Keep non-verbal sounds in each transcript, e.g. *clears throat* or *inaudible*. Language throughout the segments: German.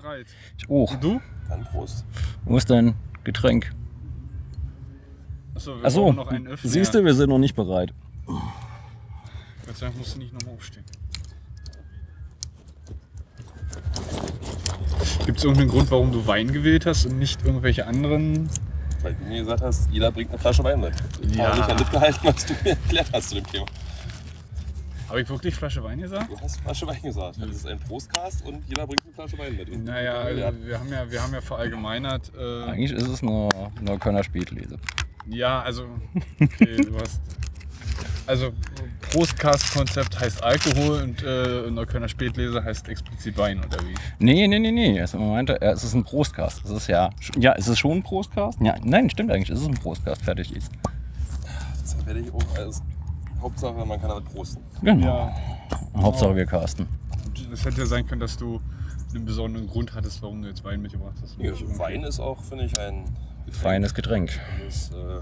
Bereit. ich auch. Du? Dann Prost. Wo ist dein Getränk? Achso, wir Achso, brauchen noch einen Öffner. siehst du, wir sind noch nicht bereit. Gott sei Dank musst du nicht nochmal aufstehen. Gibt es irgendeinen Grund, warum du Wein gewählt hast und nicht irgendwelche anderen? Weil du mir gesagt hast, jeder bringt eine Flasche Wein mit. Ich Ja. habe nicht an das gehalten, was du mir erklärt hast zu dem Thema. Habe ich wirklich Flasche Wein gesagt? Du hast Flasche Wein gesagt. Das ist ein Prostcast und jeder bringt eine Flasche Wein mit. Und Naja, ja. also wir haben ja, wir haben ja verallgemeinert. Äh, Eigentlich ist es eine Neuköllner Spätlese. ja, also, okay, du hast. Also, Prostcast-Konzept heißt Alkohol und äh, Neuköllner Spätlese heißt explizit Wein, oder wie? Nee, nee, nee, nee. Also man meinte, äh, es ist ein Prostcast. Es ist ja. Ja, ist es schon ein Prostcast? Ja, nein, stimmt eigentlich. Es ist ein Prostcast. Fertig ist. Das werde ich auch als Hauptsache, man kann damit prosten. Genau. Ja. Hauptsache wir casten. Es hätte ja sein können, dass du einen besonderen Grund hattest, warum du jetzt Wein mitgebracht hast. Ja, Wein ist auch, finde ich, ein Feines Getränk. Das, äh,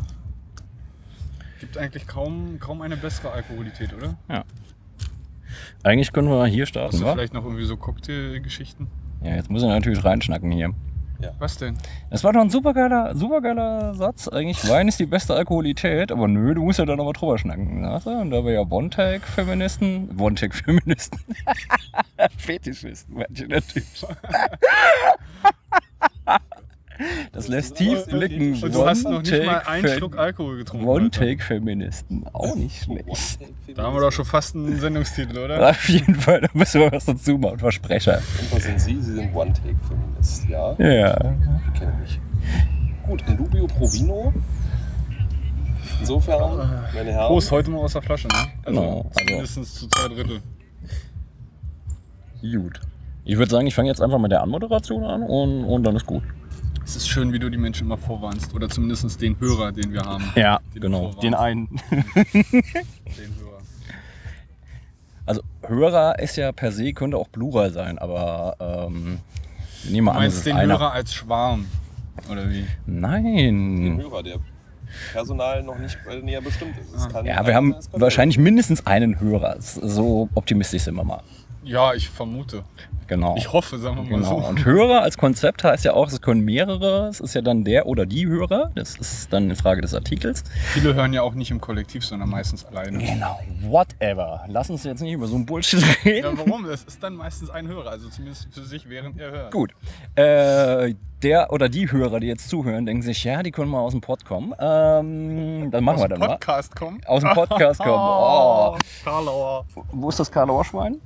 Gibt eigentlich kaum, kaum eine bessere Alkoholität, oder? Eigentlich können wir hier Hast starten, du wa? vielleicht noch irgendwie so Cocktailgeschichten? Ja, jetzt muss ich natürlich reinschnacken hier. Was denn? Das war doch ein supergeiler, supergeiler Satz. Eigentlich Wein ist die beste Alkoholität, aber nö, du musst ja da nochmal drüber schnacken. Du? Und da wir ja One-Take-Feministen, One-Take-Feministen, *laughs* Fetischisten, manche natürlich. *laughs* Das lässt tief blicken. Und du hast noch nicht mal einen Schluck Alkohol getrunken. One-Take-Feministen, auch nicht schlecht. Da haben wir doch schon fast einen Sendungstitel, oder? *laughs* Auf jeden Fall, da müssen wir was dazu machen, Versprecher. und was sind Sie? Sie sind One-Take-Feminist, ja? Ja. Ich kenne mich. Gut, in dubio pro vino. Insofern, meine Herren, Prost, heute mal aus der Flasche, ne? Also Genau, also- mindestens zu zwei Drittel. Gut. Ich würde sagen, ich fange jetzt einfach mit der Anmoderation an und, und dann ist gut. Es ist schön, wie du die Menschen immer vorwarnst. Oder zumindest den Hörer, den wir haben. Ja, Den genau. vorwarnst. Den einen. *laughs* Den Hörer. Also Hörer ist ja per se, könnte auch Plural sein, aber ähm, nehmen wir Du an, es meinst ist den einer. Hörer als Schwarm? Oder wie? den Nein. Hörer, der Personal noch nicht äh, näher bestimmt ist. Es kann Ja, wir haben sein, wahrscheinlich mindestens einen Hörer. So optimistisch sind wir mal. Ja, ich vermute. Genau. Ich hoffe, sagen wir mal Genau. so. Und Hörer als Konzept heißt ja auch, es können mehrere, es ist ja dann der oder die Hörer. Das ist dann eine Frage des Artikels. Viele hören ja auch nicht im Kollektiv, sondern meistens alleine. Genau, whatever. Lass uns jetzt nicht über so ein Bullshit reden. Ja, warum? Das ist dann meistens ein Hörer, also zumindest für sich, während er hört. Gut. Äh, der oder die Hörer, die jetzt zuhören, denken sich, ja, die können mal aus dem Pod kommen. Ähm, dann machen Aus wir dem dann Podcast kommen. mal. Aus dem Podcast kommen. *laughs* Oh. Karlauer. Wo ist das Karlauer Schwein?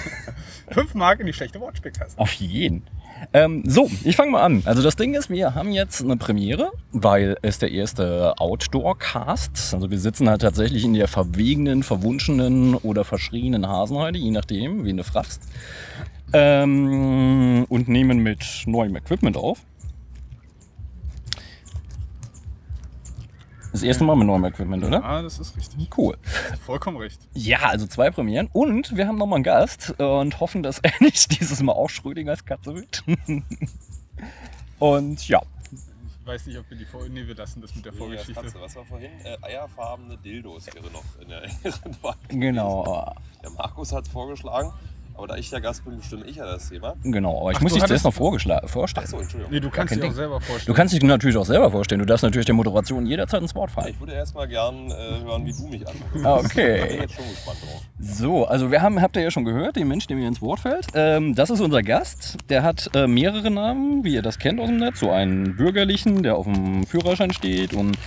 *laughs* Fünf Mark in die schlechte Wortspielkasse. Auf jeden. Ähm, so, ich fange mal an. Also das Ding ist, wir haben jetzt eine Premiere, weil es der erste Outdoor-Cast. Also wir sitzen halt tatsächlich in der verwegenen, verwunschenen oder verschrienen Hasenheide, je nachdem, wen du fragst. Ähm, und nehmen mit neuem Equipment auf. Das erste Mal mit neuem Equipment, oder? Ah, das ist richtig. Cool. Vollkommen recht. Ja, also zwei Premieren. Und wir haben nochmal einen Gast und hoffen, dass er *laughs* nicht dieses Mal auch Schrödingers Katze wird. *laughs* und ja, Ich weiß nicht, ob wir die Vor Nee, wir lassen das mit der ja, Vorgeschichte. Katze, was war vorhin? Äh, eierfarbene Dildos wäre noch in der *laughs* genau. Der Markus hat es vorgeschlagen, aber da ich der Gast bin, bestimme ich ja das Thema. Genau, aber ich Ach, muss du dich zuerst noch vorstellen. Achso, Entschuldigung. Nee, du kannst dir auch selber Du vorstellen. kannst dich natürlich auch selber vorstellen. Du darfst natürlich der Moderation jederzeit ins Wort fallen. Ich würde erst mal gern äh, hören, wie du mich anguckst. Ah, Da bin ich Okay. jetzt schon gespannt drauf. So, also wir haben, habt ihr ja schon gehört, den Mensch, der mir ins Wort fällt. Ähm, das ist unser Gast. Der hat äh, mehrere Namen, wie ihr das kennt aus dem Netz. So einen bürgerlichen, der auf dem Führerschein steht und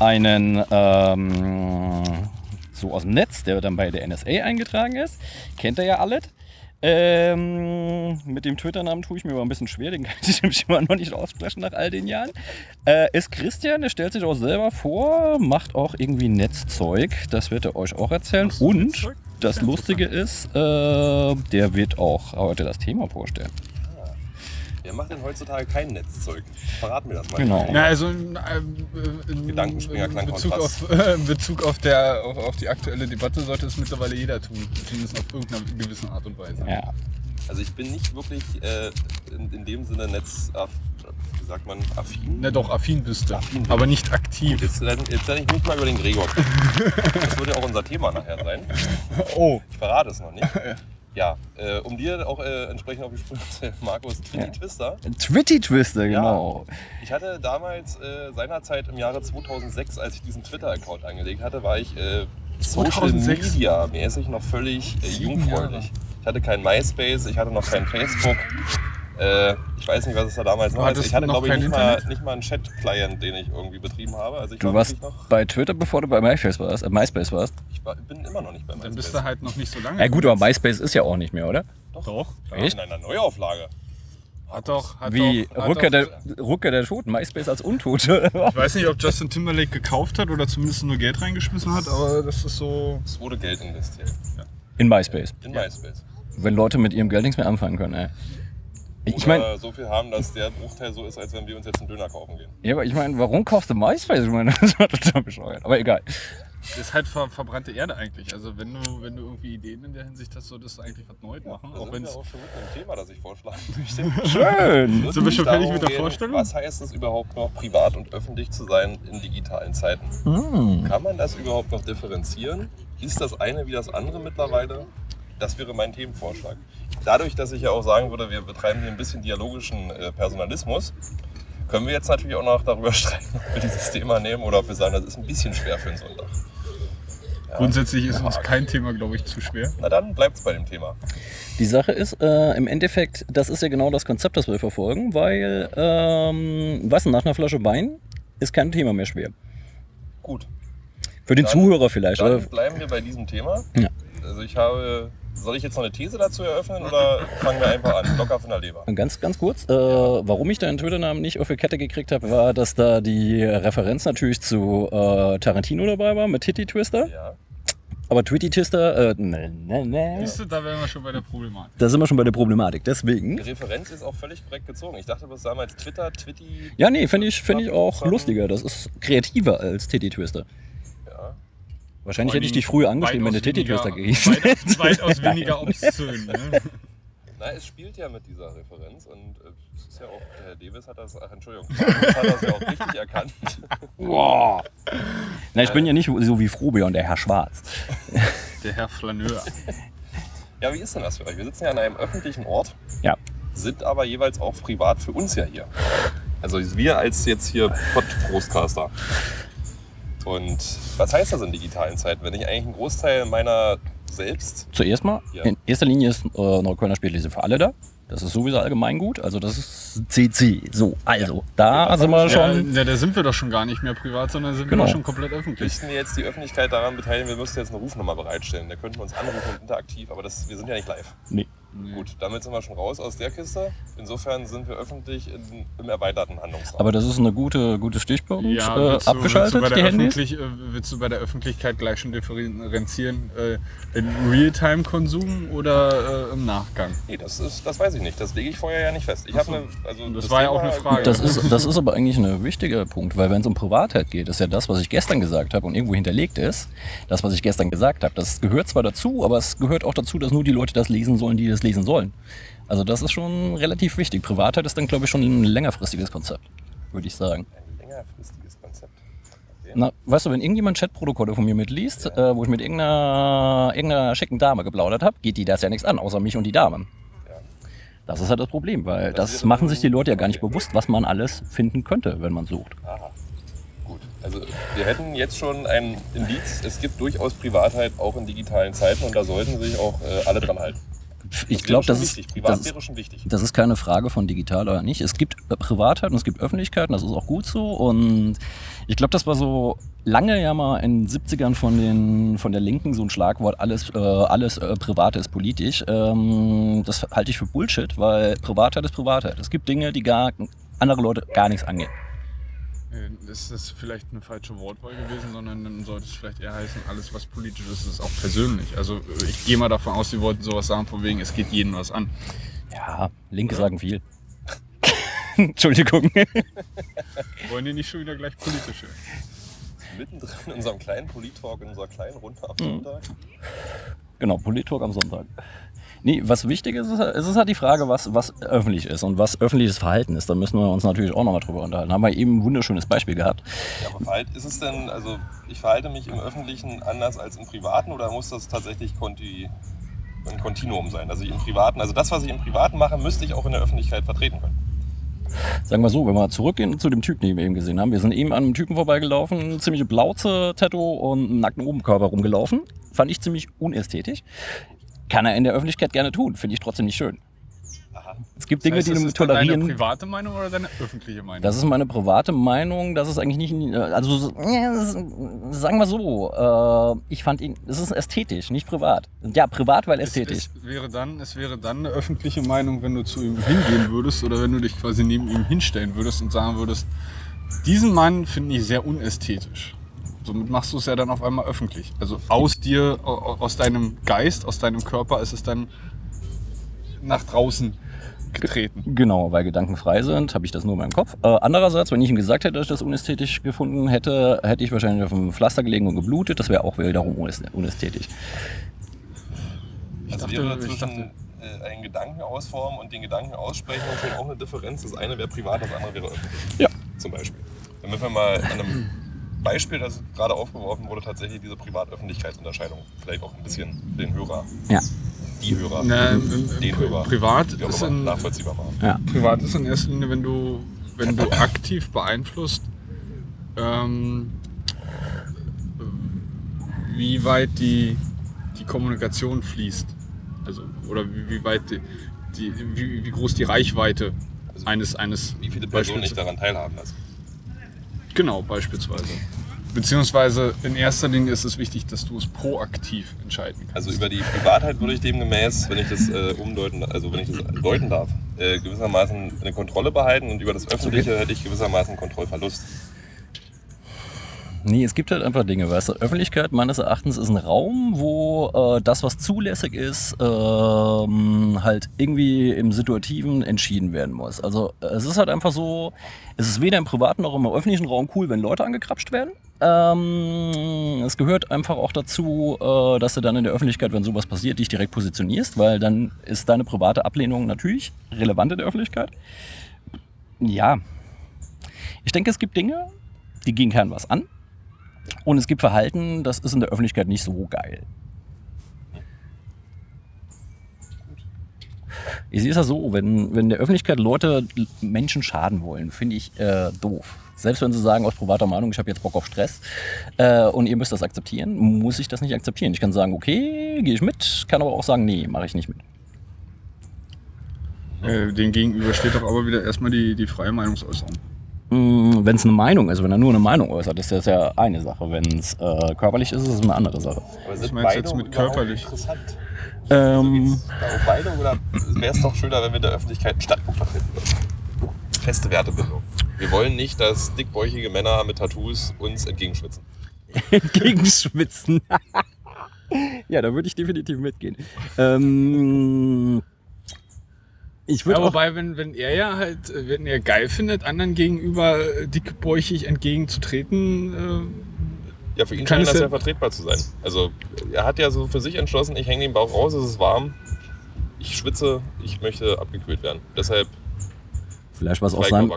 einen ähm, so aus dem Netz, der dann bei der NSA eingetragen ist. Kennt ihr ja alles. Ähm, mit dem Twitter-Namen tue ich mir aber ein bisschen schwer, den kann ich *laughs* nämlich immer noch nicht aussprechen nach all den Jahren. Äh, ist Christian, der stellt sich auch selber vor, macht auch irgendwie Netzzeug, das wird er euch auch erzählen. Und das Lustige ist, äh, der wird auch heute das Thema vorstellen. Ja, Wer macht denn heutzutage kein Netzzeug? Verrat mir das mal. Genau. Na, also in, ähm, in, Gedankenspringer in Bezug, auf, äh, in Bezug auf, der, auf, auf die aktuelle Debatte sollte es mittlerweile jeder tun. Zumindest auf irgendeiner gewissen Art und Weise. Ja. Also ich bin nicht wirklich äh, in, in dem Sinne Netz, wie sagt man, affin. Na doch, affin bist du, aber nicht aktiv. Jetzt, jetzt werde ich nicht mal über den Gregor. *laughs* Das wird ja auch unser Thema nachher sein. Oh, Ich verrate es noch nicht. *laughs* Ja, äh, um dir auch äh, entsprechend auf die Sprünge zu Markus, Twitty Twister. Twitty Twister, genau. Ich hatte damals äh, seinerzeit im Jahre 2006, als ich diesen Twitter-Account angelegt hatte, war ich äh, Social 2006? Media mäßig noch völlig äh, jungfräulich. Ich hatte kein MySpace, ich hatte noch kein Facebook. Äh, ich weiß nicht, was es da damals noch hattest Ich hatte, noch glaube ich, nicht mal, nicht mal einen Chat-Client, den ich irgendwie betrieben habe. Also ich Du war warst bei Twitter, bevor du bei MySpace warst. Äh, MySpace warst. Ich war, bin immer noch nicht bei MySpace. dann bist du halt noch nicht so lange. Ja gut, aber MySpace ist ja auch nicht mehr, oder? Doch. Ja, Echt? In einer Neuauflage. Hat doch. Hat Wie doch, hat Rückkehr doch, der, Rückkehr der Toten, MySpace als Untote. *laughs* Ich weiß nicht, ob Justin Timberlake gekauft hat oder zumindest nur Geld reingeschmissen hat, aber das ist so. Es wurde Geld investiert. In MySpace. In MySpace. Wenn Leute mit ihrem Geld nichts mehr anfangen können, ey. Ich meine, so viel haben, dass der Bruchteil so ist, als wenn wir uns jetzt einen Döner kaufen gehen. ja, aber ich meine, warum kaufst du MySpace? Ich meine, *laughs* das war total bescheuert. Aber egal. Das ist halt ver verbrannte Erde eigentlich. Also wenn du, wenn du irgendwie Ideen in der Hinsicht hast, solltest du eigentlich was Neues machen. Da Auch sind wenn wir es. auch schon mit einem Thema, das ich vorschlagen möchte. *laughs* Schön. Sind wir schon fertig mit der gehen, Vorstellung? Was heißt es überhaupt noch, privat und öffentlich zu sein in digitalen Zeiten? Hm. Kann man das überhaupt noch differenzieren? Ist das eine wie das andere mittlerweile? Das wäre mein Themenvorschlag. Dadurch, dass ich ja auch sagen würde, wir betreiben hier ein bisschen dialogischen äh, Personalismus, können wir jetzt natürlich auch noch darüber *laughs* streiten, ob wir dieses Thema nehmen oder ob wir sagen, das ist ein bisschen schwer für einen Sonntag. Grundsätzlich ist uns kein Thema, glaube ich, zu schwer. Na dann bleibt es bei dem Thema. Die Sache ist, äh, im Endeffekt, das ist ja genau das Konzept, das wir verfolgen, weil, ähm, du, nach einer Flasche Wein ist kein Thema mehr schwer. Gut, Für den Dann- Zuhörer vielleicht. dann Aber, bleiben wir bei diesem Thema. Ja. Also ich habe, soll ich jetzt noch eine These dazu eröffnen oder fangen wir einfach an? Locker von der Leber. Ganz, ganz kurz, äh, warum ich deinen Twitter-Namen nicht auf die Kette gekriegt habe, war, dass da die Referenz natürlich zu äh, Tarantino dabei war mit Titty Twister. Ja. Aber Twitty Twister, äh, ne, ne, ne. Siehst du, da wären wir schon bei der Problematik. Da sind wir schon bei der Problematik. Deswegen. Die Referenz ist auch völlig korrekt gezogen. Ich dachte bis damals Twitter, Twitty. Ja, nee, finde ich, find ich auch lustiger. Das ist kreativer als Titty Twister. Wahrscheinlich hätte ich dich früher angeschrieben, wenn du Weitaus Titty weniger- Twister gehst. Weitaus, *laughs* weitaus weniger obszön. Ne? Na, es spielt ja mit dieser Referenz und äh, es ist ja auch, der Herr Davis hat das, ach Entschuldigung, *laughs* hat das ja auch richtig erkannt. Boah. Na, ich bin ja nicht so wie Frobion, der Herr Schwarz. *laughs* Der Herr Flaneur. Ja, wie ist denn das für euch? Wir sitzen ja an einem öffentlichen Ort, Ja. sind aber jeweils auch privat für uns ja hier. Also wir als jetzt hier Pod-Prostcaster. Und was heißt das in digitalen Zeiten, wenn ich eigentlich einen Großteil meiner selbst Zuerst mal, Ja. in erster Linie ist äh, Neuköllner Spätlese für alle da. Das ist sowieso allgemeingut. Also das ist CC. So, also, da Ja, sind wir schon. ja, da sind wir doch schon gar nicht mehr privat, sondern sind Genau. wir schon komplett öffentlich. müssten wir jetzt die Öffentlichkeit daran beteiligen, wir müssten jetzt eine Rufnummer bereitstellen. Da könnten wir uns anrufen und interaktiv, aber das, wir sind ja nicht live. Nee. Gut, damit sind wir schon raus aus der Kiste. Insofern sind wir öffentlich in, im erweiterten Handlungsraum. Aber das ist eine gute, gute Stichpunkt. Ja, äh, willst du, abgeschaltet, willst du, bei die der Handys. Äh, willst du bei der Öffentlichkeit gleich schon differenzieren, äh, in Realtime-Konsum oder äh, im Nachgang? nee, das, ist, das weiß ich nicht. Das lege ich vorher ja nicht fest. Ich so. habe eine, also Das war ja auch eine Frage. Das ist, das ist aber eigentlich ein wichtiger Punkt, weil wenn es um Privatheit geht, ist ja das, was ich gestern gesagt habe und irgendwo hinterlegt ist, das, was ich gestern gesagt habe, das gehört zwar dazu, aber es gehört auch dazu, dass nur die Leute das lesen sollen, die das lesen sollen. Also das ist schon relativ wichtig. Privatheit ist dann, glaube ich, schon ein längerfristiges Konzept, würde ich sagen. Ein längerfristiges Konzept. Okay. Na, weißt du, wenn irgendjemand Chatprotokolle von mir mitliest, äh, wo ich mit irgendeiner, irgendeiner schicken Dame geplaudert habe, geht die das ja nichts an, außer mich und die Damen. Ja. Das ist halt das Problem, weil Das das, machen sich die Leute ja gar nicht okay. bewusst, was man alles finden könnte, wenn man sucht. Aha. Gut. Also wir hätten jetzt schon ein Indiz, es gibt durchaus Privatheit auch in digitalen Zeiten und da sollten sich auch äh, alle dran halten. Ich glaube, das ist, das, ist, das ist keine Frage von digital oder nicht. Es gibt Privatheit und es gibt Öffentlichkeiten, das ist auch gut so. Und ich glaube, das war so lange ja mal in den 70ern von, den, von der Linken so ein Schlagwort, alles, äh, alles äh, Private ist politisch. Ähm, das halte ich für Bullshit, weil Privatheit ist Privatheit. Es gibt Dinge, die gar andere Leute gar nichts angehen. Äh, Das ist vielleicht eine falsche Wortwahl gewesen, sondern dann sollte es vielleicht eher heißen, alles was politisch ist, ist auch persönlich. Also äh, ich gehe mal davon aus, sie wollten sowas sagen von wegen, es geht jeden was an. Ja, Linke sagen viel. *laughs* Entschuldigung. Wollen die nicht schon wieder gleich politische? Mittendrin in unserem kleinen Polit-Talk, in unserer kleinen Runde am Mhm. Sonntag. Genau, Polit-Talk am Sonntag. Nee, was wichtig ist, ist, es ist halt die Frage, was, was öffentlich ist und was öffentliches Verhalten ist. Da müssen wir uns natürlich auch nochmal drüber unterhalten. Haben wir eben ein wunderschönes Beispiel gehabt. Ja, aber verhalt, ist es denn, also ich verhalte mich im Öffentlichen anders als im Privaten oder muss das tatsächlich konti, ein Kontinuum sein? Also ich im Privaten, also das, was ich im Privaten mache, müsste ich auch in der Öffentlichkeit vertreten können. Sagen wir so, wenn wir zurückgehen zu dem Typ, den wir eben gesehen haben. Wir sind eben an einem Typen vorbeigelaufen, ziemliche Blauze, Tattoo und einen nackten Oberkörper rumgelaufen. Fand ich ziemlich unästhetisch. Kann er in der Öffentlichkeit gerne tun, finde ich trotzdem nicht schön. Aha. Es gibt Dinge, das heißt, die du ist deine private Meinung oder deine öffentliche Meinung? Das ist meine private Meinung. Das ist eigentlich nicht. Also, sagen wir so. Äh, ich fand ihn. Es ist ästhetisch, nicht privat. Ja, privat, weil ästhetisch. Es, es, wäre dann, es wäre dann eine öffentliche Meinung, wenn du zu ihm hingehen würdest oder wenn du dich quasi neben ihm hinstellen würdest und sagen würdest, diesen Mann finde ich sehr unästhetisch. Somit machst du es ja dann auf einmal öffentlich. Also aus dir, au- aus deinem Geist, aus deinem Körper ist es dann nach draußen getreten. Genau, weil Gedanken frei sind, habe ich das nur in meinem Kopf. Äh, andererseits, wenn ich ihm gesagt hätte, dass ich das unästhetisch gefunden hätte, hätte ich wahrscheinlich auf dem Pflaster gelegen und geblutet. Das wäre auch wiederum unäst- unästhetisch. Also dachte, wäre ich zwischen dachte- äh, einen Gedanken ausformen und den Gedanken aussprechen schon auch eine Differenz. Das eine wäre privat, das andere wäre öffentlich. Ja. Zum Beispiel. Damit wir mal an einem Beispiel, das gerade aufgeworfen wurde, tatsächlich diese Privat-Öffentlichkeitsunterscheidung vielleicht auch ein bisschen für den Hörer, Ja. die Hörer, Na, den Hörer, privat ist in- nachvollziehbar machen. Ja. Privat ist in erster Linie, wenn du, wenn du aktiv beeinflusst, ähm, wie weit die, die Kommunikation fließt. Also, oder wie, wie weit die, die, wie, wie groß die Reichweite Also, eines, eines Wie viele Personen nicht daran teilhaben lassen. Genau, beispielsweise. Beziehungsweise in erster Linie ist es wichtig, dass du es proaktiv entscheiden kannst. Also über die Privatheit würde ich demgemäß, wenn ich das äh, umdeuten, also wenn ich das deuten darf, äh, gewissermaßen eine Kontrolle behalten und über das Öffentliche hätte ich gewissermaßen Kontrollverlust. Nee, es gibt halt einfach Dinge, weißt du. Öffentlichkeit meines Erachtens ist ein Raum, wo äh, das, was zulässig ist, ähm, halt irgendwie im Situativen entschieden werden muss. Also äh, es ist halt einfach so, es ist weder im privaten noch im öffentlichen Raum cool, wenn Leute angekrapscht werden. Ähm, es gehört einfach auch dazu, äh, dass du dann in der Öffentlichkeit, wenn sowas passiert, dich direkt positionierst, weil dann ist deine private Ablehnung natürlich relevant in der Öffentlichkeit. Ja, ich denke, es gibt Dinge, die gehen keinem was an. Und es gibt Verhalten, das ist in der Öffentlichkeit nicht so geil. Ich sehe es ja so, wenn, wenn der Öffentlichkeit Leute Menschen schaden wollen, finde ich äh, doof. Selbst wenn sie sagen aus privater Meinung, ich habe jetzt Bock auf Stress äh, und ihr müsst das akzeptieren, muss ich das nicht akzeptieren. Ich kann sagen, okay, gehe ich mit, kann aber auch sagen, nee, mache ich nicht mit. Äh, dem gegenüber steht doch aber wieder erstmal die, die freie Meinungsäußerung. Wenn es eine Meinung ist, wenn er nur eine Meinung äußert, ist das ja eine Sache. Wenn es äh, körperlich ist, ist es eine andere Sache. Aber Was meinst du jetzt mit körperlich? Ähm, Da auch beide oder wäre es doch schöner, wenn wir in der Öffentlichkeit einen Standpunkt vertreten würden? Feste Wertebildung. Wir wollen nicht, dass dickbäuchige Männer mit Tattoos uns entgegenschwitzen. *laughs* Gegenschwitzen. *laughs* ja, da würde ich definitiv mitgehen. Ähm, ich Ja, würde auch. wobei, wenn, wenn er ja halt, äh, wenn er geil findet, anderen gegenüber äh, dickbäuchig entgegenzutreten, äh, Ja, für ihn scheint das ja ja- vertretbar zu sein. Also er hat ja so für sich entschlossen, ich hänge den Bauch raus, es ist warm, ich schwitze, ich möchte abgekühlt werden. Deshalb Vielleicht war es auch sein.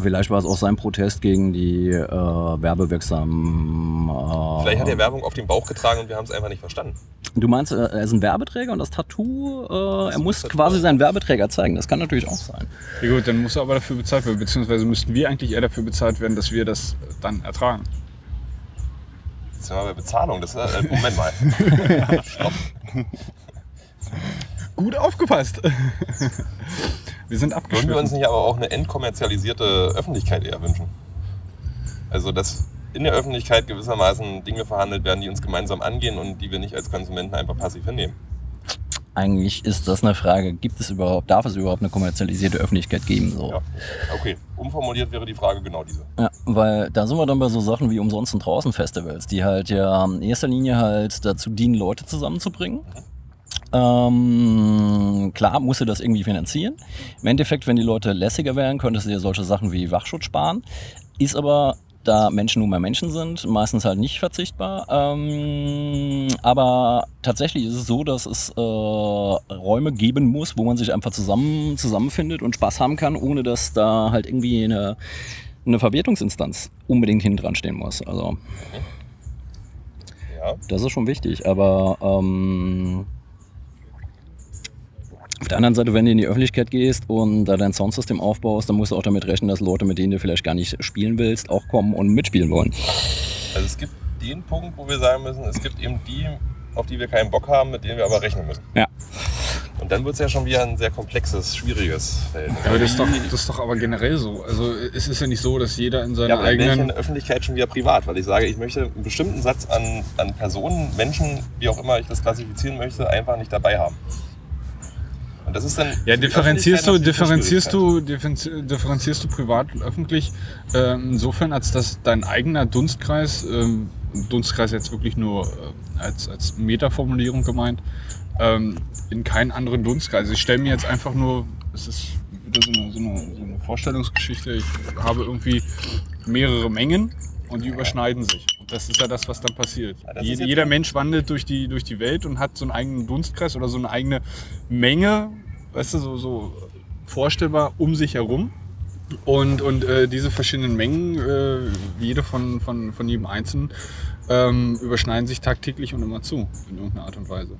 Vielleicht war es auch sein Protest gegen die äh, werbewirksamen. Äh, Vielleicht hat er Werbung auf den Bauch getragen und wir haben es einfach nicht verstanden. Du meinst, äh, er ist ein Werbeträger und das Tattoo, äh, er Das muss Tattoo. quasi seinen Werbeträger zeigen. Das kann natürlich auch sein. ja gut, dann muss er aber dafür bezahlt werden, beziehungsweise müssten wir eigentlich eher dafür bezahlt werden, dass wir das dann ertragen. Jetzt sind wir bei Bezahlung. Das, äh, Moment mal. *laughs* Stopp. Gut aufgepasst. *laughs* wir sind Würden wir uns abgeschlossen. nicht aber auch eine entkommerzialisierte Öffentlichkeit eher wünschen? Also, dass in der Öffentlichkeit gewissermaßen Dinge verhandelt werden, die uns gemeinsam angehen und die wir nicht als Konsumenten einfach passiv hinnehmen. Eigentlich ist das eine Frage, gibt es überhaupt, darf es überhaupt eine kommerzialisierte Öffentlichkeit geben? So. Ja. Okay, umformuliert wäre die Frage genau diese. Ja, weil da sind wir dann bei so Sachen wie umsonst und draußen Festivals, die halt ja in erster Linie halt dazu dienen, Leute zusammenzubringen. Ähm, klar, musst du das irgendwie finanzieren. Im Endeffekt, wenn die Leute lässiger wären, könntest du dir solche Sachen wie Wachschutz sparen. Ist aber, da Menschen nun mal Menschen sind, meistens halt nicht verzichtbar. Ähm, aber tatsächlich ist es so, dass es äh, Räume geben muss, wo man sich einfach zusammen, zusammenfindet und Spaß haben kann, ohne dass da halt irgendwie eine, eine Verwertungsinstanz unbedingt hinten dran stehen muss. Also Ja. das ist schon wichtig, aber ähm, auf der anderen Seite, wenn du in die Öffentlichkeit gehst und da dein Soundsystem aufbaust, dann musst du auch damit rechnen, dass Leute, mit denen du vielleicht gar nicht spielen willst, auch kommen und mitspielen wollen. Also es gibt den Punkt, wo wir sagen müssen, es gibt eben die, auf die wir keinen Bock haben, mit denen wir aber rechnen müssen. Ja. Und dann wird es ja schon wieder ein sehr komplexes, schwieriges Verhältnis. Ja, aber das ist, doch, das ist doch aber generell so. Also es ist ja nicht so, dass jeder in seiner Ja, aber in eigenen... welchen Öffentlichkeit schon wieder privat, weil ich sage, ich möchte einen bestimmten Satz an, an Personen, Menschen, wie auch immer ich das klassifizieren möchte, einfach nicht dabei haben. Und das ist dann. Ja, differenzierst du, differenzierst du, differenzi- differenzierst du privat und öffentlich äh, insofern, als dass dein eigener Dunstkreis, ähm, Dunstkreis jetzt wirklich nur äh, als, als Metaformulierung gemeint, ähm, in keinen anderen Dunstkreis. Ich stelle mir jetzt einfach nur, es ist wieder so eine, so, eine, so eine Vorstellungsgeschichte, ich habe irgendwie mehrere Mengen und die überschneiden sich. Und das ist ja das, was dann passiert. Ja, das jetzt- jeder Mensch wandelt durch die, durch die Welt und hat so einen eigenen Dunstkreis oder so eine eigene Menge, weißt du, so, so vorstellbar um sich herum. Und, und äh, diese verschiedenen Mengen, äh, jede von, von, von jedem Einzelnen, ähm, überschneiden sich tagtäglich und immer zu, in irgendeiner Art und Weise.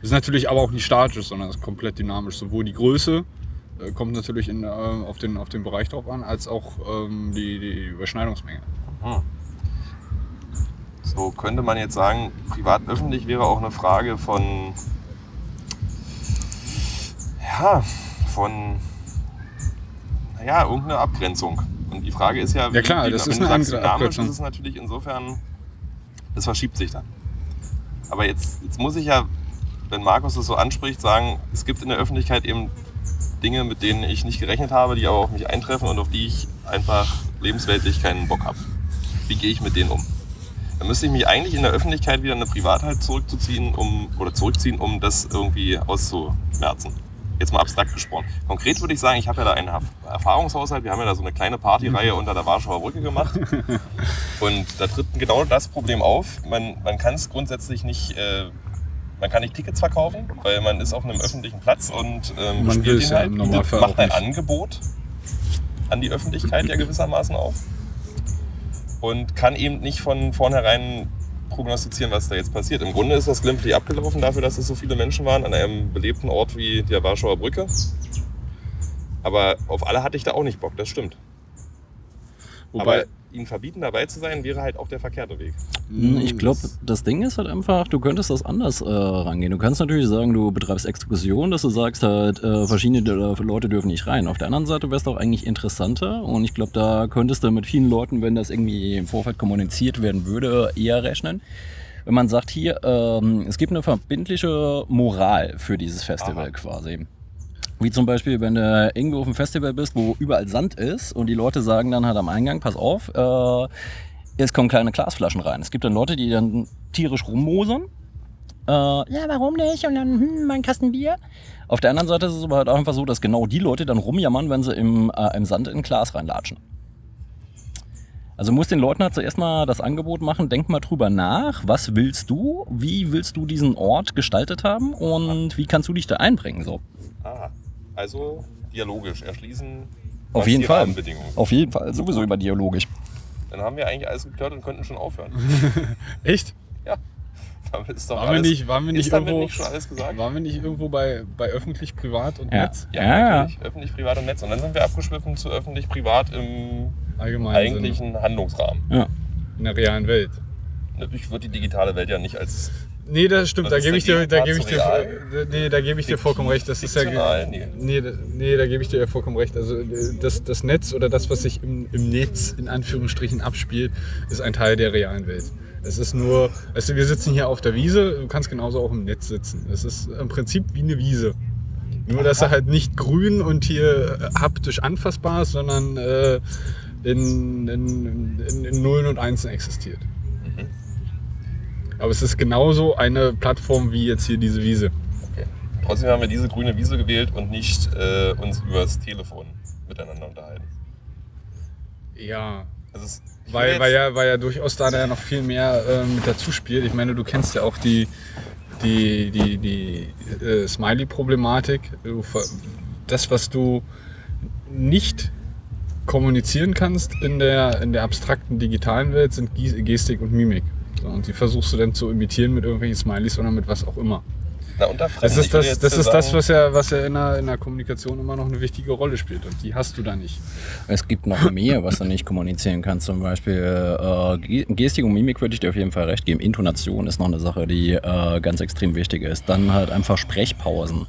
Das ist natürlich aber auch nicht statisch, sondern es ist komplett dynamisch. Sowohl die Größe äh, kommt natürlich in, äh, auf, den, auf den Bereich drauf an, als auch ähm, die, die Überschneidungsmenge. Hm. So könnte man jetzt sagen, privat-öffentlich wäre auch eine Frage von. Ja, von. Naja, irgendeine Abgrenzung. Und die Frage ist ja, Ja, klar, das wenn ist eine andere Abgrenzung. ist es natürlich insofern, es verschiebt sich dann. Aber jetzt, jetzt muss ich ja, wenn Markus das so anspricht, sagen, es gibt in der Öffentlichkeit eben Dinge, mit denen ich nicht gerechnet habe, die aber auf mich eintreffen und auf die ich einfach lebensweltlich keinen Bock habe. Wie gehe ich mit denen um? Dann müsste ich mich eigentlich in der Öffentlichkeit wieder in eine Privatheit zurückzuziehen, um, oder zurückziehen, um das irgendwie auszumerzen. Jetzt mal abstrakt gesprochen. Konkret würde ich sagen, ich habe ja da einen Erf- Erfahrungshaushalt. Wir haben ja da so eine kleine Partyreihe unter der Warschauer Brücke gemacht. *laughs* Und da tritt genau das Problem auf. Man, man kann es grundsätzlich nicht, äh, man kann nicht Tickets verkaufen, weil man ist auf einem öffentlichen Platz und ähm, es ihn halt, macht auch ein. Angebot an die Öffentlichkeit ja gewissermaßen auf und kann eben nicht von vornherein prognostizieren, was da jetzt passiert. Im Grunde ist das glimpflich abgelaufen dafür, dass es so viele Menschen waren an einem belebten Ort wie der Warschauer Brücke. Aber auf alle hatte ich da auch nicht Bock, das stimmt. Wobei, Aber ihnen verbieten, dabei zu sein, wäre halt auch der verkehrte Weg. Hm, Ich glaube, das Ding ist halt einfach, du könntest das anders äh, rangehen. Du kannst natürlich sagen, du betreibst Exkursion, dass du sagst halt, äh, verschiedene äh, Leute dürfen nicht rein. Auf der anderen Seite wäre es doch eigentlich interessanter und ich glaube, da könntest du mit vielen Leuten, wenn das irgendwie im Vorfeld kommuniziert werden würde, eher rechnen. Wenn man sagt, hier, ähm, es gibt eine verbindliche Moral für dieses Festival Aha. quasi. Wie zum Beispiel, wenn du irgendwo auf einem Festival bist, wo überall Sand ist und die Leute sagen dann halt am Eingang, pass auf, äh, es kommen kleine Glasflaschen rein. Es gibt dann Leute, die dann tierisch rummosern. Äh, ja, warum nicht? Und dann, hm, mein Kasten Bier. Auf der anderen Seite ist es aber halt einfach so, dass genau die Leute dann rumjammern, wenn sie im, äh, im Sand in ein Glas reinlatschen. Also musst den Leuten halt zuerst mal das Angebot machen, denk mal drüber nach, was willst du, wie willst du diesen Ort gestaltet haben und wie kannst du dich da einbringen so. Ah, also dialogisch erschließen. Auf jeden Fall. Auf jeden Fall, sowieso über dialogisch. Dann haben wir eigentlich alles geklärt und könnten schon aufhören. *laughs* echt? Damit ist doch Waren wir alles, nicht, waren wir nicht irgendwo, nicht schon alles gesagt? waren wir nicht irgendwo bei, bei öffentlich, privat und Ja. Netz? Ja, Ja, ja. natürlich. Öffentlich, privat und Netz. Und dann sind wir abgeschwiffen zu öffentlich, privat im Allgemein eigentlichen Handlungsrahmen. in der realen Welt. Natürlich wird die digitale Welt ja nicht als Nee, das stimmt, Was da gebe ich dir, da gebe ich dir, nee, da gebe ich dir vollkommen recht. Das ist ja? Nee. nee, da- gebe ich dir ja vollkommen recht. Also äh, das, das Netz oder das, was sich im, im Netz in Anführungsstrichen abspielt, ist ein Teil der realen Welt. Es ist nur, du, wir sitzen hier auf der Wiese, du kannst genauso auch im Netz sitzen. Es ist im Prinzip wie eine Wiese. Nur, dass er halt nicht grün und hier äh, haptisch anfassbar ist, sondern äh, in, in, in, in Nullen und Einsen existiert. Aber es ist genauso eine Plattform wie jetzt hier diese Wiese. Okay. Trotzdem haben wir diese grüne Wiese gewählt und nicht äh, uns übers Telefon miteinander unterhalten. Ja, Das ist, Weil, weil, ja, weil ja durchaus da ja noch viel mehr äh, mit dazu spielt. Ich meine, du kennst ja auch die, die, die, die äh, Smiley-Problematik. Das, was du nicht kommunizieren kannst in der, in der abstrakten digitalen Welt, sind Gestik und Mimik. So, und die versuchst du dann zu imitieren mit irgendwelchen Smileys oder mit was auch immer. Na, unter Fremden. Das ist das, das, ist das was ja, was ja in, der, in der Kommunikation immer noch eine wichtige Rolle spielt. Und die hast du da nicht. Es gibt noch mehr, was du nicht kommunizieren kannst. Zum Beispiel äh, Ge- Gestik und Mimik würde ich dir auf jeden Fall recht geben. Intonation ist noch eine Sache, die äh, ganz extrem wichtig ist. Dann halt einfach Sprechpausen.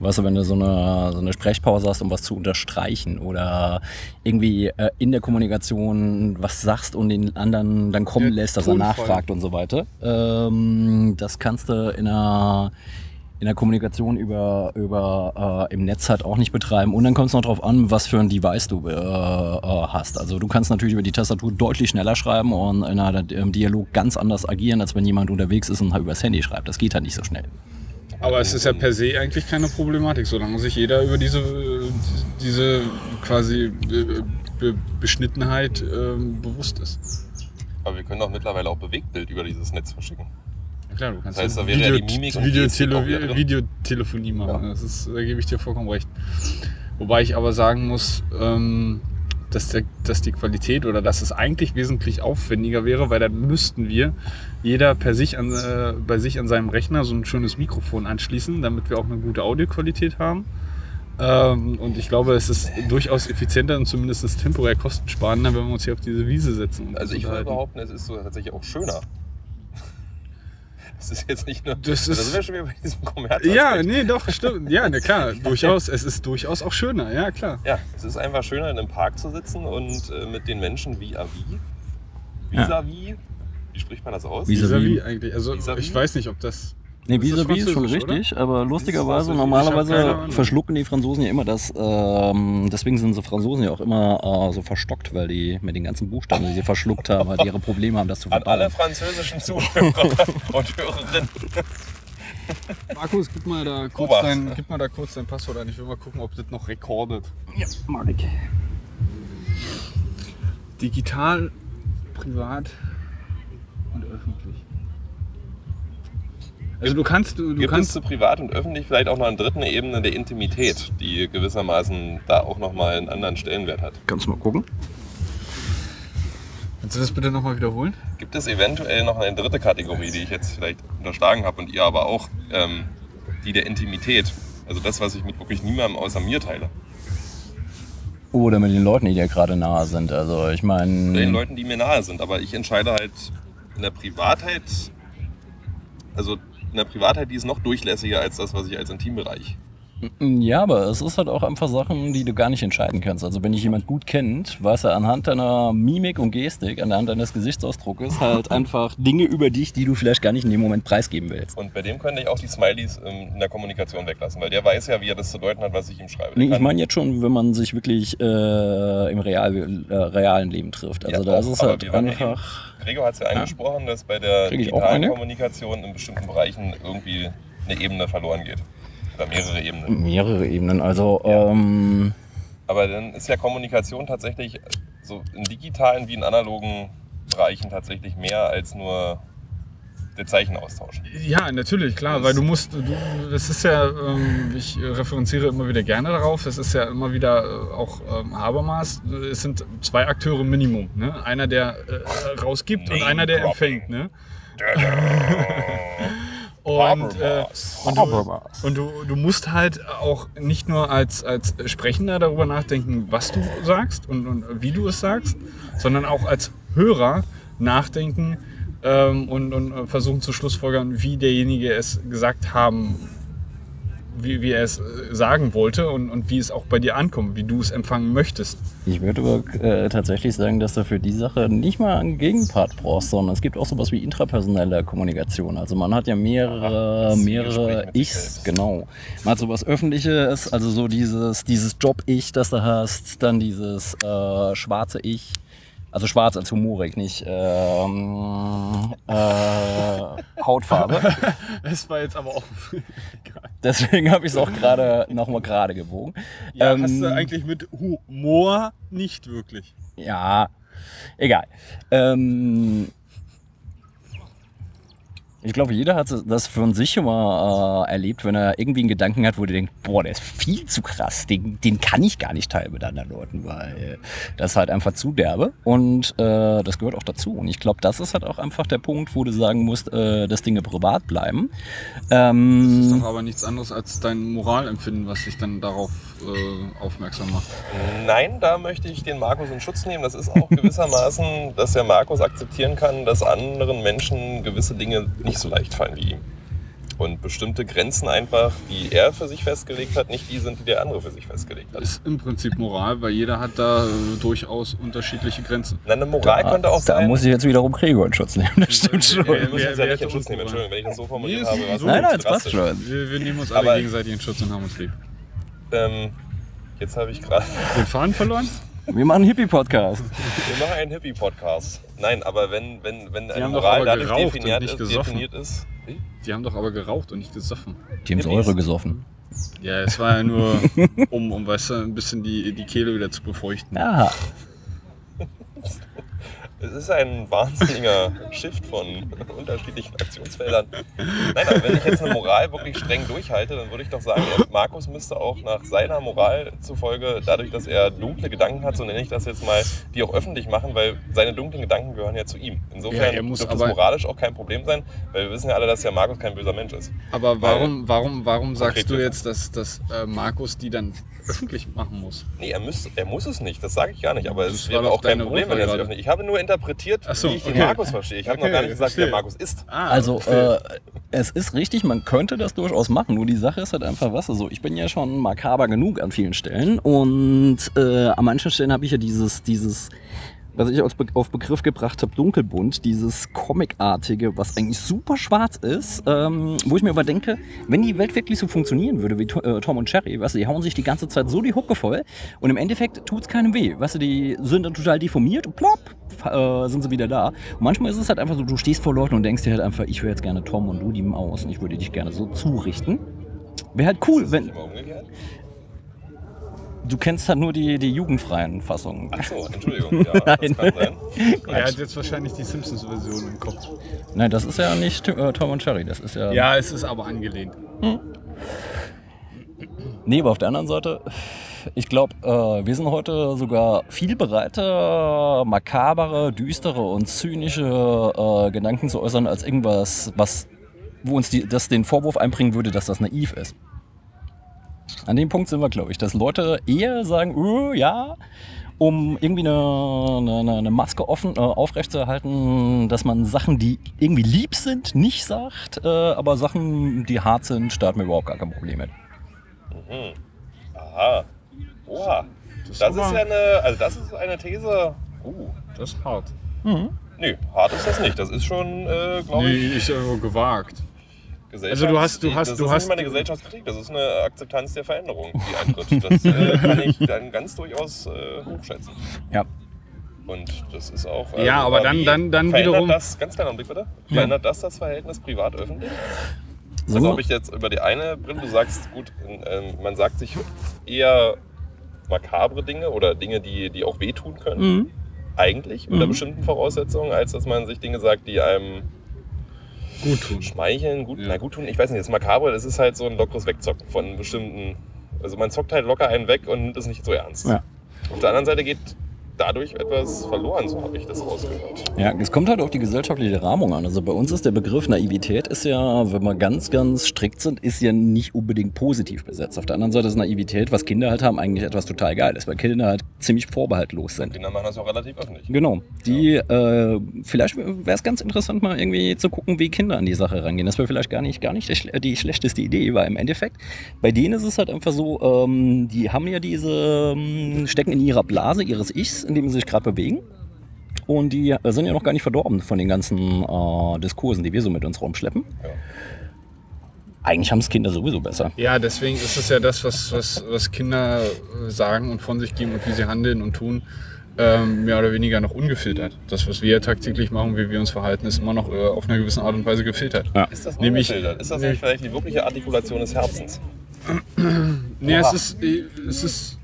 Weißt du, wenn du so eine, so eine Sprechpause hast, um was zu unterstreichen oder irgendwie äh, in der Kommunikation was sagst und den anderen dann kommen Ja, lässt, dass er nachfragt und so weiter. Ähm, das kannst du in einer, in der Kommunikation über, über äh, im Netz halt auch nicht betreiben. Und dann kommt es noch darauf an, was für ein Device du äh, äh, hast. Also du kannst natürlich über die Tastatur deutlich schneller schreiben und in einer, im Dialog ganz anders agieren, als wenn jemand unterwegs ist und halt übers Handy schreibt. Das geht halt nicht so schnell. Aber es ist ja per se eigentlich keine Problematik, solange sich jeder über diese, diese quasi äh, Be Beschnittenheit ähm, bewusst ist. Aber wir können doch mittlerweile auch Bewegtbild über dieses Netz verschicken. Ja, klar, du kannst Das heißt, da wäre ja die Mimik und Videotele drin. Videotelefonie machen. Ja. Das ist, da gebe ich dir vollkommen recht. Wobei ich aber sagen muss, ähm, dass, der, dass die Qualität oder dass es eigentlich wesentlich aufwendiger wäre, weil dann müssten wir jeder per sich an, äh, bei sich an seinem Rechner so ein schönes Mikrofon anschließen, damit wir auch eine gute Audioqualität haben. Ähm, und ich glaube, es ist durchaus effizienter und zumindest temporär kostensparender, wenn wir uns hier auf diese Wiese setzen. und Also ich würde behaupten, es ist so tatsächlich auch schöner. *laughs* Das ist jetzt nicht nur. Das da ist- sind wir schon wieder bei diesem Kommerz. Ja, nee, doch, stimmt. Ja, na klar, *laughs* durchaus. Es ist durchaus auch schöner, ja, klar. Ja, es ist einfach schöner, in einem Park zu sitzen und äh, mit den Menschen wie à vis. Vis-à-vis. Wie spricht man das aus? Vis- Vis-à-vis. Eigentlich. Also, Vis-à-vis? ich weiß nicht, ob das. Nee, vis-à-vis ist schon richtig, aber lustigerweise, normalerweise verschlucken die Franzosen ja immer das, ähm, deswegen sind so Franzosen ja auch immer äh, so verstockt, weil die mit den ganzen Buchstaben, die sie verschluckt haben, halt ihre Probleme haben, das zu An alle verdauen. französischen Zuhörer *laughs* und Hörerinnen. Markus, gib mal, da kurz dein, gib mal da kurz dein Passwort ein. Ich will mal gucken, ob das noch rekordet. Mag ich. Digital, privat und öffentlich. Also du kannst, du, du Gibt es kannst. zu privat und öffentlich vielleicht auch noch eine dritte Ebene der Intimität, die gewissermaßen da auch nochmal einen anderen Stellenwert hat? Kannst du mal gucken? Kannst du das bitte nochmal wiederholen? Gibt es eventuell noch eine dritte Kategorie, die ich jetzt vielleicht unterschlagen habe und ihr aber auch, ähm, die der Intimität? Also das, was ich mit wirklich niemandem außer mir teile. Oder mit den Leuten, die dir gerade nahe sind. Also ich Oder den meine, Leuten, die mir nahe sind. Aber ich entscheide halt in der Privatheit, also in Privatheit, die ist noch durchlässiger als das, was ich als Intimbereich. Ja, aber es ist halt auch einfach Sachen, die du gar nicht entscheiden kannst. Also wenn dich jemand gut kennt, weiß er anhand deiner Mimik und Gestik, anhand deines Gesichtsausdruckes halt *laughs* einfach Dinge über dich, die du vielleicht gar nicht in dem Moment preisgeben willst. Und bei dem könnte ich auch die Smileys ähm, in der Kommunikation weglassen, weil der weiß ja, wie er das zu deuten hat, was ich ihm schreibe. Nee, ich meine jetzt schon, wenn man sich wirklich äh, im real, äh, realen Leben trifft. Also Ja, da auch, ist es halt waren ja einfach. Gregor hat es ja angesprochen, dass bei der digitalen? Kommunikation in bestimmten Bereichen irgendwie eine Ebene verloren geht. Oder mehrere Ebenen. Mehrere Ebenen. Also, Ja. ähm, Aber dann ist ja Kommunikation tatsächlich so in digitalen wie in analogen Bereichen tatsächlich mehr als nur der Zeichenaustausch. Ja, natürlich, klar, weil du musst, du, das ist ja, ähm, ich referenziere immer wieder gerne darauf, es ist ja immer wieder äh, auch ähm, Habermas, es sind zwei Akteure Minimum, ne? einer der äh, rausgibt und Name einer der dropping. empfängt. Ne? *laughs* Und, äh, und, du, und du, du musst halt auch nicht nur als, als Sprechender darüber nachdenken, was du sagst und, und wie du es sagst, sondern auch als Hörer nachdenken ähm, und, und äh, versuchen zu schlussfolgern, wie derjenige es gesagt haben, wie, wie er es äh, sagen wollte und, und wie es auch bei dir ankommt, wie du es empfangen möchtest. ich würde aber äh, tatsächlich sagen, dass du für die Sache nicht mal einen Gegenpart brauchst, sondern es gibt auch sowas wie intrapersonelle Kommunikation. Also man hat ja mehrere, mehrere Ichs, genau. Man hat sowas Öffentliches, also so dieses, dieses Job-Ich, das du hast, dann dieses äh, schwarze Ich, Also schwarz als humorig, nicht ähm, äh, Hautfarbe. *laughs* Das war jetzt aber auch. *laughs* Deswegen habe ich es auch gerade nochmal gerade gebogen. Ja, Ähm, hast du eigentlich mit Humor nicht wirklich. Ja, egal. Ähm, ich glaube, jeder hat das von sich schon mal äh, erlebt, wenn er irgendwie einen Gedanken hat, wo du denkst, boah, der ist viel zu krass, den, den kann ich gar nicht teilen mit anderen Leuten, weil das ist halt einfach zu derbe und äh, das gehört auch dazu. Und ich glaube, das ist halt auch einfach der Punkt, wo du sagen musst, äh, dass Dinge privat bleiben. Das ist Ähm, doch aber nichts anderes als dein Moralempfinden, was dich dann darauf äh, aufmerksam macht. Nein, da möchte ich den Markus in Schutz nehmen. Das ist auch gewissermaßen, *laughs* dass der Markus akzeptieren kann, dass anderen Menschen gewisse Dinge nicht so leicht fallen wie ihm. Und bestimmte Grenzen einfach, die er für sich festgelegt hat, nicht die sind, die der andere für sich festgelegt hat. Das ist im Prinzip Moral, weil jeder hat da äh, durchaus unterschiedliche Grenzen. Na, eine Moral könnte auch da sein. muss ich jetzt wiederum Gregor in Schutz nehmen. Das stimmt schon. wir müssen uns ja Wer- wer nicht in Schutz uns nehmen. Entschuldigung, wenn ich das so formuliert Nee, habe. ist war es so. Nein, nein, es passt drastisch. schon. Wir, wir nehmen uns alle Aber- gegenseitig in Schutz und haben uns lieb. Ähm, jetzt habe ich gerade. *laughs* Den Faden verloren? Wir machen einen Hippie-Podcast. Wir machen einen Hippie-Podcast. Nein, aber wenn, wenn, wenn eine Moral dadurch geraucht und definiert nicht ist, gesoffen. definiert ist. Wie? Die haben doch aber geraucht und nicht gesoffen. Die haben. Säure gesoffen. Ja, es war ja nur, um, um weißt du, ein bisschen die, die Kehle wieder zu befeuchten. Aha. Es ist ein wahnsinniger Shift von unterschiedlichen Aktionsfeldern. Nein, aber wenn ich jetzt eine Moral wirklich streng durchhalte, dann würde ich doch sagen, Markus müsste auch nach seiner Moral zufolge, dadurch, dass er dunkle Gedanken hat, so nenne ich das jetzt mal, die auch öffentlich machen, weil seine dunklen Gedanken gehören ja zu ihm. Insofern Ja, muss aber- moralisch auch kein Problem sein, weil wir wissen ja alle, dass der Markus kein böser Mensch ist. Aber warum, warum, warum sagst du jetzt, dass, dass äh, Markus die dann öffentlich machen muss? Nee, er, müsst, er muss es nicht, das sage ich gar nicht, aber Das es wäre auch kein Problem, wenn er es öffnet. Ich habe nur interpretiert, so, wie ich den okay. Markus verstehe. Ich habe noch Okay, gar nicht gesagt, wie der verstehe. Markus ist. Ah, Also, verstehe. äh, es ist richtig, man könnte das durchaus machen. Nur die Sache ist halt einfach, was so. Ich bin ja schon makaber genug an vielen Stellen und äh, an manchen Stellen habe ich ja dieses, dieses, was ich auf Begriff gebracht habe, dunkelbunt, dieses Comicartige, was eigentlich super schwarz ist, ähm, wo ich mir aber denke, wenn die Welt wirklich so funktionieren würde wie äh, Tom und Jerry, weißt du, die hauen sich die ganze Zeit so die Hucke voll und im Endeffekt tut es keinem weh. Weißt du, die sind dann total deformiert und plopp, äh, sind sie wieder da. Und manchmal ist es halt einfach so, du stehst vor Leuten und denkst dir halt einfach, ich wäre jetzt gerne Tom und du die Maus und ich würde dich gerne so zurichten. Wäre halt cool, wenn? Du kennst halt nur die, die jugendfreien Fassungen. Ach so, Entschuldigung. *laughs* Ja, das Nein. kann sein. *laughs* er hat jetzt wahrscheinlich die Simpsons-Version im Kopf. Nein, das ist ja nicht äh, Tom und Jerry, das ist ja. Ja, es ist aber angelehnt. Nee, aber auf der anderen Seite, ich glaube, äh, wir sind heute sogar viel bereiter, makabere, düstere und zynische äh, Gedanken zu äußern, als irgendwas, was, wo uns die, das den Vorwurf einbringen würde, dass das naiv ist. An dem Punkt sind wir, glaube ich, dass Leute eher sagen, öh, ja, um irgendwie eine, eine, eine Maske offen, äh, aufrechtzuerhalten, dass man Sachen, die irgendwie lieb sind, nicht sagt, äh, aber Sachen, die hart sind, da hat man überhaupt gar kein Problem mit. Aha. Oha. Das Das ist ja eine, also das ist eine These. Uh, Das ist hart. nö, hart ist das nicht. Das ist schon, äh, glaube Nee, ich, ist aber gewagt. Gesellschafts- Also du hast- du hast- das du ist hast- nicht mal eine Gesellschaftskritik, das ist eine Akzeptanz der Veränderung, die eintritt. Das äh, kann ich dann ganz durchaus äh, hochschätzen. Ja. Und das ist auch. Ja, aber dann- dann- dann verändert wiederum- Das, ganz kleiner Blick bitte. Verändert das das Verhältnis privat-öffentlich? So, Also ob ich jetzt über die eine Brille, du sagst, gut, ähm, man sagt sich eher makabre Dinge oder Dinge, die, die auch wehtun können, Mhm. eigentlich, unter Mhm. bestimmten Voraussetzungen, als dass man sich Dinge sagt, die einem Gut tun. schmeicheln, gut, Ja. na gut tun, ich weiß nicht, jetzt makabre, das ist halt so ein lockeres Wegzocken von bestimmten, also man zockt halt locker einen weg und nimmt es nicht so ernst. Ja. Auf der anderen Seite geht dadurch etwas verloren, so habe ich das rausgehört. Ja, es kommt halt auf die gesellschaftliche Rahmung an. Also bei uns ist der Begriff Naivität ist ja, wenn wir ganz, ganz strikt sind, ist ja nicht unbedingt positiv besetzt. Auf der anderen Seite ist Naivität, was Kinder halt haben, eigentlich etwas total Geiles, weil Kinder halt ziemlich vorbehaltlos sind. Kinder machen das auch relativ öffentlich. Genau. Die, äh, vielleicht wäre es ganz interessant, mal irgendwie zu gucken, wie Kinder an die Sache rangehen. Das wäre vielleicht gar nicht, gar nicht die, die schlechteste Idee, weil im Endeffekt, bei denen ist es halt einfach so, ähm, die haben ja diese, ähm, stecken in ihrer Blase ihres Ichs, in dem sie sich gerade bewegen. Und die sind ja noch gar nicht verdorben von den ganzen äh, Diskursen, die wir so mit uns rumschleppen. Ja. Eigentlich haben es Kinder sowieso besser. Ja, deswegen ist es ja das, was, was, was Kinder sagen und von sich geben und wie sie handeln und tun, ähm, mehr oder weniger noch ungefiltert. Das, was wir tagtäglich machen, wie wir uns verhalten, ist immer noch äh, auf einer gewissen Art und Weise gefiltert. Ist das Nämlich- ungefiltert? Ist das nicht vielleicht die wirkliche Artikulation des Herzens? Nee, Oha. es ist, äh, es ist,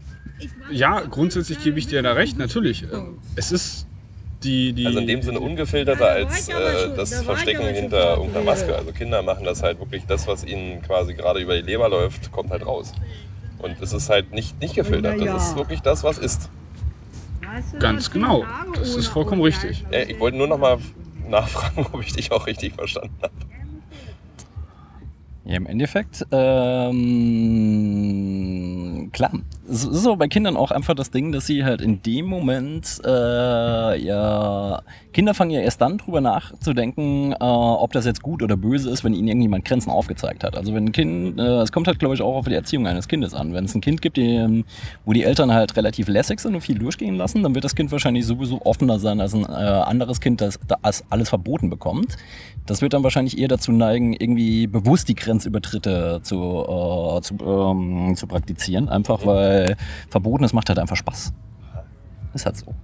ja, grundsätzlich gebe ich dir da recht, natürlich. Ähm, Es ist die, die, Also in dem Sinne ungefilterter als äh, das Verstecken hinter irgendeiner Maske. Also Kinder machen das halt wirklich, das, was ihnen quasi gerade über die Leber läuft, kommt halt raus. Und es ist halt nicht, nicht gefiltert. Das ist wirklich das, was ist. ganz genau. Das ist vollkommen richtig. Ich wollte nur noch mal nachfragen, *laughs* ob ich dich auch richtig verstanden habe. Ja, im Endeffekt, ähm, klar. Es ist aber bei Kindern auch einfach das Ding, dass sie halt in dem Moment, äh, ja, Kinder fangen ja erst dann drüber nachzudenken, äh, ob das jetzt gut oder böse ist, wenn ihnen irgendjemand Grenzen aufgezeigt hat. Also wenn ein Kind, äh, es kommt halt, glaube ich, auch auf die Erziehung eines Kindes an. Wenn es ein Kind gibt, die, ähm, wo die Eltern halt relativ lässig sind und viel durchgehen lassen, dann wird das Kind wahrscheinlich sowieso offener sein als ein äh, anderes Kind, das, das alles verboten bekommt. Das wird dann wahrscheinlich eher dazu neigen, irgendwie bewusst die Grenzübertritte zu, äh, zu, ähm, zu praktizieren. Einfach weil Verbotenes macht halt einfach Spaß. Ist halt so.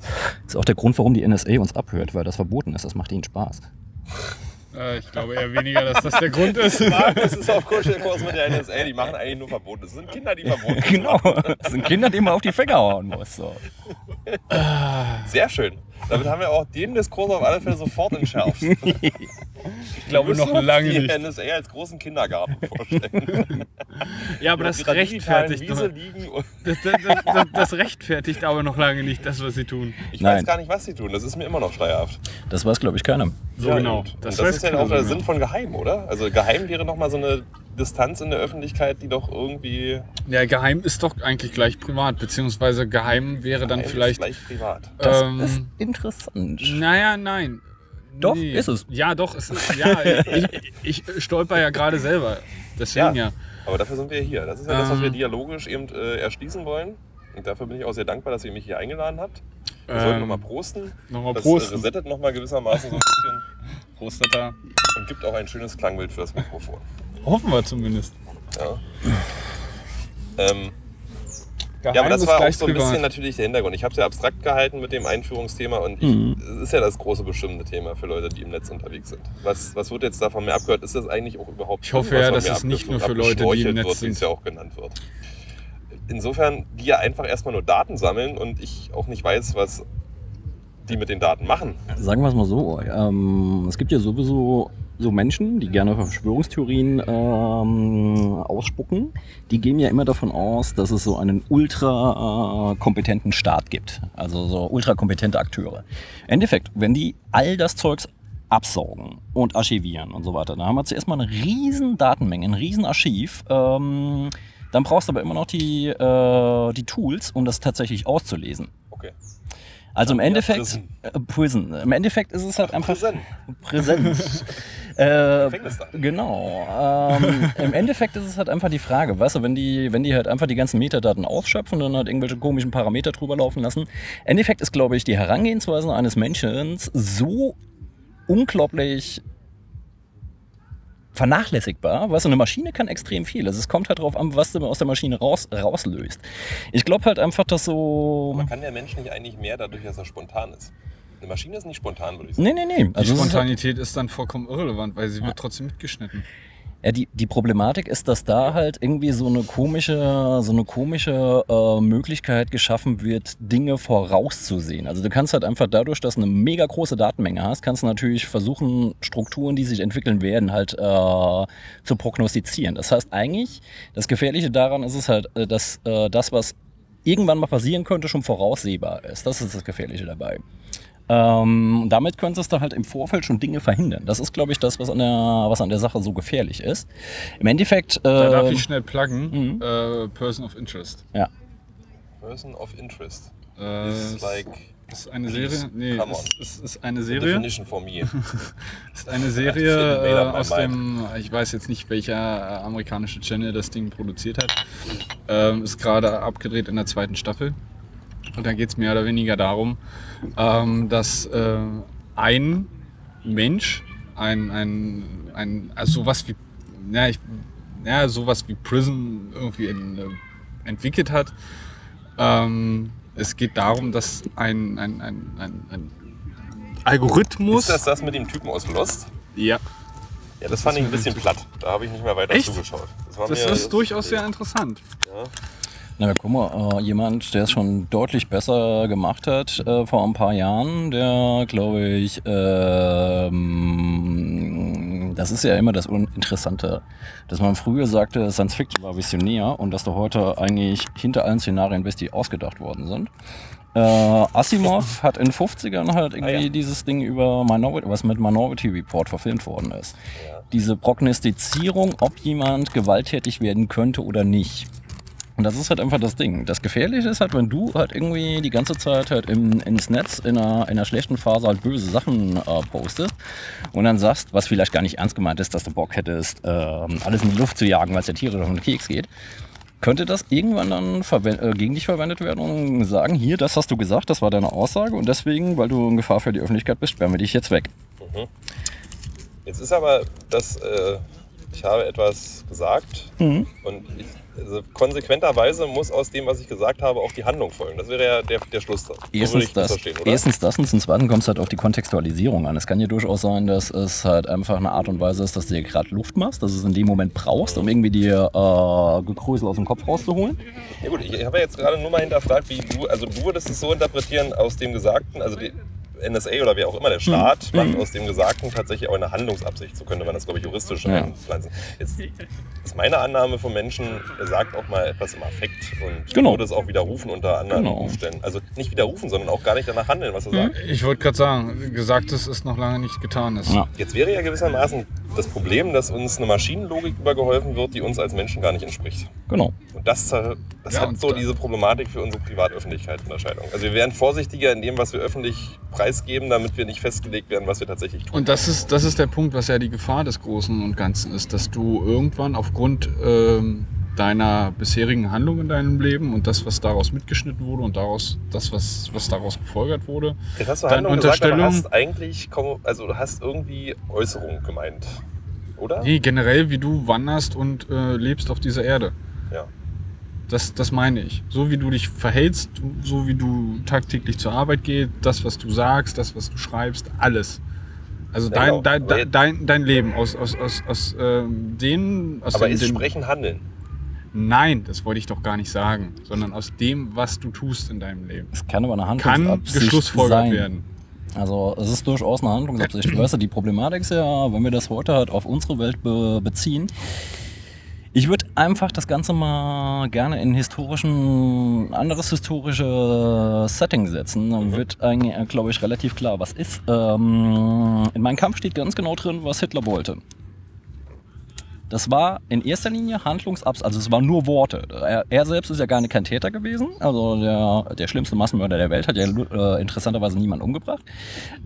Verboten. Ist auch der Grund, warum die NSA uns abhört, weil das verboten ist. Das macht ihnen Spaß. Äh, ich glaube eher weniger, dass das der Grund ist. *laughs* Das ist auch Kuschelkurs mit der NSA, die machen eigentlich nur verboten. Das sind Kinder, die verboten *laughs* sind. Genau. Das sind Kinder, denen man auf die Finger hauen muss. So. Sehr schön. Damit haben wir auch den Diskurs auf alle Fälle sofort entschärft. Ich glaube noch lange die nicht. NSA als großen Kindergarten vorstellen. *laughs* Ja, aber das rechtfertigt. *laughs* Das, das, das, das rechtfertigt aber noch lange nicht das, was sie tun. ich Nein. weiß gar nicht, was sie tun. Das ist mir immer noch schleierhaft. Das weiß, glaube ich, keiner. So Ja, genau. Und das, weiß ist ja auch der Sinn von geheim, oder? Also geheim wäre nochmal so eine Distanz in der Öffentlichkeit, die doch irgendwie Ja, geheim ist doch eigentlich gleich privat, beziehungsweise geheim wäre dann geheim ist vielleicht. gleich privat. Das ähm, ist interessant. Naja, nein. Doch, ist es. Ja, doch. Ist, ja, ich, ich stolper ja gerade selber. Deswegen ja. Aber dafür sind wir hier. Das ist ja das, was wir Ähm. dialogisch eben äh, erschließen wollen. Und dafür bin ich auch sehr dankbar, dass ihr mich hier eingeladen habt. Wir sollten Ähm, nochmal prosten. nochmal das prosten. äh, resettet nochmal gewissermaßen so ein bisschen *laughs* Prostata. und gibt auch ein schönes Klangbild für das Mikrofon. Hoffen wir zumindest. Ja. Ähm, Geheim ja, aber das war auch so ein bisschen privat. natürlich der Hintergrund. Ich habe es ja abstrakt gehalten mit dem Einführungsthema und Mhm. es ist ja das große bestimmende Thema für Leute, die im Netz unterwegs sind. Was, was wird jetzt davon mir abgehört? Ist das eigentlich auch überhaupt Ich hoffe ja, dass es nicht nur für Leute, die im Netz wird, wie es sind. ja auch genannt wird. Insofern, die ja einfach erstmal nur Daten sammeln und ich auch nicht weiß, was die mit den Daten machen. Sagen wir es mal so. Ähm, es gibt ja sowieso so Menschen, die gerne Verschwörungstheorien ähm, ausspucken. Die gehen ja immer davon aus, dass es so einen ultra äh, kompetenten Staat gibt. Also so ultra kompetente Akteure. Im Endeffekt, wenn die all das Zeugs absaugen und archivieren und so weiter, dann haben wir zuerst mal eine riesen Datenmenge, ein riesen Archiv. Ähm, dann brauchst du aber immer noch die, äh, die Tools, um das tatsächlich auszulesen. Okay. Also im Ja, Endeffekt, Prison. äh, Prison. Im Endeffekt ist es halt einfach Prison. präsent. *laughs* äh, genau. Ähm, *laughs* Im Endeffekt ist es halt einfach die Frage, weißt du, wenn die, wenn die halt einfach die ganzen Metadaten ausschöpfen und dann halt irgendwelche komischen Parameter drüber laufen lassen. Im Endeffekt ist, glaube ich, die Herangehensweise eines Menschen so unglaublich vernachlässigbar. Weißt du, eine Maschine kann extrem viel. Also es kommt halt drauf an, was du aus der Maschine raus, rauslöst. Ich glaube halt einfach, dass so... Kann der Mensch nicht eigentlich mehr dadurch, dass er spontan ist? Eine Maschine ist nicht spontan, würde ich sagen. Nee, nee, nee. Die Also es ist halt, Spontanität ist dann vollkommen irrelevant, weil sie wird trotzdem mitgeschnitten. Ja, die, die Problematik ist, dass da halt irgendwie so eine komische, so eine komische äh, Möglichkeit geschaffen wird, Dinge vorauszusehen. Also du kannst halt einfach dadurch, dass du eine mega große Datenmenge hast, kannst du natürlich versuchen, Strukturen, die sich entwickeln werden, halt äh, zu prognostizieren. Das heißt eigentlich, das Gefährliche daran ist es halt, äh, dass äh, das, was irgendwann mal passieren könnte, schon voraussehbar ist. Das ist das Gefährliche dabei. Ähm, damit könntest du halt im Vorfeld schon Dinge verhindern. Das ist, glaube ich, das, was an, der, was an der Sache so gefährlich ist. Im Endeffekt. Äh, Da darf ich schnell pluggen. Mhm. Äh, Person of Interest. ja. Person of Interest. Äh, Ist like ist eine Please, Serie. Nee, es ist, ist eine Serie. definition for me. *laughs* Ist eine Serie äh, aus dem, ich weiß jetzt nicht, welcher äh, amerikanische Channel das Ding produziert hat. Ähm, ist gerade abgedreht in der zweiten Staffel. Und da geht es mehr oder weniger darum, ähm, dass äh, ein Mensch, ein, ein, ein also sowas wie, ja, ich, ja, sowas wie Prison irgendwie in, äh, entwickelt hat, Ähm, es geht darum, dass ein, ein, ein, ein, ein Algorithmus. Ist das das mit dem Typen aus Lost? ja, Ja, das fand ich ein bisschen platt. Da habe ich nicht mehr weiter Echt? zugeschaut. Das, das mir- ist durchaus sehr interessant. Ja. Na, guck mal, äh, jemand, der es schon deutlich besser gemacht hat äh, vor ein paar Jahren, der, glaube ich, ähm, das ist ja immer das Interessante, dass man früher sagte, Science Fiction war visionär und dass da heute eigentlich hinter allen Szenarien Besti ausgedacht worden sind. Äh, Asimov *laughs* hat in den 50ern halt irgendwie Ah, ja. dieses Ding über Minority, was mit Minority Report verfilmt worden ist. Diese Prognostizierung, ob jemand gewalttätig werden könnte oder nicht. Und das ist halt einfach das Ding. Das Gefährliche ist halt, wenn du halt irgendwie die ganze Zeit halt im, ins Netz in einer, in einer schlechten Phase halt böse Sachen äh, postest und dann sagst, was vielleicht gar nicht ernst gemeint ist, dass du Bock hättest, ähm, alles in die Luft zu jagen, weil es ja tierisch um den Keks geht, könnte das irgendwann dann äh, gegen dich verwendet werden und sagen, hier, das hast du gesagt, das war deine Aussage und deswegen, weil du in Gefahr für die Öffentlichkeit bist, sperren wir dich jetzt weg. Jetzt ist aber, dass äh, ich habe etwas gesagt Mhm. und ich, also konsequenterweise muss aus dem, was ich gesagt habe, auch die Handlung folgen. Das wäre ja der, der Schluss. So Erstens das erstens das und zum Zweiten kommt es halt auf die Kontextualisierung an. Es kann ja durchaus sein, dass es halt einfach eine Art und Weise ist, dass du dir gerade Luft machst, dass du es in dem Moment brauchst, um irgendwie dir äh, Gekrösel aus dem Kopf rauszuholen. Ja gut, ich habe ja jetzt gerade nur mal hinterfragt, wie du, also du würdest es so interpretieren aus dem Gesagten, also die NSA oder wer auch immer, der Staat, macht aus dem Gesagten tatsächlich auch eine Handlungsabsicht. So könnte man das, glaube ich, juristisch Ja. einpflanzen. Jetzt ist meine Annahme vom Menschen, er sagt auch mal etwas im Affekt und Genau. würde es auch widerrufen unter anderen Genau. Umständen. Also nicht widerrufen, sondern auch gar nicht danach handeln, was er sagt. Ich wollte gerade sagen, Gesagtes ist noch lange nicht getan. Ist. Ja. Jetzt wäre ja gewissermaßen das Problem, dass uns eine Maschinenlogik übergeholfen wird, die uns als Menschen gar nicht entspricht. Genau. Und das, das Ja, hat und so da- diese Problematik für unsere Privatöffentlichkeit-Unterscheidung. Also wir werden vorsichtiger in dem, was wir öffentlich preisgeben, damit wir nicht festgelegt werden, was wir tatsächlich tun. Und das ist, das ist der Punkt, was ja die Gefahr des Großen und Ganzen ist, dass du irgendwann aufgrund ähm, deiner bisherigen Handlung in deinem Leben und das, was daraus mitgeschnitten wurde und daraus, das, was, was daraus gefolgert wurde, Jetzt hast du Deine Handlung gesagt, Unterstellung- hast eigentlich, also du hast irgendwie Äußerung gemeint, oder? nee, generell wie du wanderst und äh, lebst auf dieser Erde. Ja. Das, das meine ich. So wie du dich verhältst, so wie du tagtäglich zur Arbeit gehst, das, was du sagst, das, was du schreibst, alles. Also dein, genau. dein, dein, dein, dein Leben aus, aus, aus, aus ähm, den... Aus Aber dem, ist Sprechen Handeln? Nein, das wollte ich doch gar nicht sagen, sondern aus dem, was du tust in deinem Leben. Es kann aber eine Kann Handlungsabsicht geschlussfolgert sein. werden. Also es ist durchaus eine Handlungsabsicht. weißt du, die Problematik ist ja, wenn wir das heute halt auf unsere Welt be beziehen, ich würde einfach das Ganze mal gerne in historischen, anderes historische Setting setzen. Dann wird eigentlich, glaube ich, relativ klar, was ist. Ähm, in meinem Kampf steht ganz genau drin, was Hitler wollte. Das war in erster Linie Handlungsabs, also es waren nur Worte. Er, er selbst ist ja gar nicht kein Täter gewesen. Also der, der schlimmste Massenmörder der Welt hat ja äh, interessanterweise niemand umgebracht.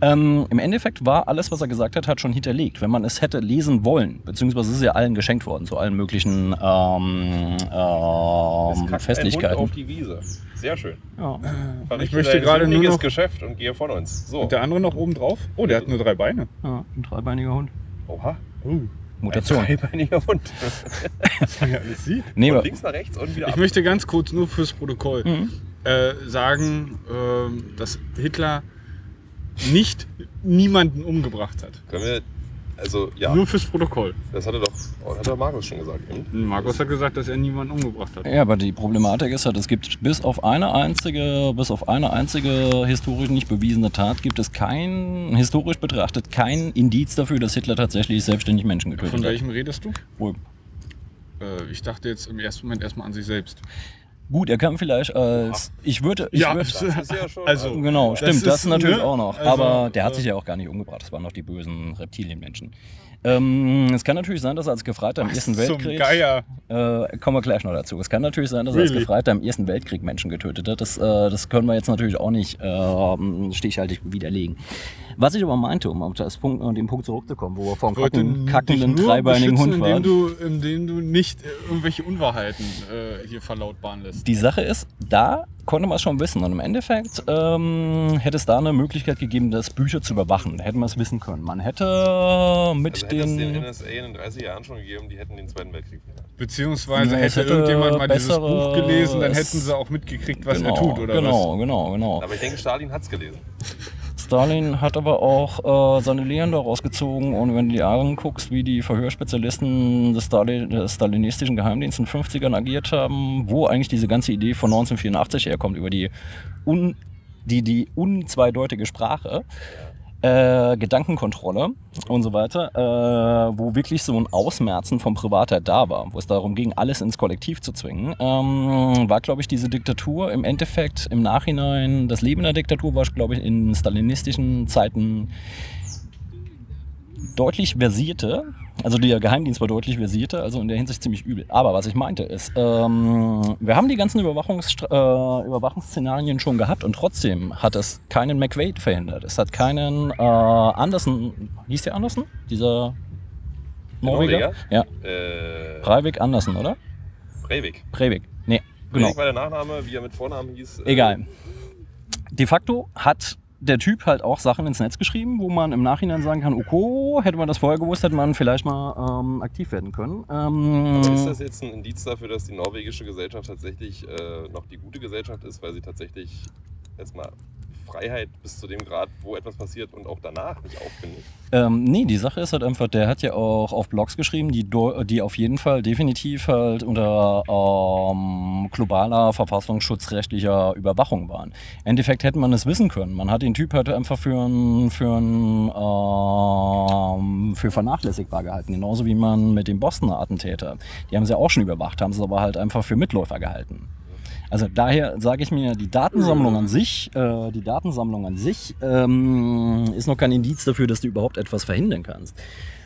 Ähm, Im Endeffekt war alles, was er gesagt hat, hat schon hinterlegt. Wenn man es hätte lesen wollen, beziehungsweise es ist ja allen geschenkt worden, zu allen möglichen ähm, Es ähm, kackt ein Hund Festlichkeiten. auf die Wiese. Sehr schön. Ja. Verrichte möchte gerade nur noch- Geschäft und gehe von uns. So. Und der andere noch oben drauf? Oh, der hat nur drei Beine. ja, ein dreibeiniger Hund. Oha. Mutation. Ein dreibeiniger Hund. Was man ja alles sieht. Nee, Von aber, links nach rechts und wieder Ich ab. möchte ganz kurz nur fürs Protokoll Mhm. äh, sagen, ähm, dass Hitler nicht niemanden umgebracht hat. Können wir, also ja, Nur fürs Protokoll. das hatte doch, oh, hat doch Markus schon gesagt. eben. Markus hat gesagt, dass er niemanden umgebracht hat. Ja, aber die Problematik ist halt, es gibt bis auf eine einzige, bis auf eine einzige historisch nicht bewiesene Tat gibt es kein, historisch betrachtet, kein Indiz dafür, dass Hitler tatsächlich selbstständig Menschen getötet Von hat. welchem redest du? Wohl. Äh, ich dachte jetzt im ersten Moment erstmal an sich selbst. Gut, er kann vielleicht als, ich würde, ich Das ist ja schon, also, genau, Das stimmt, das, ist, natürlich ne, auch noch. also, aber der hat sich ja auch gar nicht umgebracht, das waren noch die bösen Reptilienmenschen. Ähm, es kann natürlich sein, dass er als Gefreiter im Ersten zum Weltkrieg. Geier. Äh, kommen wir gleich noch dazu. Es kann natürlich sein, dass er als? Gefreiter im Ersten Weltkrieg Menschen getötet hat. Das, äh, das können wir jetzt natürlich auch nicht äh, stichhaltig widerlegen. Was ich aber meinte, um auf das Punkt, an den Punkt zurückzukommen, wo er vom kacken, kackenden, nur dreibeinigen Hund war. indem du, indem du nicht äh, irgendwelche Unwahrheiten äh, hier verlautbaren lässt. Die Sache ist, da konnte man es schon wissen. Und im Endeffekt ähm, hätte es da eine Möglichkeit gegeben, das Bücher zu überwachen. Da hätte man es wissen können. Man hätte mit Also hätte es den den. NSA in den 30 Jahren schon gegeben, die hätten den Zweiten Weltkrieg verhindert. Beziehungsweise hätte, hätte irgendjemand mal dieses Buch gelesen, dann hätten sie auch mitgekriegt, was genau, er tut, oder genau, genau, genau. Aber ich denke, Stalin hat es gelesen. Stalin hat aber auch äh, seine Lehren daraus gezogen. Und wenn du dir anguckst, wie die Verhörspezialisten des, Stali des stalinistischen Geheimdienstes in den 50ern agiert haben, wo eigentlich diese ganze Idee von 1984 herkommt, über die, un die, die unzweideutige Sprache, äh, Gedankenkontrolle und so weiter, äh, wo wirklich so ein Ausmerzen von Privatheit da war, wo es darum ging, alles ins Kollektiv zu zwingen, ähm, war, glaube ich, diese Diktatur im Endeffekt im Nachhinein, das Leben der Diktatur war, glaube ich, in stalinistischen Zeiten deutlich versierte, also der Geheimdienst war deutlich versierter, also in der Hinsicht ziemlich übel. Aber was ich meinte ist, ähm, wir haben die ganzen Überwachungs äh, Überwachungsszenarien schon gehabt und trotzdem hat es keinen McVeigh verhindert. Es hat keinen äh, Andersen, hieß der Andersen? Dieser Norweger? Norweger? Ja, Äh, Breivik Andersen, oder? Breivik. Breivik. Nee, genau. Breivik war der Nachname, wie er mit Vornamen hieß. äh, Egal. De facto hat der Typ halt auch Sachen ins Netz geschrieben, wo man im Nachhinein sagen kann, okay, hätte man das vorher gewusst, hätte man vielleicht mal ähm, aktiv werden können. Ähm, Aber ist das jetzt ein Indiz dafür, dass die norwegische Gesellschaft tatsächlich äh, noch die gute Gesellschaft ist, weil sie tatsächlich jetzt mal Freiheit bis zu dem Grad, wo etwas passiert und auch danach nicht auffindet? Ähm, nee, die Sache ist halt einfach, der hat ja auch auf Blogs geschrieben, die, die auf jeden Fall definitiv halt unter ähm, globaler verfassungsschutzrechtlicher Überwachung waren. Im Endeffekt hätte man es wissen können. Man hat den Typ halt einfach für, ein, für, ein, ähm, für vernachlässigbar gehalten. Genauso wie man mit dem Bostoner Attentäter. Die haben sie auch schon überwacht, haben sie aber halt einfach für Mitläufer gehalten. Also daher sage ich mir, die Datensammlung an sich, äh, die Datensammlung an sich ähm, ist noch kein Indiz dafür, dass du überhaupt etwas verhindern kannst.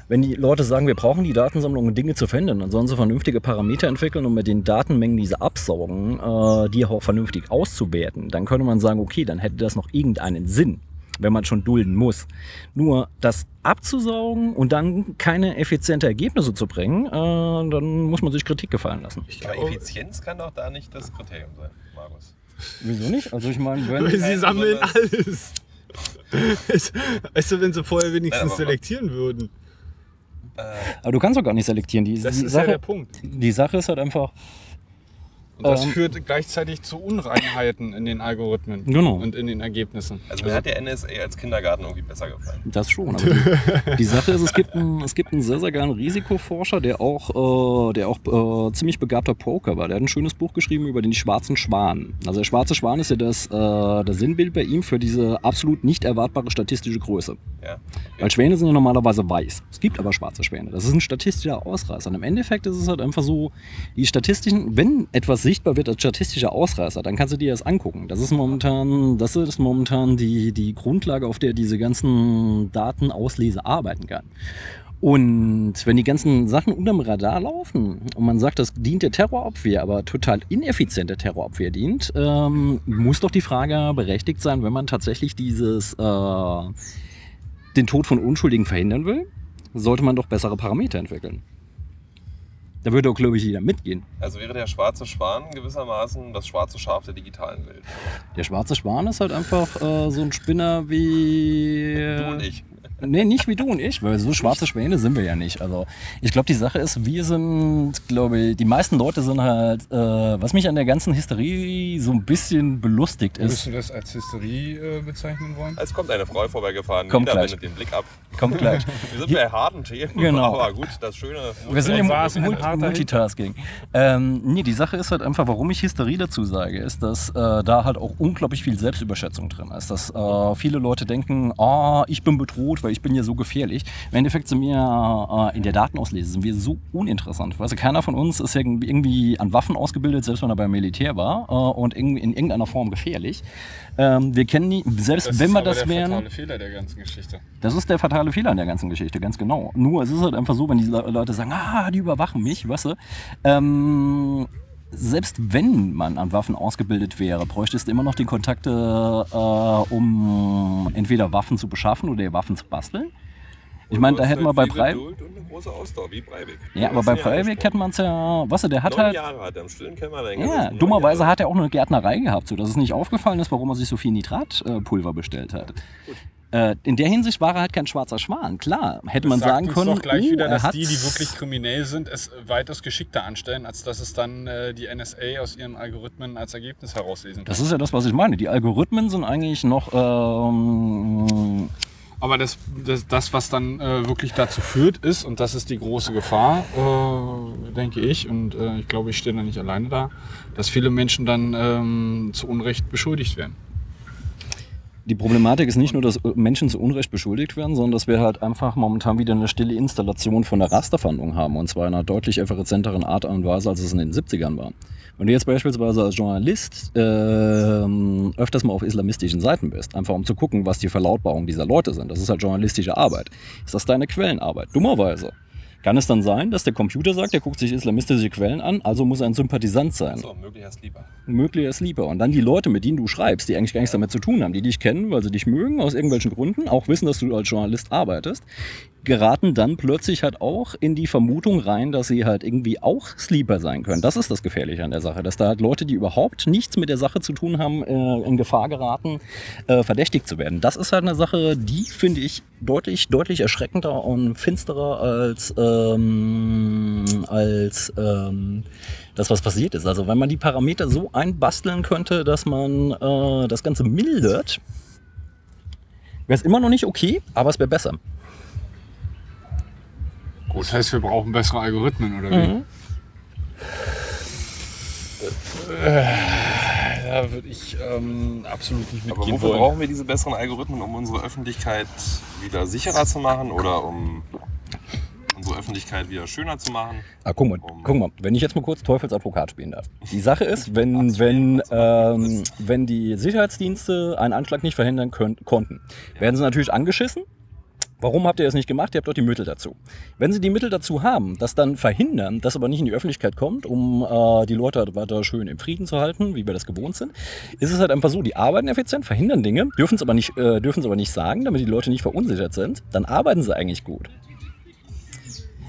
Wenn die Leute sagen, wir brauchen die Datensammlung, um Dinge zu verhindern, dann sollen sie vernünftige Parameter entwickeln, um mit den Datenmengen, die sie absaugen, äh, die auch vernünftig auszuwerten. Dann könnte man sagen, okay, dann hätte das noch irgendeinen Sinn, wenn man schon dulden muss. Nur das abzusaugen und dann keine effiziente Ergebnisse zu bringen, äh, dann muss man sich Kritik gefallen lassen. Aber Effizienz kann doch da nicht das Kriterium sein, Markus. Wieso nicht? Also ich meine, wenn... Sie sammeln alles. Weißt du, wenn sie vorher wenigstens selektieren würden. Aber du kannst doch gar nicht selektieren. Die, Das die, ist ja Sache, der Punkt. die Sache ist halt einfach, Und das Ähm, führt gleichzeitig zu Unreinheiten in den Algorithmen Genau. und in den Ergebnissen. Also mir hat der NSA als Kindergarten irgendwie besser gefallen. das schon. Aber die, *laughs* die Sache ist, es gibt, einen, es gibt einen sehr, sehr geilen Risikoforscher, der auch, äh, der auch äh, ziemlich begabter Poker war. Der hat ein schönes Buch geschrieben über den schwarzen Schwan. Also der schwarze Schwan ist ja das, äh, das Sinnbild bei ihm für diese absolut nicht erwartbare statistische Größe. Ja. Weil Schwäne sind ja normalerweise weiß. Es gibt aber schwarze Schwäne. Das ist ein statistischer Ausreißer. Und im Endeffekt ist es halt einfach so, die statistischen, wenn etwas sichtbar wird als statistischer Ausreißer, dann kannst du dir das angucken. Das ist momentan, das ist momentan die, die Grundlage, auf der diese ganzen Datenauslese arbeiten kann. Und wenn die ganzen Sachen unterm Radar laufen und man sagt, das dient der Terrorabwehr, aber total ineffizient der Terrorabwehr dient, ähm, muss doch die Frage berechtigt sein, wenn man tatsächlich dieses äh, den Tod von Unschuldigen verhindern will, sollte man doch bessere Parameter entwickeln. Da würde auch, glaube ich, jeder mitgehen. Also wäre der schwarze Schwan gewissermaßen das schwarze Schaf der digitalen Welt. Der schwarze Schwan ist halt einfach äh, so ein Spinner wie. Du und ich. Nee, nicht wie du und ich, weil so schwarze Schwäne sind wir ja nicht. Also ich glaube, die Sache ist, wir sind, glaube ich, die meisten Leute sind halt, äh, was mich an der ganzen Hysterie so ein bisschen belustigt Würdest ist, du das als Hysterie äh, bezeichnen wollen? Es kommt eine Frau vorbeigefahren, Kommt jeder gleich. wendet den Blick ab. kommt gleich. *laughs* Wir sind bei harten Themen, Genau. aber gut, das Schöne... Wir sind im Multitasking. Ähm, nee, die Sache ist halt einfach, warum ich Hysterie dazu sage, ist, dass äh, da halt auch unglaublich viel Selbstüberschätzung drin ist. Dass äh, viele Leute denken, ah, ich bin bedroht, weil ich bin ja so gefährlich. Im Endeffekt sind wir äh, in der Datenauslese sind wir so uninteressant. Weißt du, keiner von uns ist irgendwie, irgendwie an Waffen ausgebildet, selbst wenn er beim Militär war äh, und in, in irgendeiner Form gefährlich. Ähm, wir kennen nie, selbst wenn wir aber das der wären. fatale Fehler der ganzen Geschichte. Das ist der fatale Fehler an der ganzen Geschichte, ganz genau. Nur es ist halt einfach so, wenn die Le- Leute sagen, ah, die überwachen mich, weißt du, ähm, selbst wenn man an Waffen ausgebildet wäre, bräuchtest du immer noch die Kontakte, äh, um entweder Waffen zu beschaffen oder Waffen zu basteln. Ich meine, Du da hätten wir halt bei viel Breivik. Ja, aber bei Breivik hätte man es ja. Was der hat Neun halt. Jahre hat er im stillen Kämmerlein Ja, dummerweise Jahre. hat er auch eine Gärtnerei gehabt, sodass es nicht aufgefallen ist, warum er sich so viel Nitratpulver bestellt hat. Äh, in der Hinsicht war er halt kein schwarzer Schwan. Klar, hätte man Das sagt sagen uns können, doch gleich oh, wieder, er dass die, die wirklich kriminell sind, es weitaus geschickter anstellen, als dass es dann äh, die NSA aus ihren Algorithmen als Ergebnis herauslesen kann. Das ist ja das, was ich meine. Die Algorithmen sind eigentlich noch. Ähm, Aber das, das, das was dann äh, wirklich dazu führt, ist, und das ist die große Gefahr, äh, denke ich, und äh, ich glaube, ich stehe da nicht alleine da, dass viele Menschen dann ähm, zu Unrecht beschuldigt werden. Die Problematik ist nicht nur, dass Menschen zu Unrecht beschuldigt werden, sondern dass wir halt einfach momentan wieder eine stille Installation von der Rasterfahndung haben. Und zwar in einer deutlich effizienteren Art und Weise, als es in den 70ern war. Wenn du jetzt beispielsweise als Journalist ähm, öfters mal auf islamistischen Seiten bist, einfach um zu gucken, was die Verlautbarungen dieser Leute sind, das ist halt journalistische Arbeit. Ist das deine Quellenarbeit? Dummerweise. Kann es dann sein, dass der Computer sagt, er guckt sich islamistische Quellen an, also muss er ein Sympathisant sein? So, möglichst lieber. Möglicher Sleeper. Und dann die Leute, mit denen du schreibst, die eigentlich gar nichts damit zu tun haben, die dich kennen, weil sie dich mögen, aus irgendwelchen Gründen, auch wissen, dass du als Journalist arbeitest, geraten dann plötzlich halt auch in die Vermutung rein, dass sie halt irgendwie auch Sleeper sein können. Das ist das Gefährliche an der Sache, dass da halt Leute, die überhaupt nichts mit der Sache zu tun haben, äh, in Gefahr geraten, äh, verdächtigt zu werden. Das ist halt eine Sache, die finde ich deutlich, deutlich erschreckender und finsterer als, ähm, als ähm, das, was passiert ist. Also wenn man die Parameter so einbasteln könnte, dass man äh, das Ganze mildert, wäre es immer noch nicht okay, aber es wäre besser. Gut, das heißt, wir brauchen bessere Algorithmen, oder wie? Mhm. Äh, da würde ich ähm, absolut nicht Aber mitgehen wofür wollen. brauchen wir diese besseren Algorithmen, um unsere Öffentlichkeit wieder sicherer zu machen oder um unsere Öffentlichkeit wieder schöner zu machen? Ah, guck mal, guck mal, wenn ich jetzt mal kurz Teufelsadvokat spielen darf. Die Sache ist, *laughs* wenn, wenn, ähm, wenn die Sicherheitsdienste einen Anschlag nicht verhindern können, konnten, werden sie natürlich angeschissen. Warum habt ihr das nicht gemacht? Ihr habt doch die Mittel dazu. Wenn sie die Mittel dazu haben, das dann verhindern, das aber nicht in die Öffentlichkeit kommt, um äh, die Leute halt weiter schön im Frieden zu halten, wie wir das gewohnt sind, ist es halt einfach so, die arbeiten effizient, verhindern Dinge, dürfen es aber nicht, äh, dürfen es aber nicht sagen, damit die Leute nicht verunsichert sind, dann arbeiten sie eigentlich gut.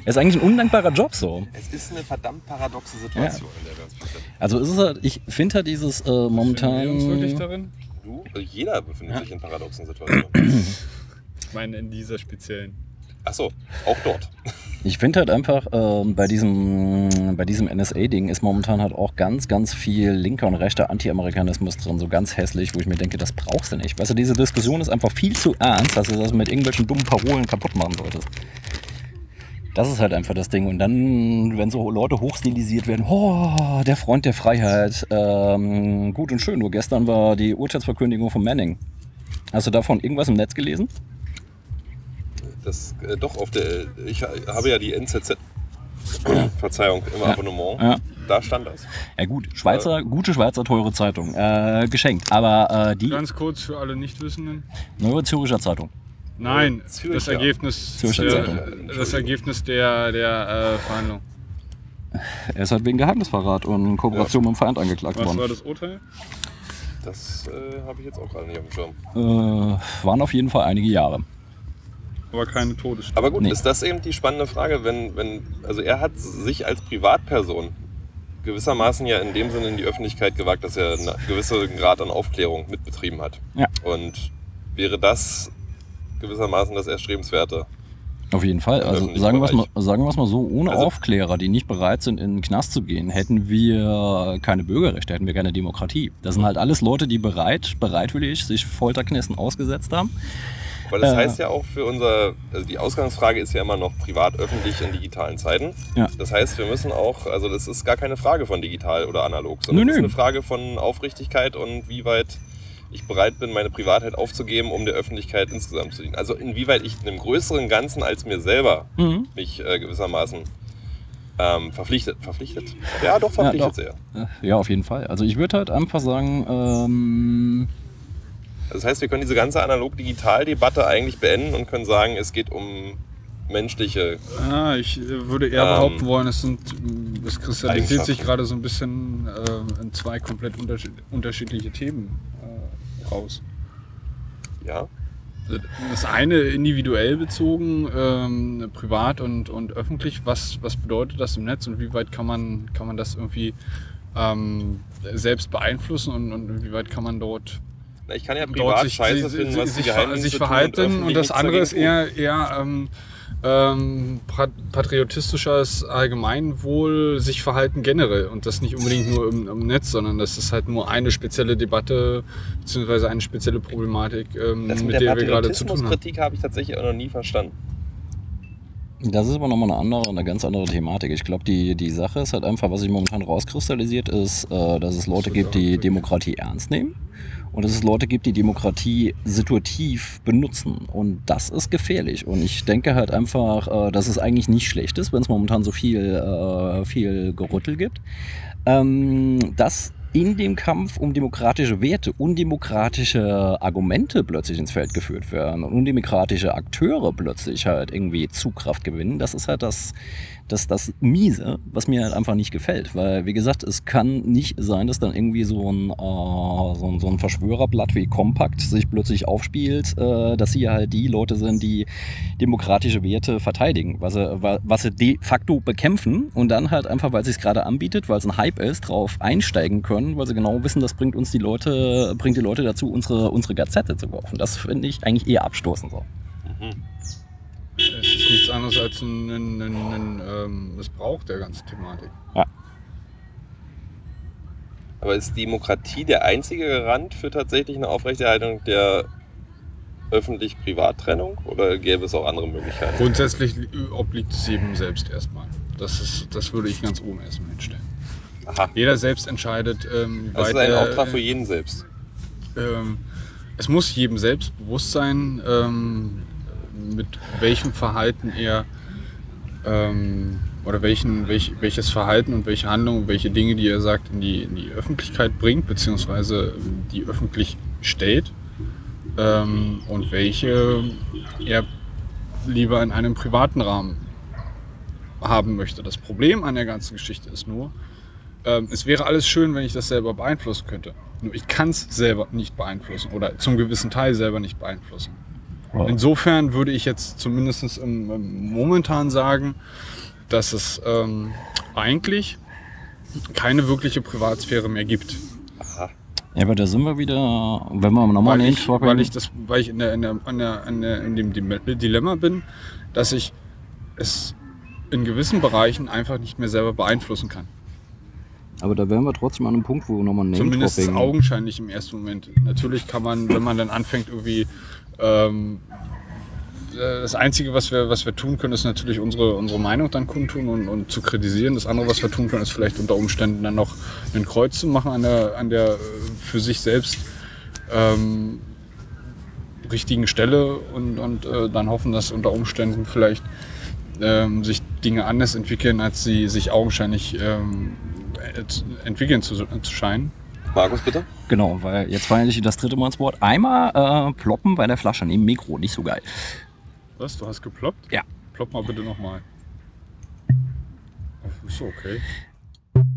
Es ist eigentlich ein undankbarer Job so. Es ist eine verdammt paradoxe Situation, in der wir uns befinden. Also ist es halt, ich finde halt dieses äh, wir uns momentan. wirklich darin? Du, also jeder befindet sich in paradoxen Situationen. Ich meine, in dieser speziellen. Achso, auch dort. Ich finde halt einfach, ähm, bei diesem, bei diesem NSA-Ding ist momentan halt auch ganz, ganz viel linker und rechter Anti-Amerikanismus drin, so ganz hässlich, wo ich mir denke, das brauchst du nicht. Weißt du, diese Diskussion ist einfach viel zu ernst, dass du das mit irgendwelchen dummen Parolen kaputt machen solltest. Das ist halt einfach das Ding. Und dann, wenn so Leute hochstilisiert werden, oh, der Freund der Freiheit, ähm, gut und schön, nur gestern war die Urteilsverkündigung von Manning. Hast du davon irgendwas im Netz gelesen? Das, äh, doch, auf der, ich habe ja die NZZ, *clears throat* Verzeihung, im Ja. Abonnement. Ja. Da stand das. Ja gut, Schweizer, gute Schweizer teure Zeitung. Äh, geschenkt. Aber äh, die Ganz kurz für alle Nichtwissenden. Neue Zürcher Zeitung. Nein, Zürcher. das Ergebnis, Zürcher Zeitung. das Ergebnis der, der äh, Verhandlung. Er ist halt wegen Geheimnisverrat und Kooperation mit dem Feind angeklagt Was war worden. das Urteil? Das äh, habe ich jetzt auch gerade nicht auf dem Schirm. Äh, waren auf jeden Fall einige Jahre. Aber keine Todesstrafe. Aber gut, Nee. ist das eben die spannende Frage, wenn, wenn, also er hat sich als Privatperson gewissermaßen ja in dem Sinne in die Öffentlichkeit gewagt, dass er einen gewissen Grad an Aufklärung mitbetrieben hat. Ja. Und wäre das gewissermaßen das Erstrebenswerte? Auf jeden Fall. Also sagen wir es mal, sagen mal so, ohne Also- Aufklärer, die nicht bereit sind, in den Knast zu gehen, hätten wir keine Bürgerrechte, hätten wir keine Demokratie. Das sind halt alles Leute, die bereit, bereitwillig sich Folterknästen ausgesetzt haben. Weil das Äh. heißt ja auch für unser, also die Ausgangsfrage ist ja immer noch privat, öffentlich in digitalen Zeiten. Ja. Das heißt, wir müssen auch, also das ist gar keine Frage von digital oder analog, sondern das ist eine Frage von Aufrichtigkeit und wie weit ich bereit bin, meine Privatheit aufzugeben, um der Öffentlichkeit insgesamt zu dienen. Also inwieweit ich einem größeren Ganzen als mir selber Mhm. mich äh, gewissermaßen ähm, verpflichtet, verpflichtet? Ja, doch, verpflichtet doch. sehr. Äh, Ja, auf jeden Fall. Also ich würde halt einfach sagen, ähm, Das heißt, wir können diese ganze analog-digital-Debatte eigentlich beenden und können sagen, es geht um menschliche Ah, ich äh, würde eher Ähm, behaupten wollen, es sind, mh, es kristallisiert sich gerade so ein bisschen äh, in zwei komplett unterschied unterschiedliche Themen äh, raus. Ja. das eine individuell bezogen, ähm, privat und, und öffentlich. Was, was bedeutet das im Netz und wie weit kann man, kann man das irgendwie ähm, selbst beeinflussen und, und wie weit kann man dort, Ich kann ja privat sich, Scheiße finden, was sich, sich verhalten und, öffentlich das andere ist eher, eher ähm, ähm, pat- patriotistisches Allgemeinwohl, sich verhalten generell und das nicht unbedingt nur im, im Netz, sondern das ist halt nur eine spezielle Debatte beziehungsweise eine spezielle Problematik, ähm, mit mit der der wir gerade zu tun haben. Patriotismuskritik habe ich tatsächlich auch noch nie verstanden. Das ist aber nochmal eine andere, eine ganz andere Thematik. Ich glaube, die, die Sache ist halt einfach, was sich momentan rauskristallisiert, ist, äh, dass es Leute gibt, die Demokratie ernst nehmen und dass es Leute gibt, die Demokratie situativ benutzen. Und das ist gefährlich. Und ich denke halt einfach, äh, dass es eigentlich nicht schlecht ist, wenn es momentan so viel, äh, viel Gerüttel gibt. Ähm, dass in dem Kampf um demokratische Werte undemokratische Argumente plötzlich ins Feld geführt werden und undemokratische Akteure plötzlich halt irgendwie Zugkraft gewinnen, das ist halt das, das, das Miese, was mir halt einfach nicht gefällt. Weil, wie gesagt, es kann nicht sein, dass dann irgendwie so ein, äh, so ein, so ein Verschwörerblatt wie Compact sich plötzlich aufspielt, äh, dass sie halt die Leute sind, die demokratische Werte verteidigen, was sie, wa- was sie de facto bekämpfen und dann halt einfach, weil es sich gerade anbietet, weil es ein Hype ist, drauf einsteigen können, weil sie genau wissen, das bringt uns die Leute, bringt die Leute dazu, unsere, unsere Gazette zu kaufen. Das finde ich eigentlich eher abstoßend so. Es ist nichts anderes als ein, ein, ein, ein ähm, Missbrauch der ganzen Thematik. Aber ist Demokratie der einzige Garant für tatsächlich eine Aufrechterhaltung der öffentlich-privat-Trennung oder gäbe es auch andere Möglichkeiten? Grundsätzlich li- obliegt es jedem selbst erstmal. Das, ist, das würde ich ganz oben erstmal hinstellen. Aha. Jeder selbst entscheidet, ähm, Das ist ein Auftrag für jeden selbst. ähm, es muss jedem selbst bewusst sein, ähm, mit welchem Verhalten er ähm, oder welchen, welch, welches Verhalten und welche Handlungen, welche Dinge, die er sagt, in die, in die Öffentlichkeit bringt, beziehungsweise die öffentlich stellt ähm, und welche er lieber in einem privaten Rahmen haben möchte. Das Problem an der ganzen Geschichte ist nur, ähm, es wäre alles schön, wenn ich das selber beeinflussen könnte. Nur ich kann es selber nicht beeinflussen oder zum gewissen Teil selber nicht beeinflussen. Insofern würde ich jetzt zumindest im, im momentan sagen, dass es ähm, eigentlich keine wirkliche Privatsphäre mehr gibt. Ja, aber da sind wir wieder, wenn wir nochmal Weil ich, weil ich, das, weil ich in, der, in, der, an der, an der, in dem Dile- Dilemma bin, dass ich es in gewissen Bereichen einfach nicht mehr selber beeinflussen kann. aber da wären wir trotzdem an einem Punkt, wo nochmal ein Zumindest augenscheinlich im ersten Moment. Natürlich kann man, wenn man dann anfängt, irgendwie. Ähm, äh, das Einzige, was wir, was wir tun können, ist natürlich unsere, unsere Meinung dann kundtun und, und zu kritisieren. Das andere, was wir tun können, ist vielleicht unter Umständen dann noch ein Kreuz zu machen an der, an der äh, für sich selbst ähm, richtigen Stelle und, und äh, dann hoffen, dass unter Umständen vielleicht ähm, sich Dinge anders entwickeln, als sie sich augenscheinlich ähm, äh, entwickeln zu, zu scheinen. Markus, bitte? Genau, weil jetzt feiere ich das dritte Mal ins Wort. Einmal äh, ploppen bei der Flasche neben Mikro, nicht so geil. Was? Du hast geploppt? Ja. Plopp mal bitte nochmal. Ist so, okay.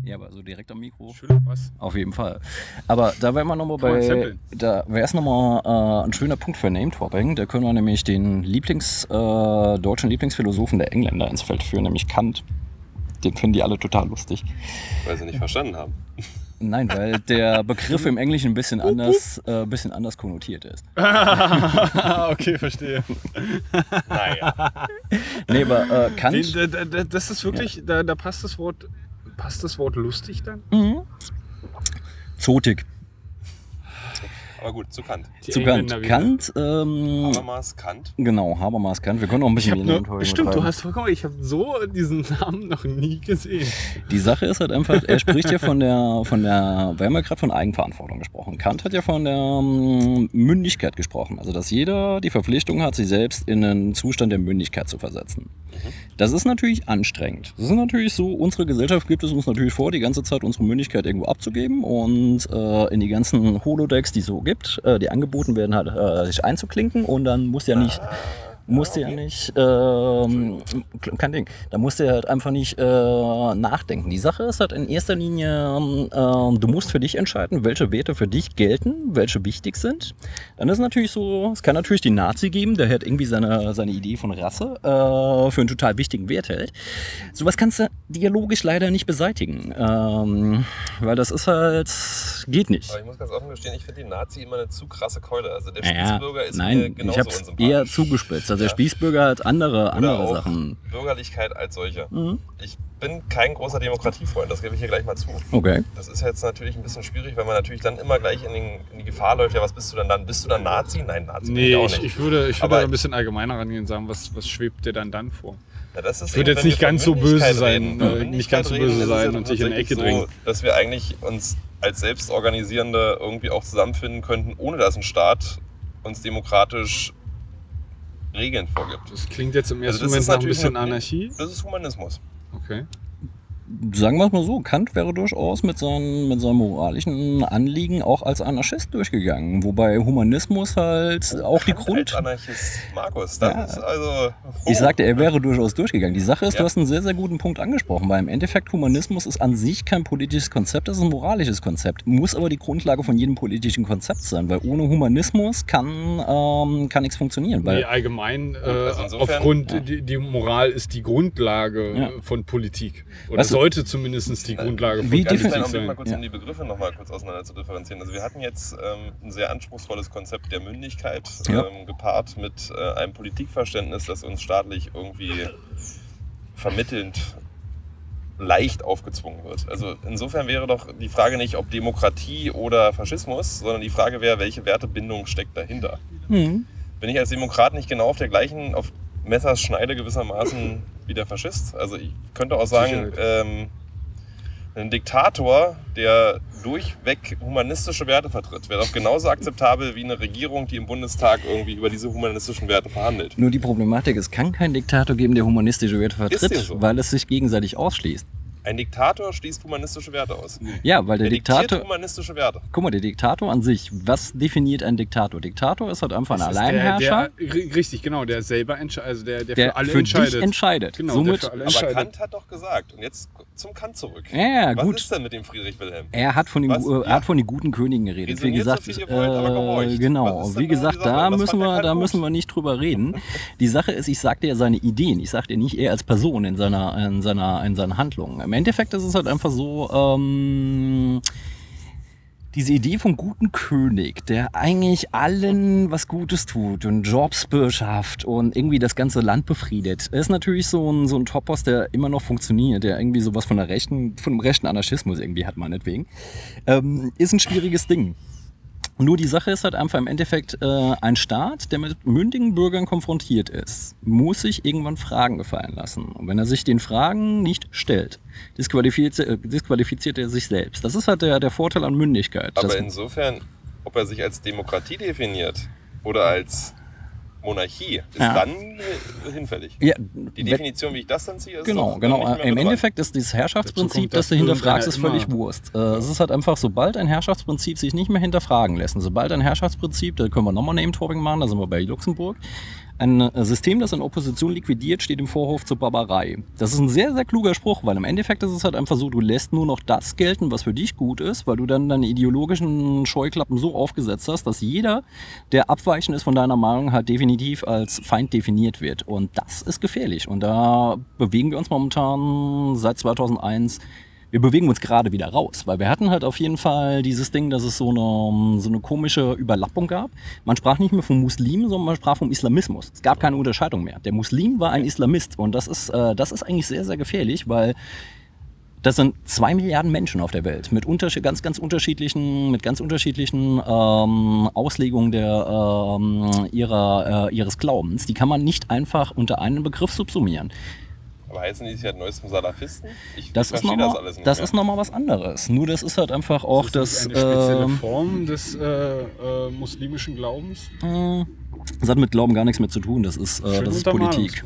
Ja, aber so direkt am Mikro. Schöner Bass. Auf jeden Fall. Aber da wären wir nochmal bei. Da wäre es nochmal äh, ein schöner Punkt für Name-Dropping. Da können wir nämlich den Lieblings, äh, deutschen Lieblingsphilosophen der Engländer ins Feld führen, nämlich Kant. Den finden die alle total lustig. Weil sie nicht verstanden haben. Nein, weil *laughs* der Begriff im Englischen ein bisschen anders, äh, bisschen anders konnotiert ist. *laughs* okay, verstehe. Naja. Nee, aber äh, Kant. Den, da, da, das ist wirklich, da, da passt das Wort, passt das Wort lustig dann? Mhm. Zotik. Aber gut, zu Kant. Die Zu Kant. Wieder. Kant, ähm, Habermas, Kant. genau, Habermas Kant. Wir können auch ein Ich bisschen die nur, stimmt, du hast vollkommen, ich habe so diesen Namen noch nie gesehen. Die Sache ist halt einfach, er spricht ja von der, von der, wir haben ja gerade von Eigenverantwortung gesprochen. Kant hat ja von der ähm, Mündigkeit gesprochen. Also, dass jeder die Verpflichtung hat, sich selbst in einen Zustand der Mündigkeit zu versetzen. Das ist natürlich anstrengend. Das ist natürlich so, unsere Gesellschaft gibt es uns natürlich vor, die ganze Zeit unsere Mündigkeit irgendwo abzugeben und äh, in die ganzen Holodecks, die es so gibt, äh, die angeboten werden, halt, äh, sich einzuklinken und dann muss ja nicht musst du ja nicht, ähm, kein Ding, da musst du halt einfach nicht äh, nachdenken. Die Sache ist halt in erster Linie, ähm, du musst für dich entscheiden, welche Werte für dich gelten, welche wichtig sind. Dann ist natürlich so, es kann natürlich den Nazi geben, der halt irgendwie seine, seine Idee von Rasse äh, für einen total wichtigen Wert hält. Sowas kannst du dialogisch leider nicht beseitigen, ähm, weil das ist halt, geht nicht. Aber ich muss ganz offen gestehen, ich finde den Nazi immer eine zu krasse Keule. Also der Naja, Spießbürger ist mir nein, genauso ich unsympathisch. eher zugespitzt. Also der Ja. Spießbürger hat andere, Oder andere auch Sachen. Bürgerlichkeit als solche. Mhm. Ich bin kein großer Demokratiefreund, das gebe ich hier gleich mal zu. Okay. Das ist jetzt natürlich ein bisschen schwierig, weil man natürlich dann immer gleich in, den, in die Gefahr läuft, ja, was bist du denn dann? Bist du dann Nazi? Nein, Nazi bin Nee, ich auch ich, nicht. ich würde, ich würde Aber- ein bisschen allgemeiner rangehen und sagen, was, was schwebt dir dann dann vor? Ja, das ist Ich würde jetzt nicht von ganz so böse sein, reden. äh, nicht ganz so böse reden, sein und sich in tatsächlich Ecke drängen. So, dass wir eigentlich uns als Selbstorganisierende irgendwie auch zusammenfinden könnten, ohne dass ein Staat uns demokratisch Regeln vorgibt. Das klingt jetzt im ersten Also Moment ist nach ein bisschen Anarchie. Das ist Humanismus. Okay. Sagen wir es mal so, Kant wäre durchaus mit seinen, mit seinem moralischen Anliegen auch als Anarchist durchgegangen. Wobei Humanismus halt auch die Grund... Als Anarchist Markus, das Ja. ist also. Ich sagte, er wäre durchaus durchgegangen. Die Sache ist, du Ja. hast einen sehr, sehr guten Punkt angesprochen, weil im Endeffekt Humanismus ist an sich kein politisches Konzept, das ist ein moralisches Konzept. Muss aber die Grundlage von jedem politischen Konzept sein, weil ohne Humanismus kann, ähm, kann nichts funktionieren. Weil Nee, allgemein, äh, also insofern- aufgrund, Ja. die, die Moral ist die Grundlage Ja. von Politik. Oder Weißt du- sollte zumindest die Grundlage von Wie Ganz Politik Augenblick mal sein. kurz, Ja. um die Begriffe nochmal kurz auseinander zu differenzieren. Also wir hatten jetzt ähm, ein sehr anspruchsvolles Konzept der Mündigkeit Ja. ähm, gepaart mit äh, einem Politikverständnis, das uns staatlich irgendwie vermittelnd leicht aufgezwungen wird. Also insofern wäre doch die Frage nicht, ob Demokratie oder Faschismus, sondern die Frage wäre, welche Wertebindung steckt dahinter. Hm. Bin ich als Demokrat nicht genau auf der gleichen, auf Messers Schneide gewissermaßen wie der Faschist? Also ich könnte auch sagen, ähm, ein Diktator, der durchweg humanistische Werte vertritt, wäre doch genauso akzeptabel wie eine Regierung, die im Bundestag irgendwie über diese humanistischen Werte verhandelt. Nur die Problematik, es kann keinen Diktator geben, der humanistische Werte vertritt, so? weil es sich gegenseitig ausschließt. Ein Diktator schließt humanistische Werte aus. Ja, weil der Er diktiert Diktator, humanistische Werte. guck mal, der Diktator an sich, was definiert ein Diktator? Diktator ist halt einfach ein Das Alleinherrscher, Der, der, ri- richtig, genau, der selber entscheidet, also der, der, der für alle für entscheidet. dich entscheidet. Genau, Somit, der für alle Aber entscheidet. Kant hat doch gesagt, und jetzt zum Kant zurück. Ja, ja, Was gut. ist denn mit dem Friedrich Wilhelm? Er hat von den, Was? äh, er Ja. hat von den guten Königen geredet. Wie so gesagt, viel ihr wollt, äh. Was genau. Wie da gesagt, da Was müssen der wir, da müssen wir nicht drüber reden. Die Sache ist, ich sagte ja seine Ideen. Ich sagte nicht er als Person in seiner, in seiner, in seinen Handlungen. Im Endeffekt ist es halt einfach so. Ähm, diese Idee vom guten König, der eigentlich allen was Gutes tut und Jobs beschafft und irgendwie das ganze Land befriedet, ist natürlich so ein, so ein Topos, der immer noch funktioniert, der irgendwie sowas von der rechten, von dem rechten Anarchismus irgendwie hat, meinetwegen. Ähm, ist ein schwieriges Ding. Nur die Sache ist halt einfach im Endeffekt, äh, ein Staat, der mit mündigen Bürgern konfrontiert ist, muss sich irgendwann Fragen gefallen lassen. Und wenn er sich den Fragen nicht stellt, disqualifiziert, äh, disqualifiziert er sich selbst. Das ist halt der, der Vorteil an Mündigkeit. Aber insofern, ob er sich als Demokratie definiert oder als Monarchie, ist Ja. dann äh, hinfällig. ja, Die Definition, wie ich das dann ziehe, ist Genau, doch genau. nicht mehr Im. Endeffekt ist dieses Herrschaftsprinzip, das dass du hinterfragst, ist völlig immer- Wurst. Äh, Es ist halt einfach, sobald ein Herrschaftsprinzip sich nicht mehr hinterfragen lässt, sobald ein Herrschaftsprinzip, da können wir nochmal Name-Dropping machen, da sind wir bei Luxemburg, ein äh, System, das in Opposition liquidiert, steht im Vorhof zur Barbarei. Das ist ein sehr, sehr kluger Spruch, weil im Endeffekt ist es halt einfach so, du lässt nur noch das gelten, was für dich gut ist, weil du dann deine ideologischen Scheuklappen so aufgesetzt hast, dass jeder, der abweichend ist von deiner Meinung, halt definitiv als Feind definiert wird. Und das ist gefährlich. Und da bewegen wir uns momentan seit 2001 wir bewegen uns gerade wieder raus, weil wir hatten halt auf jeden Fall dieses Ding, dass es so eine, so eine komische Überlappung gab. Man sprach nicht mehr vom Muslim, sondern man sprach vom Islamismus. Es gab keine Unterscheidung mehr. Der Muslim war ein Islamist und das ist, äh, das ist eigentlich sehr, sehr gefährlich, weil das sind zwei Milliarden Menschen auf der Welt mit ganz, ganz unterschiedlichen, mit ganz unterschiedlichen ähm, Auslegungen der, ähm, ihrer, äh, ihres Glaubens. Die kann man nicht einfach unter einen Begriff subsumieren. Aber heißen die sich ja neuestem Salafisten? Ich Das ist verstehe nochmal das alles nicht das mehr. ist noch mal was anderes. Nur das ist halt einfach auch das. ist eine spezielle ähm, Form des äh, äh, muslimischen Glaubens. äh, das hat mit Glauben gar nichts mehr zu tun. Das ist, äh, das ist Politik.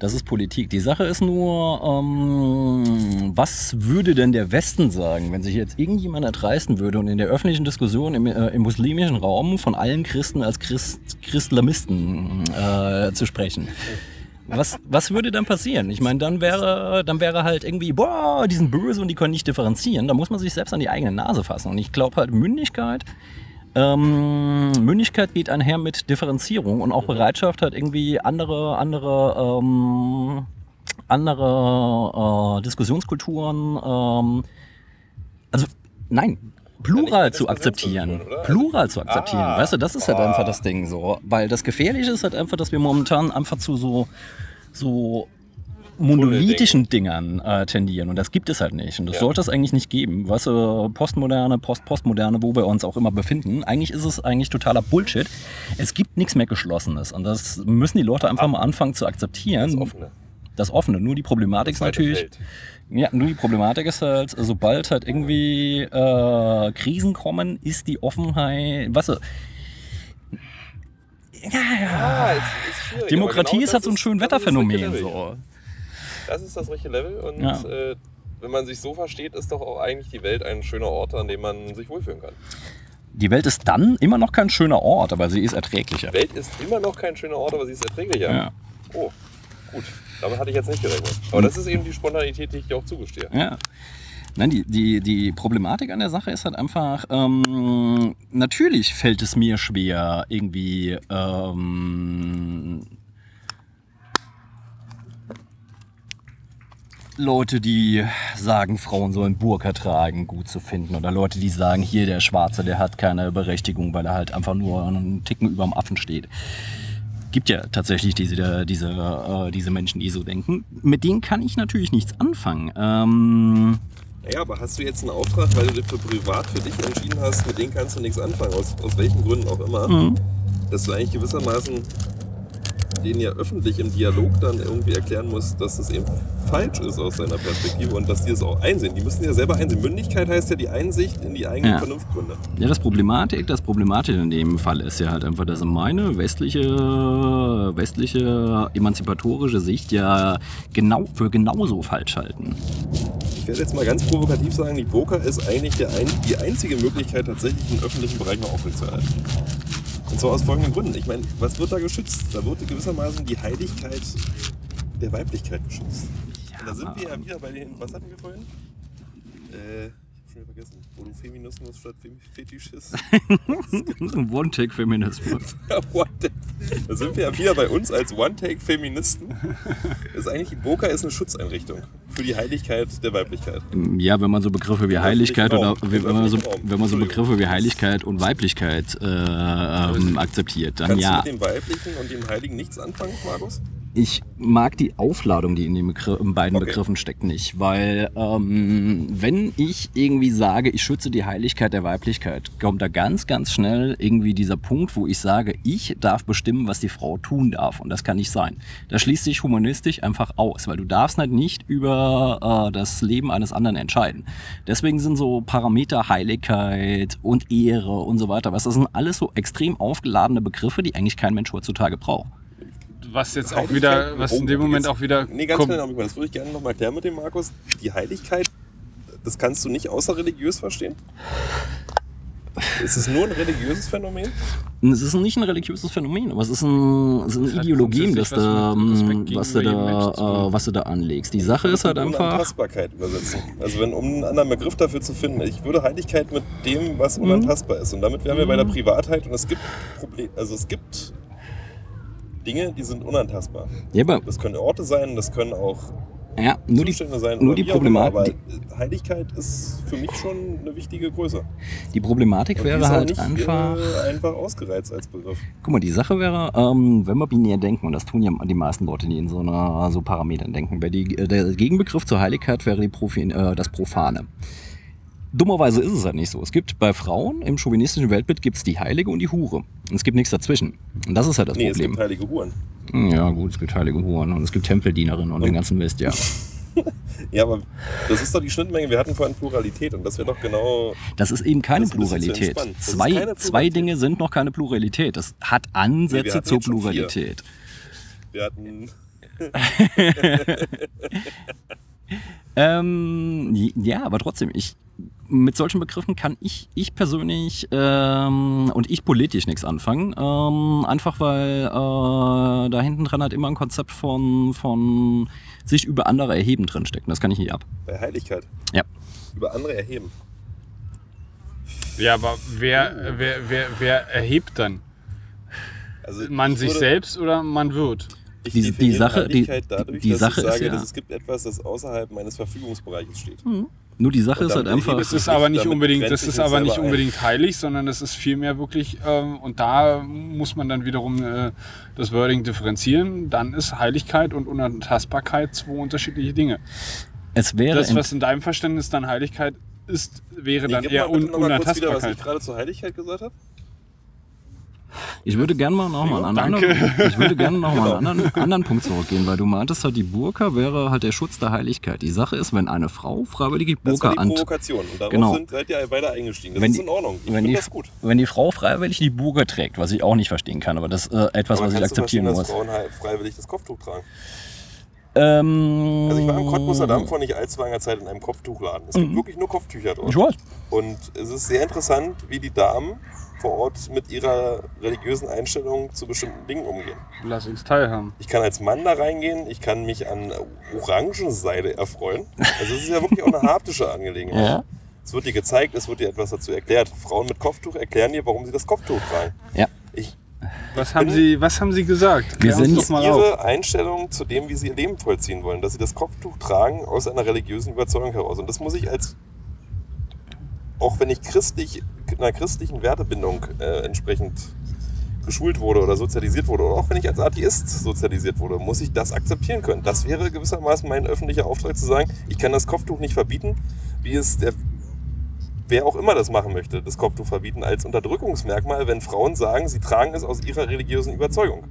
Das ist Politik. Die Sache ist nur, ähm, was würde denn der Westen sagen, wenn sich jetzt irgendjemand erdreisten würde und in der öffentlichen Diskussion im, äh, im muslimischen Raum von allen Christen als Christ, Christlamisten äh, zu sprechen? Was, was würde dann passieren? Ich meine, dann wäre, dann wäre halt irgendwie, boah, die sind böse und die können nicht differenzieren. Da muss man sich selbst an die eigene Nase fassen. Und ich glaube halt, Mündigkeit, ähm, Mündigkeit geht einher mit Differenzierung und auch Bereitschaft halt irgendwie andere, andere, ähm, andere äh, Diskussionskulturen, ähm, also nein, Plural zu akzeptieren. Plural zu akzeptieren. Ah. weißt du, das ist halt Ah. einfach das Ding so. Weil das Gefährliche ist halt einfach, dass wir momentan einfach zu so, so monolithischen Dingern äh, tendieren. Und das gibt es halt nicht. Und das Ja. sollte es eigentlich nicht geben. Weißt du, Postmoderne, Post-Postmoderne, wo wir uns auch immer befinden. Eigentlich ist es eigentlich totaler Bullshit. Es gibt nichts mehr Geschlossenes. Und das müssen die Leute einfach mal anfangen zu akzeptieren. Das Offene. Das Offene. Nur die Problematik ist natürlich. Feld. Ja, nur die Problematik ist halt, sobald halt irgendwie äh, Krisen kommen, ist die Offenheit, weißt du, ja, ja. Ah, ist, ist Demokratie genau ist halt das so ein schön das das Wetterphänomen. Level. So. Das ist das richtige Level und Ja. äh, wenn man sich so versteht, ist doch auch eigentlich die Welt ein schöner Ort, an dem man sich wohlfühlen kann. Die Welt ist dann immer noch kein schöner Ort, aber sie ist erträglicher. Die Welt ist immer noch kein schöner Ort, aber sie ist erträglicher. Ja. Oh, gut. Damit hatte ich jetzt nicht gerechnet. Aber das ist eben die Spontanität, die ich dir auch zugestehe. Ja. Nein, die, die, die Problematik an der Sache ist halt einfach, ähm, natürlich fällt es mir schwer, irgendwie ähm, Leute, die sagen, Frauen sollen Burka tragen, gut zu finden. Oder Leute, die sagen, hier der Schwarze, der hat keine Berechtigung, weil er halt einfach nur einen Ticken über dem Affen steht. Gibt ja tatsächlich diese, diese, äh, diese Menschen, die so denken. Mit denen kann ich natürlich nichts anfangen. Ähm, Naja, aber hast du jetzt einen Auftrag, weil du dich für privat für dich entschieden hast, mit denen kannst du nichts anfangen, aus, aus welchen Gründen auch immer, Mhm. dass du eigentlich gewissermaßen denen ja öffentlich im Dialog dann irgendwie erklären musst, dass es eben falsch ist aus deiner Perspektive und dass die es auch einsehen. Die müssen ja selber einsehen. Mündigkeit heißt ja die Einsicht in die eigenen Ja. Vernunftgründe. Ja, das Problematik, das Problematische in dem Fall ist ja halt einfach, dass meine westliche, westliche emanzipatorische Sicht ja genau für genauso falsch halten. Ich werde jetzt mal ganz provokativ sagen, die Poker ist eigentlich der ein, die einzige Möglichkeit, tatsächlich den öffentlichen Bereich noch aufrechtzuerhalten. Und zwar aus folgenden Gründen. Ich meine, was wird da geschützt? Da wird gewissermaßen die Heiligkeit der Weiblichkeit geschützt. Und da sind wir ja wieder bei den, was hatten wir vorhin? Äh, wieder vergessen. Wo du Feminismus statt Fem- Fetischist. *laughs* *laughs* One-Take-Feminismus. Da sind wir ja wieder bei uns als One-Take-Feministen. Ist eigentlich, die Poker ist eine Schutzeinrichtung für die Heiligkeit der Weiblichkeit. Ja, wenn man so Begriffe wie Heiligkeit oder wenn man so, wenn man so. Begriffe wie Heiligkeit und Weiblichkeit äh, ähm, akzeptiert, dann Kannst ja. du mit dem Weiblichen und dem Heiligen nichts anfangen, Markus? Ich mag die Aufladung, die in den, Begr in beiden Okay. Begriffen steckt, nicht. Weil, ähm, wenn ich irgendwie sage, ich schütze die Heiligkeit der Weiblichkeit, kommt da ganz, ganz schnell irgendwie dieser Punkt, wo ich sage, ich darf bestimmen, was die Frau tun darf. Und das kann nicht sein. Das schließt sich humanistisch einfach aus, weil du darfst halt nicht über äh, das Leben eines anderen entscheiden. Deswegen sind so Parameter Heiligkeit und Ehre und so weiter, was das sind alles so extrem aufgeladene Begriffe, die eigentlich kein Mensch heutzutage braucht. Was jetzt auch wieder, was in dem Moment jetzt- auch wieder Nee, ganz kommt. schnell mal. Das würde ich gerne noch mal klären mit dem Markus. Die Heiligkeit, das kannst du nicht außer religiös verstehen? Ist es nur ein religiöses Phänomen? Es ist nicht ein religiöses Phänomen, aber es ist, ein, es ist eine hat Ideologie, das da, was ähm, was, du da, äh, was du da anlegst. Die Sache ist halt einfach. Unantastbarkeit übersetzen. Also wenn, um einen anderen Begriff dafür zu finden. Ich würde Heiligkeit mit dem, was unantastbar ist. Und damit wären wir bei der Privatheit. Und es gibt Probleme, also es gibt Dinge, die sind unantastbar. Ja, aber, Das können Orte sein, das können auch ja, nur die, Zustände sein. nur die Problematik- Aber Heiligkeit ist für mich schon eine wichtige Größe. die Problematik die wäre auch halt nicht einfach. Äh, einfach ausgereizt als Begriff. Guck mal, die Sache wäre, ähm, wenn wir binär denken, und das tun ja die meisten Leute, die in so einer so Parametern denken, wäre die, äh, der Gegenbegriff zur Heiligkeit wäre die Profi, äh, das Profane. Dummerweise ist es halt nicht so. Es gibt bei Frauen im chauvinistischen Weltbild gibt's die Heilige und die Hure. Und es gibt nichts dazwischen. Und das ist halt das Nee, es Problem. gibt heilige Huren. Ja, gut, es gibt heilige Huren und es gibt Tempeldienerinnen und den ganzen Mist, ja. *laughs* Ja, aber das ist doch die Schnittmenge. Wir hatten vorhin Pluralität und das wäre doch genau. Das ist eben keine Pluralität. ist Zwei, keine zwei Pluralität. Dinge sind noch keine Pluralität. Das hat Nee, Ansätze hatten zur. Pluralität. Wir hatten *laughs* Ähm, ja, aber trotzdem, ich, mit solchen Begriffen kann ich, ich persönlich ähm, und ich politisch nichts anfangen. Ähm, einfach weil äh, da hinten dran halt immer ein Konzept von, von sich über andere erheben drinstecken. Das kann ich nicht ab. Bei Heiligkeit. Ja. Über andere erheben. Ja, aber wer, wer, wer, wer erhebt dann? Also Man ich sich selbst oder man wird? Ich Die- die Sache- die- dadurch, die dass Sache ich ist sage, ja- dass es gibt etwas, das außerhalb meines Verfügungsbereiches steht. Nur die Sache ist halt einfach. Das ist aber nicht unbedingt, das ist aber nicht unbedingt heilig, sondern das ist vielmehr wirklich, ähm, und da muss man dann wiederum äh, das Wording differenzieren. Dann ist Heiligkeit und Unantastbarkeit zwei unterschiedliche Dinge. Es wäre Das, was in deinem Verständnis dann Heiligkeit ist, wäre dann gib eher Un kurz wieder, was Unantastbarkeit. ich gerade zur Heiligkeit gesagt habe. Ich würde gerne mal noch mal einen anderen, ich würde gerne noch mal einen Genau. anderen, anderen Punkt zurückgehen, weil du meintest halt, die Burka wäre halt der Schutz der Heiligkeit. Die Sache ist, wenn eine Frau freiwillig die Das war Burka die an, Provokation. Und darauf Genau. sind, seid ihr beide eingestiegen. Das Wenn ist die- in Ordnung. Ich wenn finde die, das gut. wenn die Frau freiwillig die Burka trägt, was ich auch nicht verstehen kann, aber das ist äh, etwas, Aber was ich akzeptieren muss. dass Frauen halt freiwillig das Kopftuch tragen? Ähm, Also ich war im Cottbuser Damm vor nicht allzu langer Zeit in einem Kopftuchladen. Es gibt wirklich nur Kopftücher dort. Mhm. Ich weiß. Und es ist sehr interessant, wie die Damen vor Ort mit ihrer religiösen Einstellung zu bestimmten Dingen umgehen. Lass uns teilhaben. Ich kann als Mann da reingehen, ich kann mich an Orangenseide erfreuen. Also es ist ja wirklich auch eine haptische Angelegenheit. Ja. Es wird dir gezeigt, es wird dir etwas dazu erklärt. Frauen mit Kopftuch erklären dir, warum sie das Kopftuch tragen. Ja. Ich, Was haben, Sie, was haben Sie gesagt? Wir sind- doch mal auf. ihre Einstellung zu dem, wie sie ihr Leben vollziehen wollen, dass sie das Kopftuch tragen aus einer religiösen Überzeugung heraus. Und das muss ich als, auch wenn ich christlich, einer christlichen Wertebindung äh, entsprechend geschult wurde oder sozialisiert wurde, oder auch wenn ich als Atheist sozialisiert wurde, muss ich das akzeptieren können. Das wäre gewissermaßen mein öffentlicher Auftrag zu sagen, ich kann das Kopftuch nicht verbieten, wie es der wer auch immer das machen möchte, das Kopftuch verbieten als Unterdrückungsmerkmal, wenn Frauen sagen, sie tragen es aus ihrer religiösen Überzeugung.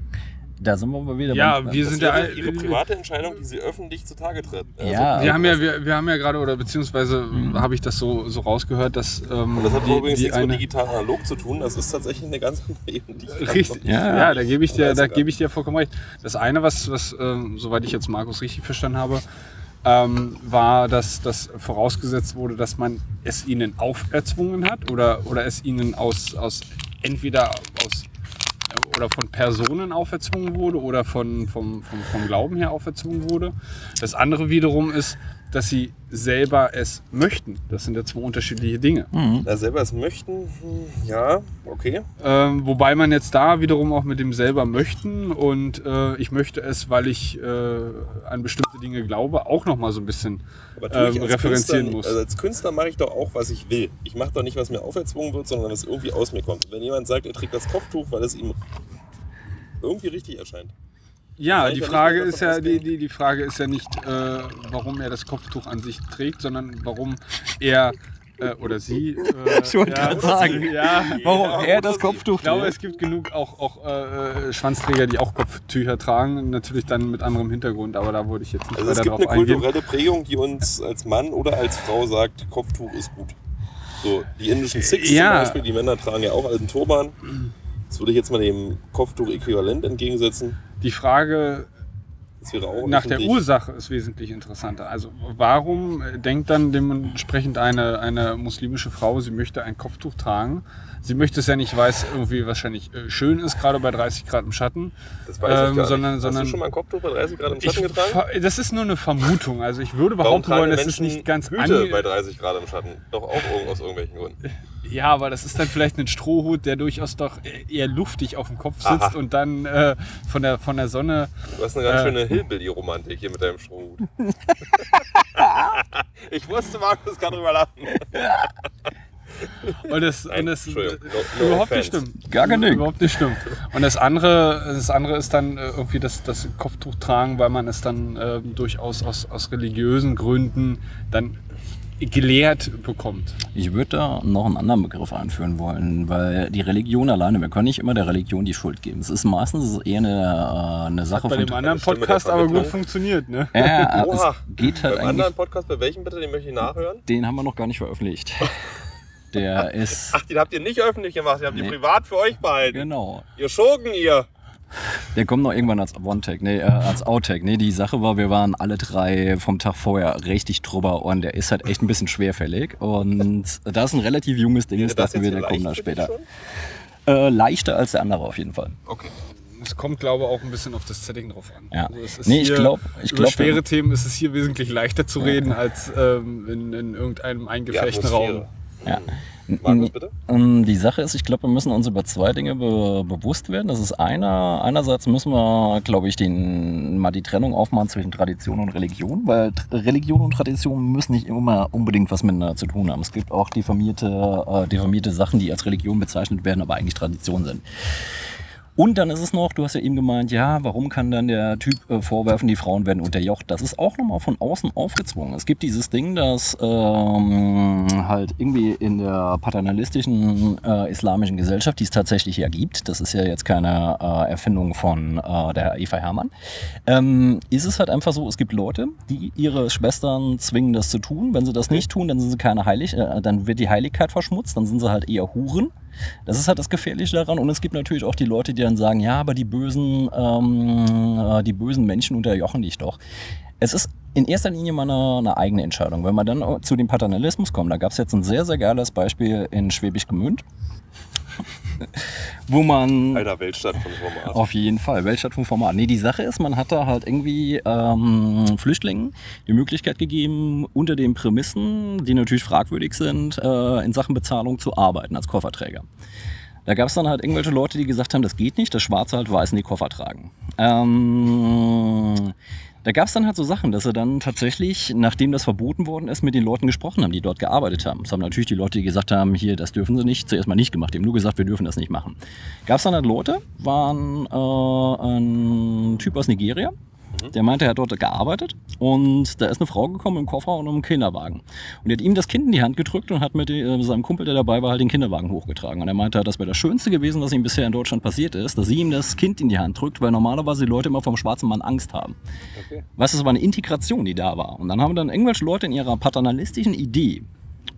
Da sind wir mal wieder Ja, beim, wir Das sind ja. wäre ihre private Entscheidung, die sie öffentlich zutage tritt. Also, Ja. Wir haben ja, wir, wir haben ja gerade, oder beziehungsweise habe ich das so, so rausgehört, dass ähm, Und das hat die, übrigens die nichts mit digital analog zu tun. Das ist tatsächlich eine ganz andere Ebene. die ich Richtig, ja, Ja. da gebe ich dir, da gebe ich dir vollkommen recht. Das eine, was, was ähm, soweit ich jetzt Markus richtig verstanden habe, ähm, war, dass das vorausgesetzt wurde, dass man es ihnen auferzwungen hat oder, oder es ihnen aus, aus entweder aus äh, oder von Personen auferzwungen wurde oder von, vom, vom, vom Glauben her auferzwungen wurde. Das andere wiederum ist, dass sie selber es möchten. Das sind ja zwei unterschiedliche Dinge. Da selber es möchten, hm, ja, okay. Ähm, wobei man jetzt da wiederum auch mit dem selber möchten und äh, ich möchte es, weil ich äh, an bestimmte Dinge glaube, auch nochmal so ein bisschen ähm, referenzieren Künstler, muss. Also als Künstler mache ich doch auch, was ich will. Ich mache doch nicht, was mir auferzwungen wird, sondern was irgendwie aus mir kommt. Und wenn jemand sagt, er trägt das Kopftuch, weil es ihm irgendwie richtig erscheint. Ja, die ja Frage ist ja, die, die, die Frage ist ja nicht, äh, warum er das Kopftuch an sich trägt, sondern warum er äh, oder sie. Äh, *laughs* Ich wollte gerade sagen. *laughs* Ja, *laughs* Warum Ja, er das. Kopftuch Ich glaube, trägt. es gibt genug auch, auch äh, Schwanzträger, die auch Kopftücher tragen. Natürlich dann mit anderem Hintergrund, aber da wollte ich jetzt nicht Also es weiter gibt drauf eine eingehen. kulturelle Prägung, die uns als Mann oder als Frau sagt, Kopftuch ist gut. So, die indischen Sikhs Ja. zum Beispiel, die Männer tragen ja auch einen Turban. Das würde ich jetzt mal dem Kopftuch äquivalent entgegensetzen. Die Frage nach der. Ursache ist wesentlich interessanter. Also warum denkt dann dementsprechend eine, eine muslimische Frau, sie möchte ein Kopftuch tragen? Sie möchte es ja nicht, weil es irgendwie wahrscheinlich äh, schön ist, gerade bei 30 Grad im Schatten. Das weiß ich Ähm, gar sondern- nicht. sondern- Hast du schon mal ein Kopftuch bei 30 Grad im Ich, Schatten getragen? das ist nur eine Vermutung. Also ich würde behaupten wollen, das ist nicht ganz Hüte bei 30 Grad im Schatten? Doch auch aus irgendwelchen Gründen. *laughs* Ja, aber das ist dann vielleicht ein Strohhut, der durchaus doch eher luftig auf dem Kopf sitzt Aha. und dann äh, von, der, von der Sonne. Du hast eine ganz Äh. schöne Hillbilly-Romantik hier mit deinem Strohhut. *laughs* *laughs* ich wusste, Markus kann drüber lachen. *laughs* Und das, und das No- no überhaupt nicht offense. stimmt. Gar nicht. Überhaupt nicht stimmt. Und das andere, das andere ist dann äh, irgendwie das, das Kopftuch tragen, weil man es dann äh, durchaus aus, aus religiösen Gründen dann gelehrt bekommt. Ich würde da noch einen anderen Begriff einführen wollen, weil die Religion alleine, wir können nicht immer der Religion die Schuld geben. Es ist meistens eher eine, äh, eine Sache Bei von. dem anderen Podcast aber gut funktioniert, ne? Ja, es Oha. geht halt Beim eigentlich. anderen Podcast, bei welchem bitte, den möchte ich nachhören? Den haben wir noch gar nicht veröffentlicht. *laughs* Der *laughs* ist. Ach, den habt ihr nicht öffentlich gemacht, den habt ihr Nee. privat für euch behalten. Genau. Ihr Schurken, ihr. Der kommt noch irgendwann als One-Tag, nee, äh, als Outtag. Nee, die Sache war, wir waren alle drei vom Tag vorher richtig drüber und der ist halt echt ein bisschen schwerfällig. Und da ist ein relativ junges Ding, ist, dachten wir, der kommt dich später. Äh, leichter als der andere auf jeden Fall. Okay. Es kommt, glaube ich, auch ein bisschen auf das Setting drauf an. Ja. Also es ist Nee, ich hier- glaub- ich über glaub, schwere Themen ist es hier wesentlich leichter zu reden als ähm, in, in irgendeinem eingefechten Raum. Ja. Markus, bitte? Die Sache ist, ich glaube, wir müssen uns über zwei Dinge be bewusst werden. Das ist einer, einerseits müssen wir, glaube ich, den, mal die Trennung aufmachen zwischen Tradition und Religion, weil Religion und Tradition müssen nicht immer unbedingt was miteinander zu tun haben. Es gibt auch diffamierte, äh, diffamierte Sachen, die als Religion bezeichnet werden, aber eigentlich Tradition sind. Und dann ist es noch, du hast ja eben gemeint, ja, warum kann dann der Typ äh, vorwerfen, die Frauen werden unterjocht? Das ist auch nochmal von außen aufgezwungen. Es gibt dieses Ding, dass ähm, halt irgendwie in der paternalistischen äh, islamischen Gesellschaft, die es tatsächlich ja gibt, das ist ja jetzt keine äh, Erfindung von äh, der Eva Hermann, ähm, ist es halt einfach so, es gibt Leute, die ihre Schwestern zwingen, das zu tun. Wenn sie das nicht tun, dann sind sie keine Heilig, äh, dann wird die Heiligkeit verschmutzt, dann sind sie halt eher Huren. Das ist halt das Gefährliche daran. Und es gibt natürlich auch die Leute, die dann sagen, ja, aber die bösen, ähm, äh, die bösen Menschen unterjochen dich doch. Es ist in erster Linie mal eine, eine eigene Entscheidung. Wenn wir dann zu dem Paternalismus kommen, da gab es jetzt ein sehr, sehr geiles Beispiel in Schwäbisch Gmünd, *laughs* wo man... Alter Weltstadt von Format. Auf jeden Fall, Weltstadt vom Format. Nee, die Sache ist, man hat da halt irgendwie ähm, Flüchtlingen die Möglichkeit gegeben, unter den Prämissen, die natürlich fragwürdig sind, äh, in Sachen Bezahlung zu arbeiten als Kofferträger. Da gab es dann halt irgendwelche Leute, die gesagt haben, das geht nicht, das Schwarze halt Weißen die Koffer tragen. Ähm, da gab es dann halt so Sachen, dass sie dann tatsächlich, nachdem das verboten worden ist, mit den Leuten gesprochen haben, die dort gearbeitet haben. Das haben natürlich die Leute, die gesagt haben, hier, das dürfen sie nicht, zuerst mal nicht gemacht. Die haben nur gesagt, wir dürfen das nicht machen. Gab es dann halt Leute, waren äh, ein Typ aus Nigeria, der meinte, er hat dort gearbeitet und da ist eine Frau gekommen im Koffer und im Kinderwagen. Und die hat ihm das Kind in die Hand gedrückt und hat mit äh, seinem Kumpel, der dabei war, halt den Kinderwagen hochgetragen. Und er meinte, das wäre das Schönste gewesen, was ihm bisher in Deutschland passiert ist, dass sie ihm das Kind in die Hand drückt, weil normalerweise die Leute immer vom schwarzen Mann Angst haben. Okay. Was es war eine Integration, die da war. Und dann haben dann irgendwelche Leute in ihrer paternalistischen Idee,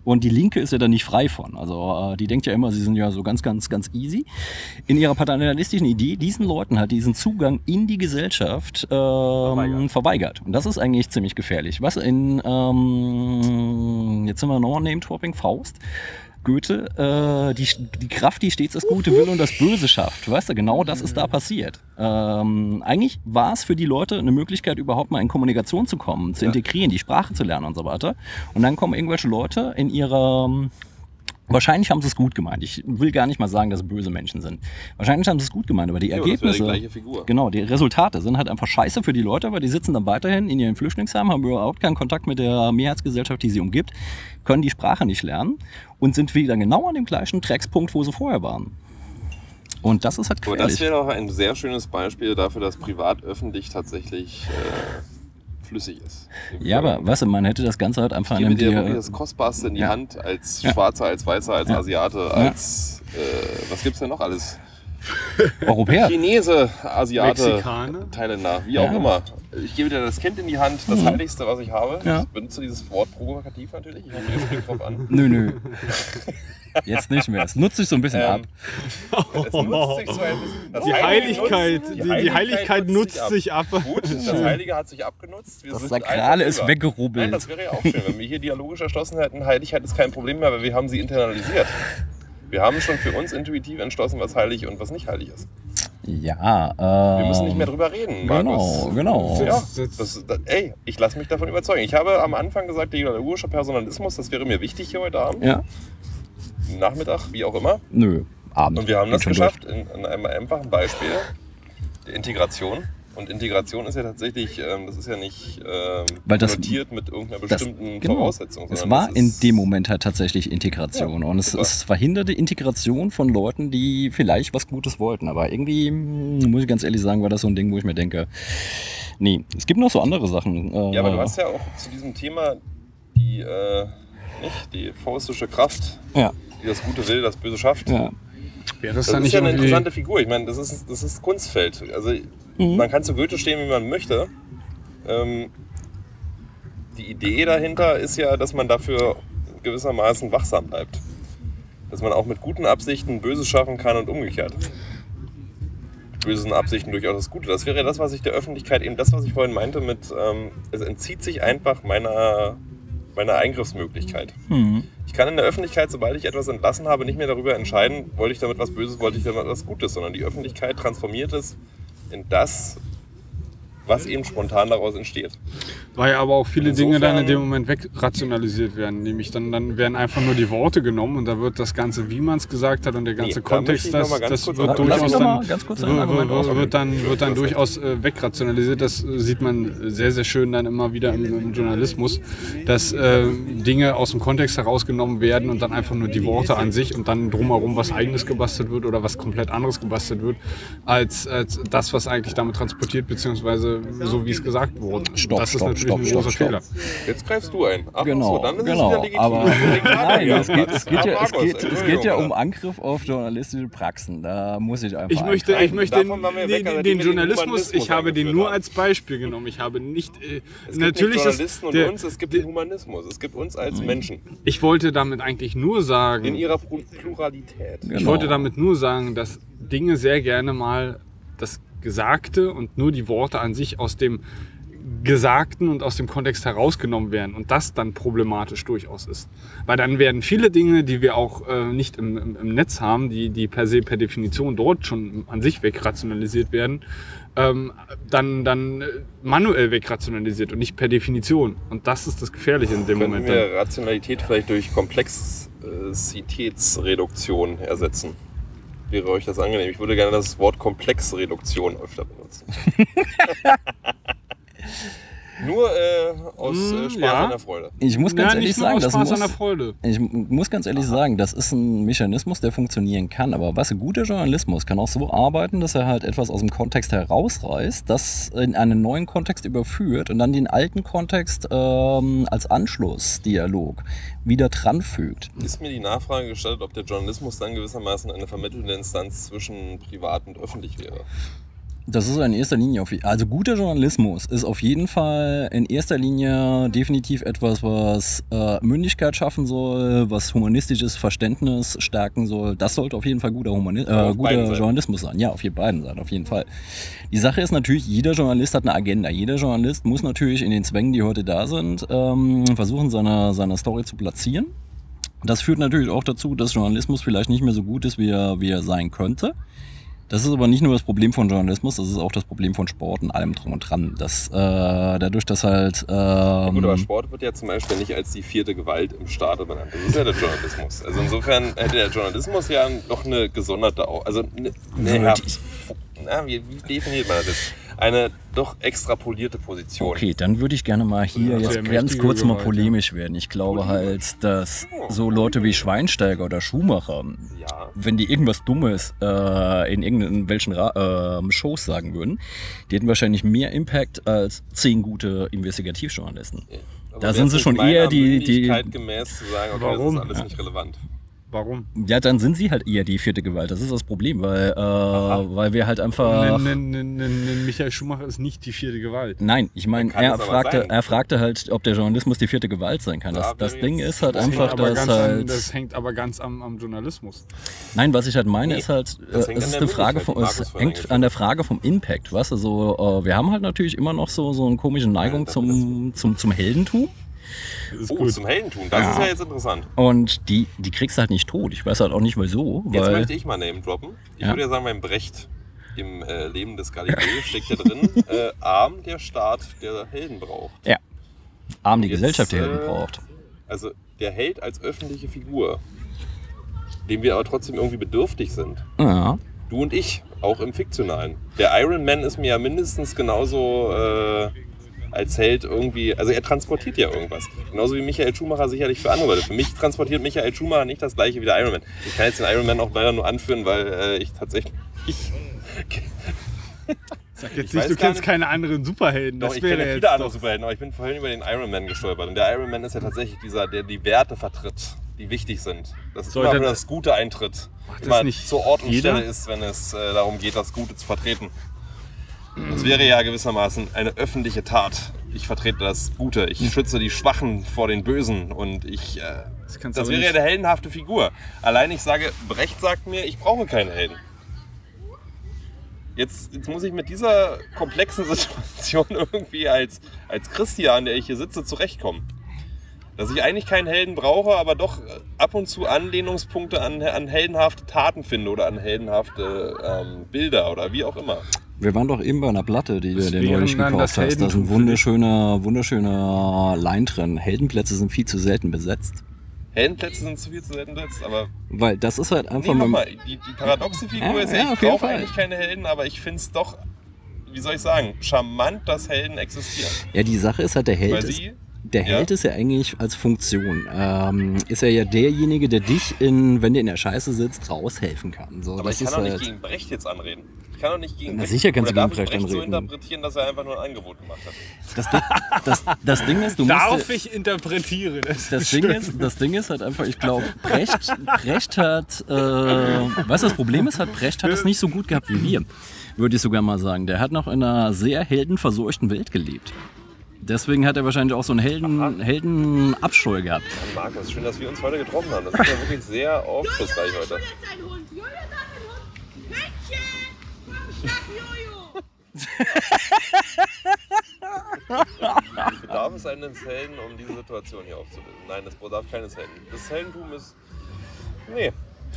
und die Linke ist ja da nicht frei von. Also äh, die denkt ja immer, sie sind ja so ganz, ganz, ganz easy. In ihrer paternalistischen Idee, diesen Leuten halt diesen Zugang in die Gesellschaft ähm, verweigert. Und das ist eigentlich ziemlich gefährlich. Was in, ähm, jetzt sind wir noch Name-Dropping, Faust. Goethe, äh, die, die Kraft, die stets das Gute will und das Böse schafft. Weißt du, genau das ist da passiert. Ähm, eigentlich war es für die Leute eine Möglichkeit, überhaupt mal in Kommunikation zu kommen, zu integrieren, die Sprache zu lernen und so weiter. Und dann kommen irgendwelche Leute in ihrer Wahrscheinlich haben sie es gut gemeint. Ich will gar nicht mal sagen, dass es böse Menschen sind. Wahrscheinlich haben sie es gut gemeint, aber die aber wäre Ergebnisse. die gleiche Figur. Genau, die Resultate sind halt einfach scheiße für die Leute, aber die sitzen dann weiterhin in ihren Flüchtlingsheimen, haben überhaupt keinen Kontakt mit der Mehrheitsgesellschaft, die sie umgibt, können die Sprache nicht lernen und sind wieder genau an dem gleichen Dreckspunkt, wo sie vorher waren. Und das ist halt Aber gefährlich. das wäre doch ein sehr schönes Beispiel dafür, dass privat-öffentlich tatsächlich äh, flüssig ist. ja, aber weißt du, man hätte das Ganze halt einfach Ich an einem dir Dir- das Kostbarste in die Ja. Hand als. Schwarzer, als Weißer, als Ja. Asiate, als äh, was gibt's denn noch alles? Europäer. Chinese, Asiate, Mexikaner? Thailänder, wie Ja. auch immer. Ich gebe dir das Kind in die Hand, das Mhm. Heiligste, was ich habe. Ja. Ich benutze dieses Wort provokativ natürlich. Ich hoffe, ihr springt drauf an. Nö, nö. Jetzt nicht mehr. Es nutzt sich so ein bisschen ab. Ähm, es nutzt sich so ein bisschen. Das Die Heilige Heiligkeit, nutzt- die, die Heiligkeit nutzt sich ab. Gut, das Heilige hat sich abgenutzt. Wir Das sind Sakrale einfach ist drüber. weggerubbelt. Nein, das wäre ja auch schön, wenn wir hier dialogisch erschlossen hätten. Heiligkeit ist kein Problem mehr, aber wir haben sie internalisiert. Wir haben schon für uns intuitiv entschlossen, was heilig und was nicht heilig ist. Ja, Wir äh, müssen nicht mehr drüber reden, Markus. Genau, genau. Ja, das, das, ey, ich lasse mich davon überzeugen. Ich habe am Anfang gesagt, der dialogische Personalismus, das wäre mir wichtig hier heute Abend, Ja, Nachmittag, wie auch immer. nö. Abend. Und wir haben Geht das geschafft in, in einem einfachen Beispiel der Integration. Und Integration ist ja tatsächlich, ähm, das ist ja nicht ähm, Weil das- konnotiert mit irgendeiner Das, bestimmten genau. Voraussetzung. Es war das in dem Moment halt tatsächlich Integration. Ja, und es, es verhinderte Integration von Leuten, die vielleicht was Gutes wollten. Aber irgendwie, mm, muss ich ganz ehrlich sagen, war das so ein Ding, wo ich mir denke, nee, es gibt noch so andere Sachen. Äh, Ja, aber du hast ja auch zu diesem Thema die, äh, nicht, die faustische Kraft, ja, die das Gute will, das Böse schafft. ja. Wäre das Das ist nicht ja eine interessante Figur. Ich meine, das ist, das ist Kunstfeld. Also Mhm. man kann zu Goethe stehen, wie man möchte. Ähm, die Idee dahinter ist ja, dass man dafür gewissermaßen wachsam bleibt. Dass man auch mit guten Absichten Böses schaffen kann und umgekehrt. bösen Absichten durchaus das Gute. Das wäre das, was ich der Öffentlichkeit eben, das, was ich vorhin meinte, mit, ähm, es entzieht sich einfach meiner, meiner Eingriffsmöglichkeit. Hm. Ich kann in der Öffentlichkeit, sobald ich etwas entlassen habe, nicht mehr darüber entscheiden, wollte ich damit was Böses, wollte ich damit was Gutes, sondern die Öffentlichkeit transformiert es in das, was eben spontan daraus entsteht. Weil aber auch viele Insofern- Dinge dann in dem Moment wegrationalisiert werden. Nämlich dann, dann werden einfach nur die Worte genommen und da wird das Ganze, wie man es gesagt hat und der ganze Nee, Kontext, das, das wird durchaus dann, wird, dann, wird dann durchaus äh, wegrationalisiert. Das äh, sieht man sehr, sehr schön dann immer wieder im, im Journalismus, dass äh, Dinge aus dem Kontext herausgenommen werden und dann einfach nur die Worte an sich und dann drumherum was Eigenes gebastelt wird oder was komplett anderes gebastelt wird, als, als das, was eigentlich damit transportiert, beziehungsweise so wie es gesagt wurde. Stopp, das ist stopp, natürlich stopp, ein stopp, großer stopp. Fehler. Jetzt greifst du ein. Ach, Genau, so, dann ist genau. es wieder. Aber *laughs* nein, es geht, es, geht ja, es, geht, es geht ja um Angriff auf journalistische Praxen. Da muss ich einfach. Ich möchte, ich möchte den, den, weg, den, dem Journalismus, ich habe den nur als Beispiel genommen. Ich habe nicht. Äh, Es gibt natürlich nicht ist Journalisten und der, uns, es gibt den Humanismus. Es gibt uns als Menschen. Ich wollte damit eigentlich nur In sagen, ihrer Plu- Pluralität. ich Genau. wollte damit nur sagen, dass Dinge sehr gerne mal das Gesagte und nur die Worte an sich aus dem Gesagten und aus dem Kontext herausgenommen werden und das dann problematisch durchaus ist. Weil dann werden viele Dinge, die wir auch äh, nicht im, im, im Netz haben, die, die per se per Definition dort schon an sich wegrationalisiert werden, ähm, dann, dann äh, manuell wegrationalisiert und nicht per Definition. Und das ist das Gefährliche in dem Könnten Moment. Dann. wir Rationalität vielleicht durch Komplexitätsreduktion ersetzen? Wäre euch das angenehm? Ich würde gerne das Wort Komplexreduktion öfter benutzen. *laughs* Nur äh, aus äh, Mm, Spaß ja. an der Freude. Ich muss ganz Ja, ehrlich sagen, das muss, ich muss ganz ehrlich sagen, das ist ein Mechanismus, der funktionieren kann. Aber was guter Journalismus kann auch so arbeiten, dass er halt etwas aus dem Kontext herausreißt, das in einen neuen Kontext überführt und dann den alten Kontext ähm, als Anschlussdialog wieder dranfügt. Ist mir die Nachfrage gestattet, ob der Journalismus dann gewissermaßen eine vermittelnde Instanz zwischen privat und öffentlich wäre? Das ist in erster Linie auf, also guter Journalismus ist auf jeden Fall in erster Linie definitiv etwas, was äh, Mündigkeit schaffen soll, was humanistisches Verständnis stärken soll. Das sollte auf jeden Fall guter, Humani äh, guter. Journalismus sein. Ja, auf jeden beiden Seiten, auf jeden Fall. Die Sache ist natürlich, jeder Journalist hat eine Agenda. Jeder Journalist muss natürlich in den Zwängen, die heute da sind, ähm, versuchen, seine, seine Story zu platzieren. Das führt natürlich auch dazu, dass Journalismus vielleicht nicht mehr so gut ist, wie er, wie er sein könnte. Das ist aber nicht nur das Problem von Journalismus, das ist auch das Problem von Sport und allem drum und dran. Das, äh, dadurch, dass halt. Ähm, Gut, aber Sport wird ja zum Beispiel nicht als die vierte Gewalt im Staate benannt. Das ist ja der Journalismus. Also insofern hätte der Journalismus ja noch eine gesonderte, also eine, eine na, wie, wie definiert man das? Eine doch extrapolierte Position. Okay, dann würde ich gerne mal hier Ja, jetzt sehr ganz kurz mal polemisch werden. Ich glaube halt, dass so Leute wie Schweinsteiger oder Schumacher, Ja. wenn die irgendwas Dummes äh, in irgendwelchen Ra äh, Shows sagen würden, die hätten wahrscheinlich mehr Impact als zehn gute Investigativjournalisten. Aber Da sind sie schon eher die- die- gemäß zu sagen, okay, Warum? das ist alles nicht relevant. Warum? Ja, dann sind sie halt eher die vierte Gewalt. Das ist das Problem, weil, äh, weil wir halt einfach. Nen, nen, nen, Michael Schumacher ist nicht die vierte Gewalt. Nein, ich meine, er fragte, er fragte halt, ob der Journalismus die vierte Gewalt sein kann. Das, Da das Ding ist halt das einfach, dass ganz an, halt. das hängt aber ganz am, am Journalismus. Nein, was ich halt meine, Nee, ist halt, äh, es ist eine Frage von, es hängt an der Frage vom Impact, weißt du, so, äh, wir haben halt natürlich immer noch so, so eine komische Neigung das zum, zum, zum Heldentum. Oh, gut. zum Heldentum. Das ist ja jetzt interessant. Und die, die kriegst du halt nicht tot. Ich weiß halt auch nicht wieso, Jetzt weil. möchte ich mal Name droppen. Ich Ja. würde ja sagen, beim Brecht im äh, Leben des Galilei *laughs* steckt ja drin, äh, arm der Staat, der Helden braucht. Ja. Arm die Jetzt, Gesellschaft, äh, Helden braucht. Also der Held als öffentliche Figur, dem wir aber trotzdem irgendwie bedürftig sind. Ja. Du und ich, auch im Fiktionalen. Der Iron Man ist mir ja mindestens genauso äh, als Held irgendwie, also er transportiert ja irgendwas. Genauso wie Michael Schumacher sicherlich für andere Leute. Für mich transportiert Michael Schumacher nicht das gleiche wie der Iron Man. Ich kann jetzt den Iron Man auch leider nur anführen, weil äh, ich tatsächlich... Ich, *laughs* Sag jetzt Ich nicht, du kennst nicht- keine anderen Superhelden. Doch, Das ich wäre kenne jetzt viele andere Superhelden, aber ich bin vorhin über den Iron Man gestolpert. Und der Iron Man ist ja tatsächlich dieser, der die Werte vertritt, die wichtig sind. Das ist Sollte- immer das Gute eintritt. Macht das Immer nicht zur Ort und jeder? Stelle ist, wenn es äh, darum geht, das Gute zu vertreten. Das wäre ja gewissermaßen eine öffentliche Tat. Ich vertrete das Gute. Ich schütze die Schwachen vor den Bösen und ich. Äh, Das das wäre ja eine heldenhafte Figur. Allein ich sage, Brecht sagt mir, ich brauche keine Helden. Jetzt, jetzt muss ich mit dieser komplexen *laughs* Situation irgendwie als, als Christian, der ich hier sitze, zurechtkommen. Dass ich eigentlich keinen Helden brauche, aber doch ab und zu Anlehnungspunkte an, an heldenhafte Taten finde oder an heldenhafte ähm, Bilder oder wie auch immer. Wir waren doch eben bei einer Platte, die du dir neulich gekauft hast. Da ist ein wunderschöner, wunderschöner Line drin. Heldenplätze sind viel zu selten besetzt. Heldenplätze sind zu viel zu selten besetzt, aber Weil das ist halt nee, einfach mal. nochmal, die, die paradoxe Figur Ja, ist ja, ja, ich auf jeden brauche Fall. eigentlich keine Helden, aber ich finde es doch, wie soll ich sagen, charmant, dass Helden existieren. Ja, die Sache ist halt, der Held Weil ist, sie, der Ja. Held ist ja eigentlich als Funktion. Ähm, ist er ja derjenige, der dich, in, wenn du in der Scheiße sitzt, raushelfen kann. So, aber das ich kann ist doch halt, nicht gegen Brecht jetzt anreden. Ich kann doch nicht gegen Na, Brecht- sicher kannst oder du gegen ich Brecht Brecht so anreden. interpretieren, dass er einfach nur ein Angebot gemacht hat. das, Ding, das, das Ding ist, du musst. Darf ich interpretieren? Das, das Ding, ist, das Ding ist halt einfach, ich glaube, Brecht, Brecht hat, äh, weißt du, das Problem ist halt, Brecht hat es nicht so gut gehabt wie wir, würde ich sogar mal sagen. Der hat noch in einer sehr heldenverseuchten Welt gelebt. Deswegen hat er wahrscheinlich auch so einen Helden, Heldenabscheu gehabt. Mann, Markus, schön, dass wir uns heute getroffen haben. Das ist ja wirklich sehr aufschlussreich heute. bedarf es eines Helden, um diese Situation hier aufzulösen. Nein, es bedarf keines Helden. Das Heldentum ist. Nee.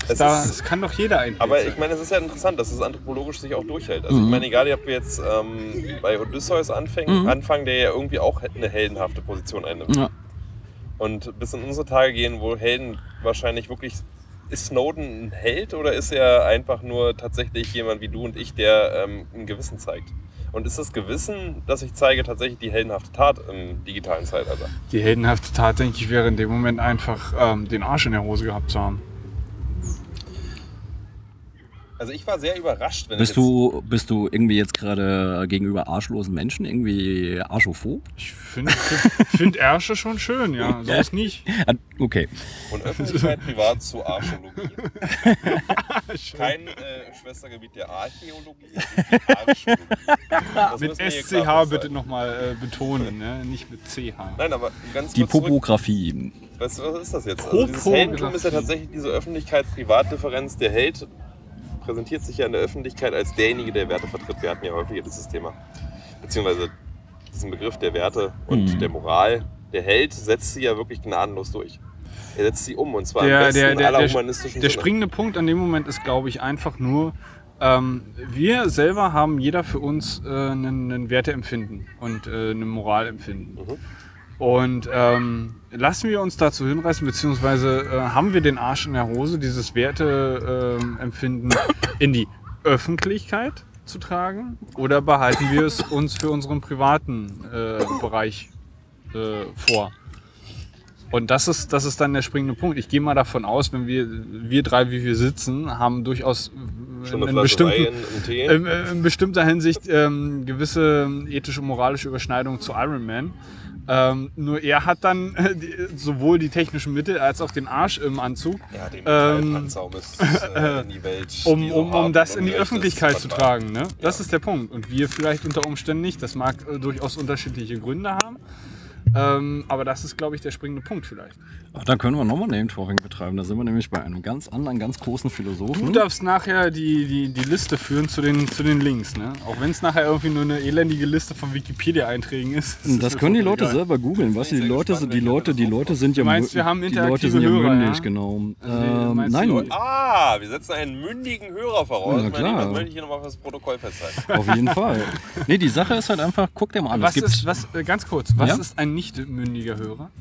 Es Da, ist, das kann doch jeder ein. aber ich meine, es ist ja interessant, dass es anthropologisch sich auch durchhält. Also ich meine, egal ob wir jetzt ähm, bei Odysseus anfangen, anfangen, der ja irgendwie auch eine heldenhafte Position einnimmt. Ja. Und bis in unsere Tage gehen, wo Helden wahrscheinlich wirklich. Ist Snowden ein Held oder ist er einfach nur tatsächlich jemand wie du und ich, der ähm, ein Gewissen zeigt? Und ist das Gewissen, das ich zeige, tatsächlich die heldenhafte Tat im digitalen Zeitalter? Die heldenhafte Tat, denke ich, wäre in dem Moment einfach ähm, den Arsch in der Hose gehabt zu haben. Also ich war sehr überrascht, wenn Bist du, bist du irgendwie jetzt gerade gegenüber arschlosen Menschen irgendwie arschophob? Ich finde find Ärsche schon schön, ja. So ist nicht. Okay. von Öffentlichkeit privat zu Archäologie. *laughs* Kein äh, Schwestergebiet der Archäologie, Archäologie. Mit SCH bitte nochmal äh, betonen, ne? nicht mit CH. Nein, aber ganz Die zurück. Popografie. Weißt du, was ist das jetzt? Also dieses Heldentum ist ja tatsächlich diese Öffentlichkeit-Privat-Differenz. Der Held präsentiert sich ja in der Öffentlichkeit als derjenige, der Werte vertritt. Wir hatten ja häufiger dieses Thema. Beziehungsweise diesen Begriff der Werte und Mhm. der Moral. Der Held setzt sie ja wirklich gnadenlos durch. Er setzt sie um und zwar Der, am besten der, der, aller der, humanistischen der Sinne. springende Punkt an dem Moment ist, glaube ich, einfach nur, ähm, wir selber haben jeder für uns äh, einen, einen Werteempfinden und äh, ein Moralempfinden. Mhm. Und ähm, lassen wir uns dazu hinreißen, beziehungsweise äh, haben wir den Arsch in der Hose, dieses Werteempfinden in die Öffentlichkeit zu tragen? Oder behalten wir es uns für unseren privaten äh, Bereich äh, vor? Und das ist, das ist dann der springende Punkt. Ich gehe mal davon aus, wenn wir, wir drei, wie wir sitzen, haben durchaus eine in, bestimmten, Wein, ein Tee. in, in bestimmter Hinsicht ähm, gewisse ethische, moralische Überschneidungen zu Iron Man. Ähm, nur er hat dann äh, *laughs* die, sowohl die technischen Mittel als auch den Arsch im Anzug, ja, den ähm, um *laughs* äh, in die Welt. um, um, um das in die Öffentlichkeit zu tragen. Ne? Das Ja. ist der Punkt. Und wir vielleicht unter Umständen nicht. Das mag äh, durchaus unterschiedliche Gründe haben. Ähm, aber das ist, glaube ich, der springende Punkt vielleicht. Ach, da können wir nochmal Name-Talking betreiben. Da sind wir nämlich bei einem ganz anderen, ganz großen Du Philosophen. darfst nachher die, die, die Liste führen zu den, zu den Links. Ne? Auch wenn es nachher irgendwie nur eine elendige Liste von Wikipedia-Einträgen ist. Das ist können die Leute egal. selber googeln. Weißt du, die Leute, gespannt, die Leute, die Leute sind ja, meinst, mü- wir haben die Leute sind ja Hörer, mündig, ja? genau. Also Ähm, du, nein, Leute- Ah, wir setzen einen mündigen Hörer voraus. Na Mein klar. Das möchte ich hier nochmal fürs Protokoll festhalten. *laughs* auf jeden Fall. Nee, die Sache ist halt einfach, guck dir mal an. Was es gibt, ist, was, äh, ganz kurz, was Ja? ist ein nicht mündiger Hörer?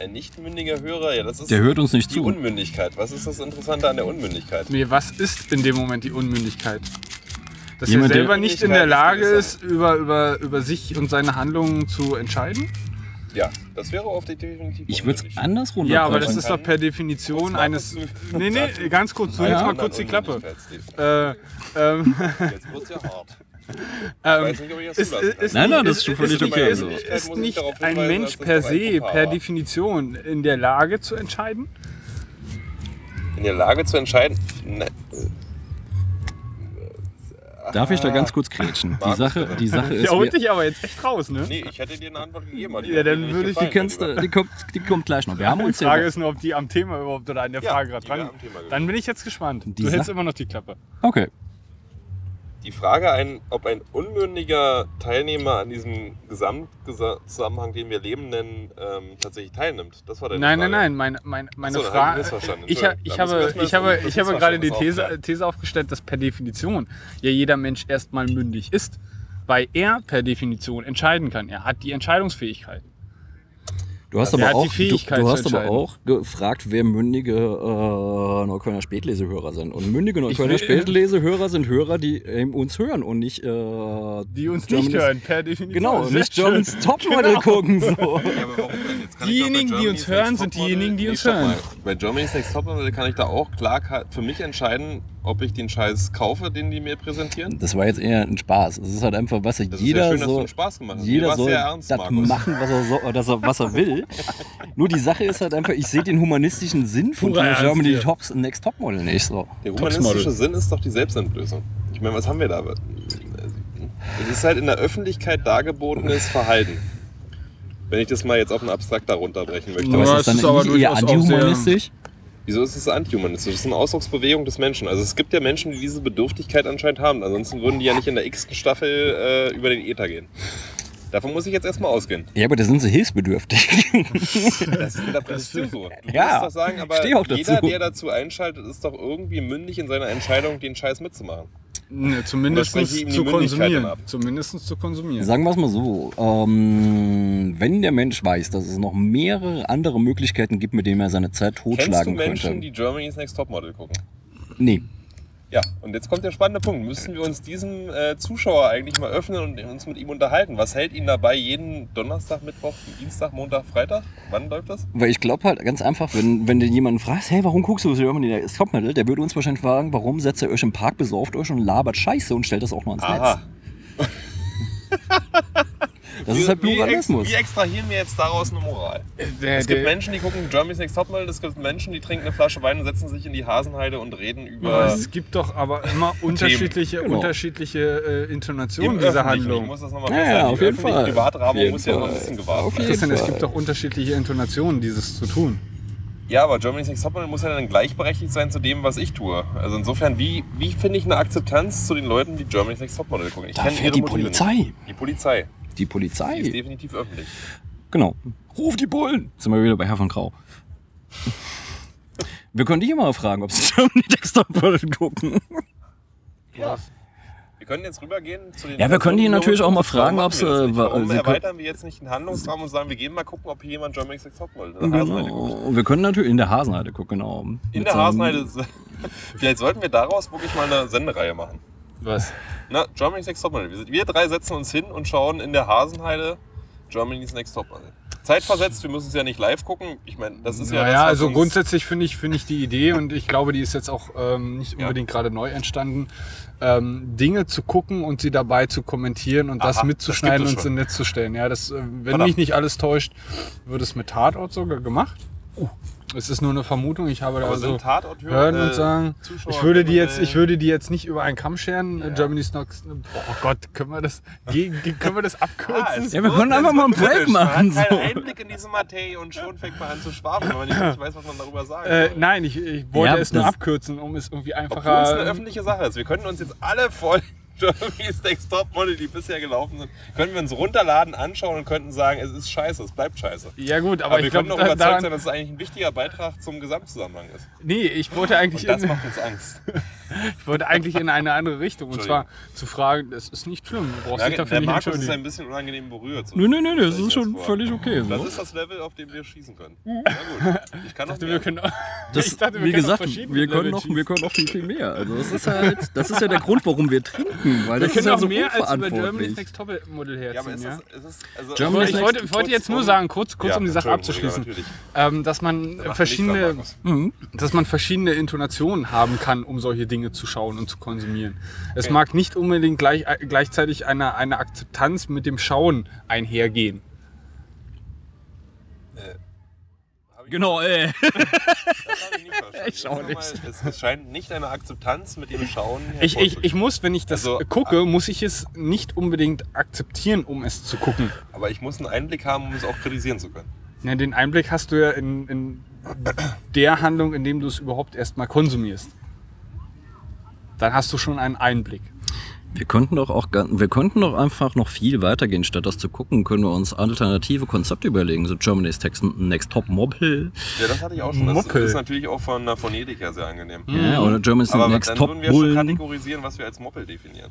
Ein nicht mündiger Hörer, ja, das ist der hört uns nicht die zu. Unmündigkeit. Was ist das Interessante an der Unmündigkeit? Nee, was ist in dem Moment die Unmündigkeit? Dass Jemand, er der- selber nicht in der Lage ist, über, über, über sich und seine Handlungen zu entscheiden? Ja, das wäre auf die definitiv Ich würde es unmündig. anders runterbrechen. Ja, aber das ist doch per Definition eines. Nee, nee, ganz kurz, du Einen jetzt mal kurz die Klappe. Äh, ähm, Jetzt wird's ja hart. Ich ähm, nicht, ich ist, Nein, nein, das ist, schon völlig okay Ist, so. ist ich nicht ein Mensch per se, per? Definition in der Lage zu entscheiden? In der Lage zu entscheiden. Ne, Darf ich da ganz kurz krätschen? Die Sache, die Sache ist, Der holt wir, dich aber jetzt echt raus, ne? nee, ich hätte dir eine Antwort gegeben. aber die Ja, dann würde ich- die, Lieber. die, kommt, die kommt gleich noch. Wir haben Die uns Frage ja, ist nur, ob die am Thema überhaupt oder an der Ja, Frage gerade die dran. Dann bin ich jetzt gespannt. Die du hältst Sache- immer noch die Klappe. Okay. Die Frage, ein, ob ein unmündiger Teilnehmer an diesem Gesamtzusammenhang, den wir Leben nennen, ähm, tatsächlich teilnimmt. Das war deine Nein, Frage. nein, nein, meine, meine, meine Ach so, dann hab ich Frage. Ich, ha- ich, habe, ich, habe, ich habe gerade die These. These aufgestellt, dass per Definition ja jeder Mensch erstmal mündig ist, weil er per Definition entscheiden kann. Er hat die Entscheidungsfähigkeit. Du hast, aber auch, du, du hast aber auch gefragt, wer mündige äh, Neuköllner Spätlesehörer sind. Und mündige Neuköllner will- Spätlesehörer sind Hörer, die ähm, uns hören und nicht. Äh, Die uns Germany's- nicht hören, per Definition. Genau, Sehr nicht schön. Germans Topmodel gucken. So. Ja, Diejenigen, die uns hören, sind diejenigen, die uns hören. mal. Bei Germany's Next Topmodel kann ich da auch klar für mich entscheiden, ob ich den Scheiß kaufe, den die mir präsentieren. Das war jetzt eher ein Spaß. Es ist halt einfach, was Das ist jeder ja schön, dass du so. einen Spaß gemacht hast. Jeder soll ernst, das Markus. machen, was er, so, dass er, was er will. Nur die Sache ist halt einfach, ich sehe den humanistischen Sinn von Germany. Tops Next Topmodel nicht so. Der humanistische Sinn ist doch die Selbstentblößung. Ich meine, was haben wir da? Es ist halt in der Öffentlichkeit dargebotenes Verhalten. Wenn ich das mal jetzt auf ein abstrakter runterbrechen möchte. Ja, Aber es ist das ist dann aber nicht eher durchaus auch sehr- antihumanistisch? Wieso ist es antihumanistisch? Das ist eine Ausdrucksbewegung des Menschen. Also es gibt ja Menschen, die diese Bedürftigkeit anscheinend haben. Ansonsten würden die ja nicht in der x-ten Staffel äh, über den Äther gehen. Davon muss ich jetzt erstmal ausgehen. Ja, aber da sind sie hilfsbedürftig. *laughs* Das interpretierst du so. Du Ja, doch sagen, aber steh auch dazu. jeder, der dazu einschaltet, ist doch irgendwie mündig in seiner Entscheidung, den Scheiß mitzumachen. Ne, zumindest zu konsumieren. Zumindest zu konsumieren. Sagen wir es mal so, ähm, wenn der Mensch weiß, dass es noch mehrere andere Möglichkeiten gibt, mit denen er seine Zeit Kennst du totschlagen Menschen, könnte. die Germany's Next Topmodel gucken? Nee. Ja, und jetzt kommt der spannende Punkt. Müssen wir uns diesem äh, Zuschauer eigentlich mal öffnen und uns mit ihm unterhalten? Was hält ihn dabei jeden Donnerstag, Mittwoch, Dienstag, Montag, Freitag? Wann läuft das? Weil ich glaube halt ganz einfach, wenn, wenn du jemanden fragst, hey, warum guckst du Germany Next Topmodel, der würde uns wahrscheinlich fragen, warum setzt ihr euch im Park, besauft euch und labert Scheiße und stellt das auch noch ins Aha. Netz. *laughs* Das ist halt Wie- Pluralismus. Wie extrahieren wir jetzt daraus eine Moral? Der, Es gibt der, Menschen, die gucken Germany's Next Topmodel, es gibt Menschen, die trinken eine Flasche Wein und setzen sich in die Hasenheide und reden über... es gibt doch aber immer unterschiedliche, Genau. unterschiedliche äh, Im Intonationen dieser Öffentlichen. Ich Handlung. muss das nochmal Ja, festhalten. ja, Die auf jeden Fall. Privatrahmen Auf jeden muss ja immer ein Fall. bisschen gewahrt Auf werden. jeden Christian, es Fall. gibt doch unterschiedliche Intonationen, dieses zu tun. Ja, aber Germany's Next Topmodel muss ja dann gleichberechtigt sein zu dem, was ich tue. Also insofern, wie, wie finde ich eine Akzeptanz zu den Leuten, die Germany's Next Topmodel gucken? Ich Da kenn fährt ihre die Motive Polizei. Nicht. Die Polizei. Die Die ist Polizei. definitiv öffentlich. Genau. Ruf die Bullen. Sind wir wieder bei Herr von Grau. Wir können dich immer mal fragen, ob sie Germany Topmodel gucken. Ja. Wir können jetzt rübergehen zu den. Ja, wir können die natürlich auch mal fragen, ob sie- wa- Warum erweitern wir jetzt nicht den Handlungsrahmen und sagen, wir gehen mal gucken, ob hier jemand in der Hasenheide guckt? Genau. Wir können natürlich in der Hasenheide gucken, genau. In Mit der Hasenheide. *laughs* Vielleicht sollten wir daraus wirklich mal eine Sendereihe machen. Was? Na, Germany's Next Topmodel. Wir, sind- wir drei setzen uns hin und schauen in der Hasenheide Germany's Next Topmodel. Zeitversetzt, wir müssen es ja nicht live gucken. Ich meine, das ist ja. Naja, das, was also grundsätzlich finde ich, finde ich die Idee und ich glaube, die ist jetzt auch ähm, nicht Ja. unbedingt gerade neu entstanden, ähm, Dinge zu gucken und sie dabei zu kommentieren und das Aha, mitzuschneiden das und ins Netz zu stellen. Ja, das, äh, wenn Verdammt. mich nicht alles täuscht, wird es mit Tatort sogar gemacht. Es ist nur eine Vermutung. Ich habe da Aber also sind Tatorthörer, hören äh, und sagen, Zuschauer ich würde die jetzt, ich würde die jetzt nicht über einen Kamm scheren. Ja. Germany's Next. Oh Gott, können wir das, können wir das abkürzen? Ah, Ja, wir können einfach mal einen Break machen, Man hat so. keinen Einblick in diese Materie und schon fängt man an zu schwafeln, wenn man nicht weiß, was man darüber sagen äh, soll. nein, ich, ich wollte Ja, es nur abkürzen, um es irgendwie Obwohl es einfacher. eine öffentliche Sache ist. Wir können uns jetzt alle voll Germany's Next Topmodel, die bisher gelaufen sind, können wir uns runterladen, anschauen und könnten sagen, es ist scheiße, es bleibt scheiße. Ja gut, aber, Aber, wir ich glaube, können auch überzeugt daran, sein, dass es eigentlich ein wichtiger Beitrag zum Gesamtzusammenhang ist. nee, ich wollte eigentlich, Und das in, macht uns Angst. *laughs* ich wollte eigentlich in eine andere Richtung und zwar zu fragen, das ist nicht schlimm, du brauchst dich Der, dafür der nicht Markus ist ein bisschen unangenehm berührt. So Nö, nö, nö, das ist schon vor. völlig okay. Das So. ist das Level, auf dem wir schießen können. Na gut, ich kann *laughs* Ich dachte, wir können, Das, *laughs* ich dachte, wir wie können gesagt, wir können, noch, wir können noch viel, viel mehr. Also das ist halt, das ist ja der Grund, warum wir trinken, weil Wir das ist können ja auch so mehr als über Germany's. Next Topmodel Ja, herziehen. ist Ja, das, ist das, also ich wollte, ich wollte jetzt nur sagen, kurz, kurz Ja, um die Sache abzuschließen, ähm, dass man. Mach verschiedene, Markus. dass man verschiedene Intonationen haben kann, um solche Dinge zu schauen und zu konsumieren. Es mag nicht unbedingt gleich, gleichzeitig eine, eine Akzeptanz mit dem Schauen einhergehen. Genau, ey. Das habe *laughs* ich nicht verstanden. Ich schau nicht. nochmal, Es, es scheint nicht eine Akzeptanz mit dem Schauen Ich, ich, ich muss, wenn ich das Also, gucke, muss ich es nicht unbedingt akzeptieren, um es zu gucken. Aber ich muss einen Einblick haben, um es auch kritisieren zu können. Ja, den Einblick hast du ja in, in der Handlung, in dem du es überhaupt erstmal konsumierst. Dann hast du schon einen Einblick. Wir könnten doch auch, wir könnten doch einfach noch viel weitergehen. Statt das zu gucken, können wir uns alternative Konzepte überlegen. So Germany's Next, Next Top Mobile. Ja, das hatte ich auch schon. Das Moppel. ist natürlich auch von der Phonetik her sehr angenehm. Ja, oder Germany's Aber Next dann Top würden wir schon Bull. kategorisieren, was wir als Moppel definieren.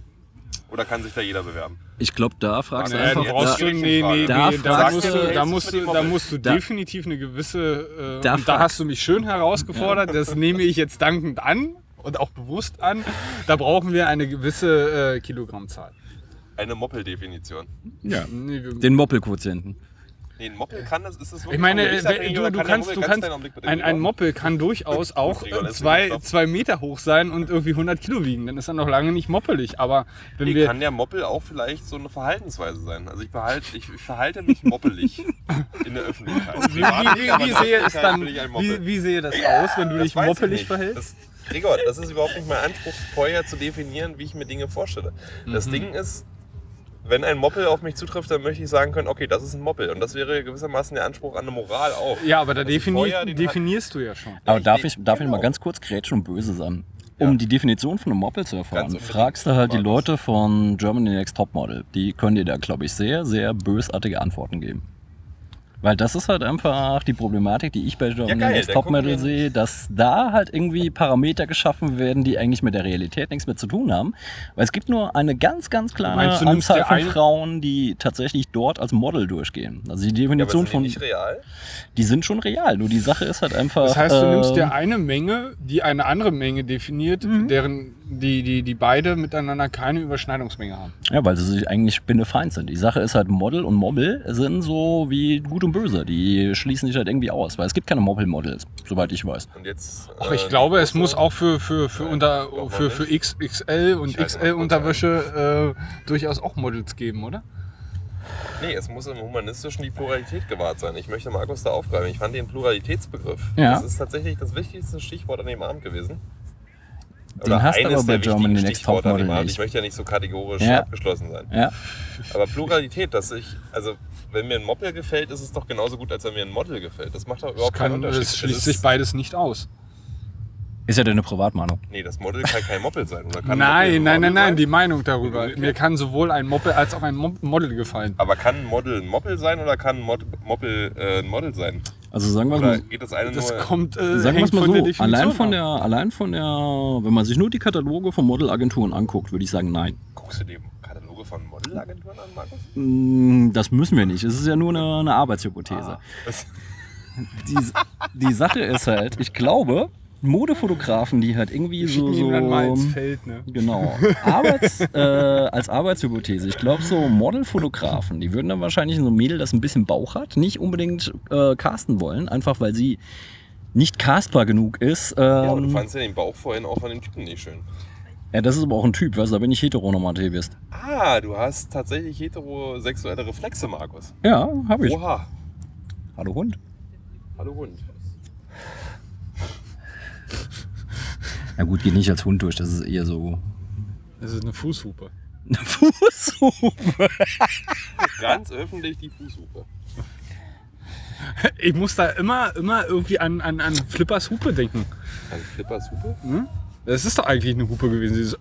Oder kann sich da jeder bewerben? Ich glaube, da fragst du einfach. du brauchst Da, schon, nee, nee, Da nee, da, musst du- da, musst du da Moppel? musst du definitiv eine gewisse. Äh, Da da hast du mich schön herausgefordert. Das nehme ich jetzt dankend an und auch bewusst an. Da brauchen wir eine gewisse äh, Kilogrammzahl. Eine Moppel-Definition. ja, den Moppel-Quotienten. Nee, ein Moppel kann das, ist das wirklich ich meine, du, du der kannst, du kannst, ein, ein. Moppel kann durchaus *laughs* auch äh, zwei, zwei Meter hoch sein und irgendwie 100 Kilo wiegen. Dann ist er noch lange nicht moppelig. Aber wenn Nee, wir, kann der Moppel auch vielleicht so eine Verhaltensweise sein. Also ich, behalte, ich, ich verhalte mich moppelig *laughs* in der Öffentlichkeit. wie, wie, wie, sehe es dann, wie, wie sehe das aus, wenn du Das dich moppelig verhältst? Das, Gregor, das ist überhaupt nicht mein Anspruch, vorher zu definieren, wie ich mir Dinge vorstelle. Das Mhm. Ding ist, wenn ein Moppel auf mich zutrifft, dann möchte ich sagen können, okay, das ist ein Moppel. Und das wäre gewissermaßen der Anspruch an eine Moral auch. Ja, aber da ich defini den- definierst du ja schon. Aber ich darf ich, darf ich genau. mal ganz kurz grätschen und böse sein? Um Ja. die Definition von einem Moppel zu erfahren, fragst du halt die. Leute von Germany Next Top Model. Die können dir da, glaube ich, sehr, sehr bösartige Antworten geben. Weil das ist halt einfach die Problematik, die ich bei Germany geil, Next dann Top gucken Model wir- sehe, dass da halt irgendwie Parameter geschaffen werden, die eigentlich mit der Realität nichts mehr zu tun haben. Weil es gibt nur eine ganz, ganz kleine meinst, Anzahl von Frauen, die tatsächlich dort als Model durchgehen. Also die Ja, aber Definition die von, nicht real? die sind schon real. Nur die Sache ist halt einfach. Das heißt, du nimmst ähm, dir eine Menge, die eine andere Menge definiert, Mhm. deren die, die, die beide miteinander keine Überschneidungsmenge haben. Ja, weil sie sich eigentlich spinnefeind sind. Die Sache ist halt, Model und Mobbel sind so wie Gut und Böse. Die schließen sich halt irgendwie aus, weil es gibt keine Mobbel-Models, soweit ich weiß. Und jetzt, Ach, äh, ich glaube, es muss auch für, für, für, Nein, unter, für, für. XXL und XL-Unterwäsche äh, durchaus auch Models geben, oder? Nee, es muss im Humanistischen die Pluralität gewahrt sein. Ich möchte Markus da aufgreifen. Ich fand den Pluralitätsbegriff. Ja. Das ist tatsächlich das wichtigste Stichwort an dem Abend gewesen. Den hast du eines aber bei der Germany wichtigen Next Topmodel nicht. Ich möchte ja nicht so kategorisch Ja. abgeschlossen sein. Ja, Aber Pluralität, dass ich, also wenn mir ein Moppel gefällt, ist es doch genauso gut, als wenn mir ein Model gefällt. Das macht doch überhaupt keinen kann, Unterschied. das schließt sich beides nicht aus. ist ja deine Privatmeinung. Nee, das Model kann kein Moppel sein. Oder kann Nein, ein nein, nein, nein, die Meinung darüber. Mir kann sowohl ein Moppel als auch ein Mo- Model gefallen. Aber kann ein Model ein Moppel sein oder kann ein Moppel äh, ein Model sein? Also sagen wir Oder mal, geht das eine Das nur... kommt, äh, sagen wir mal von so, Definition allein von, der, allein von der, wenn man sich nur die Kataloge von Modelagenturen anguckt, würde ich sagen, nein. Guckst du die Kataloge von Modelagenturen an, Markus? Mm, Das müssen wir nicht. Es ist ja nur eine, eine Arbeitshypothese. Das- Die, die Sache ist halt, ich glaube, Modefotografen, die halt irgendwie Wir so, dann mal ins so Feld, ne? Genau. Arbeits, *laughs* äh, als Arbeitshypothese. Ich glaube, so Modelfotografen, die würden dann wahrscheinlich so ein Mädel, das ein bisschen Bauch hat, nicht unbedingt äh, casten wollen, einfach weil sie nicht castbar genug ist. Ähm, Ja, ja, aber du fandst ja den Bauch vorhin auch von dem Typen nicht schön. das ist aber auch ein Typ, weißt du, da bin ich heteronormativist. Ah, du hast tatsächlich heterosexuelle Reflexe, Markus. Ja, habe ich. Oha. Hallo Hund. Hallo Hund. *laughs* Na gut, geht nicht als Hund durch, das ist eher so Das ist eine Fußhupe. *laughs* eine Fußhupe. *laughs* Ganz öffentlich die Fußhupe. Ich muss da immer, immer irgendwie an, an, an Flippers Hupe denken. Ein Flippers Hupe? Das ist doch eigentlich eine Hupe gewesen. Dieses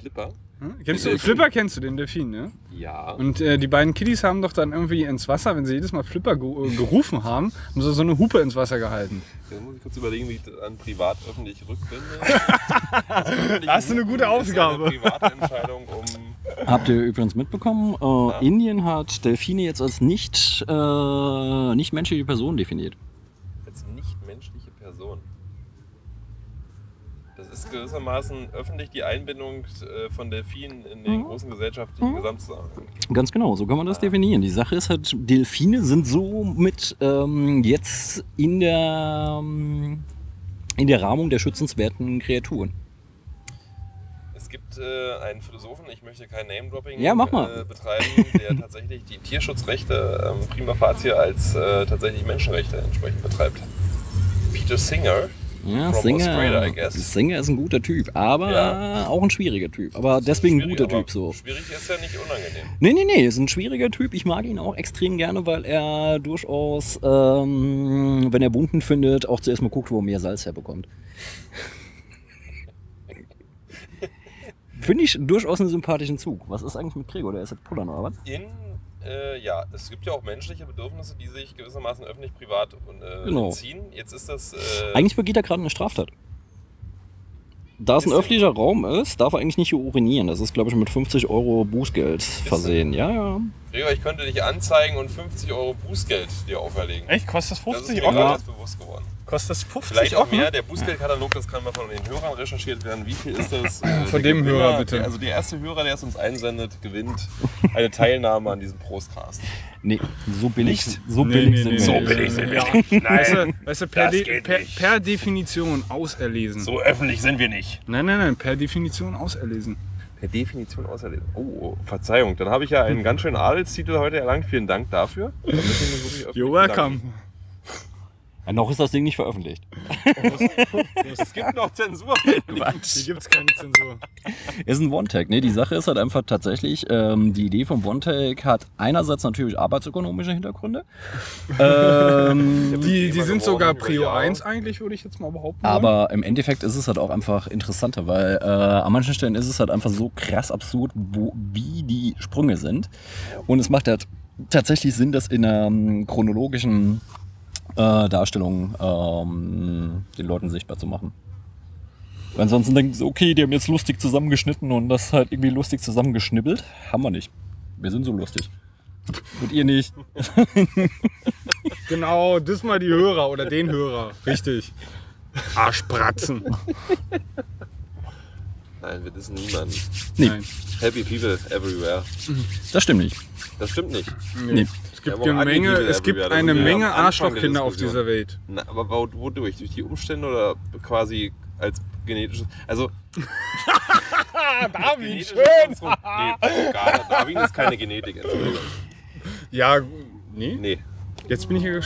Flipper? Hm? Kennst du, Delfin. Flipper kennst du, den Delfin, ne? Ja. Und äh, die beiden Kiddies haben doch dann irgendwie ins Wasser, wenn sie jedes Mal Flipper ge äh, gerufen haben, haben sie so eine Hupe ins Wasser gehalten. Jetzt muss ich kurz überlegen, wie ich das an privat-öffentlich rückbinde. *laughs* Da hast du eine gute Aufgabe. Das ist eine private Entscheidung, um. Habt ihr übrigens mitbekommen, äh, Indien hat Delfine jetzt als nicht, äh, nicht menschliche Person definiert. als nicht-menschliche Person. Das ist gewissermaßen öffentlich die Einbindung äh, von Delfinen in den großen gesellschaftlichen Gesamtzusammenhang. Ganz genau, so kann man das definieren. Die Sache ist halt, Delfine sind so mit ähm, jetzt in der, ähm, in der Rahmung der schützenswerten Kreaturen. Es gibt äh, einen Philosophen, ich möchte kein Name-Dropping Ja. Äh, betreiben, der *laughs* tatsächlich die Tierschutzrechte ähm, prima facie als äh, tatsächlich Menschenrechte entsprechend betreibt. Peter Singer. Ja, Singer. Singer ist ein guter Typ, aber Ja. auch ein schwieriger Typ. Aber deswegen ein guter Typ so. Schwierig ist ja nicht unangenehm. Nee, nee, nee, ist ein schwieriger Typ. Ich mag ihn auch extrem gerne, weil er durchaus, ähm, wenn er bunten findet, auch zuerst mal guckt, wo er mehr Salz herbekommt. *laughs* Finde ich durchaus einen sympathischen Zug. Was ist eigentlich mit Gregor? Der ist jetzt Pullern oder was? In, äh, ja, es gibt ja auch menschliche Bedürfnisse, die sich gewissermaßen öffentlich-privat äh, Genau. ziehen. Jetzt ist das. Äh, Eigentlich begeht er gerade eine Straftat. Da es ein Ist er- öffentlicher Raum ist, darf er eigentlich nicht hier urinieren. Das ist, glaube ich, mit 50 Euro Bußgeld versehen. Ja, ja. Gregor, ich könnte dich anzeigen und 50 Euro Bußgeld dir auferlegen. Echt? Kostet das Das ist 50 mir Euro? bewusst geworden. Kostet das 50 Vielleicht auch mehr. Der Bußgeldkatalog, das kann mal von den Hörern recherchiert werden. Wie viel ist das? Äh, Von dem Gewinner- Hörer, bitte. Also der erste Hörer, der es uns einsendet, gewinnt eine Teilnahme an diesem Prostcast. Nee, so billig, Nicht? so Nee, billig nee, sind nee, wir nicht. billig sind wir nicht. Weißt du, weißt du per, De per, per Definition auserlesen. So öffentlich sind wir nicht. Nein, nein, nein, per Definition auserlesen. Per Definition auserlesen. Oh, oh, Verzeihung. Dann habe ich ja einen ganz schönen Adelstitel heute erlangt. Vielen Dank dafür. You're welcome. bedanken. Ja, noch ist das Ding nicht veröffentlicht. *laughs* Es gibt noch Zensur. Hier gibt es keine Zensur. Ist ein One-Tag. Ne? Die Sache ist halt einfach tatsächlich, ähm, die Idee vom One-Tag hat einerseits natürlich arbeitsökonomische Hintergründe. *laughs* ähm, Die, die sind sogar Prio Jahre. 1 eigentlich, würde ich jetzt mal behaupten. wollen. aber im Endeffekt ist es halt auch einfach interessanter, weil äh, an manchen Stellen ist es halt einfach so krass absurd, wo, wie die Sprünge sind. Und es macht halt tatsächlich Sinn, das in einer chronologischen äh, Darstellung ähm, den Leuten sichtbar zu machen. Weil ansonsten denken sie, okay, die haben jetzt lustig zusammengeschnitten und das halt irgendwie lustig zusammengeschnibbelt. Haben wir nicht. Wir sind so lustig. Und ihr nicht. *laughs* Genau, das mal die Hörer oder den Hörer. Richtig. Arschpratzen. Nein, wir wissen niemanden. Nee, Nein. Happy people everywhere. das stimmt nicht. Das stimmt nicht. Nee. Es gibt, Ja, eine Menge, es gibt eine Menge Arschlochkinder auf dieser Welt. Na, aber wo- wodurch? Durch die Umstände oder quasi als genetisches. Also. *laughs* Darwin, Konstrukt. Nee. Darwin ist keine Genetik, Entschuldigung. Ja, nee. Nee. Jetzt bin ich hier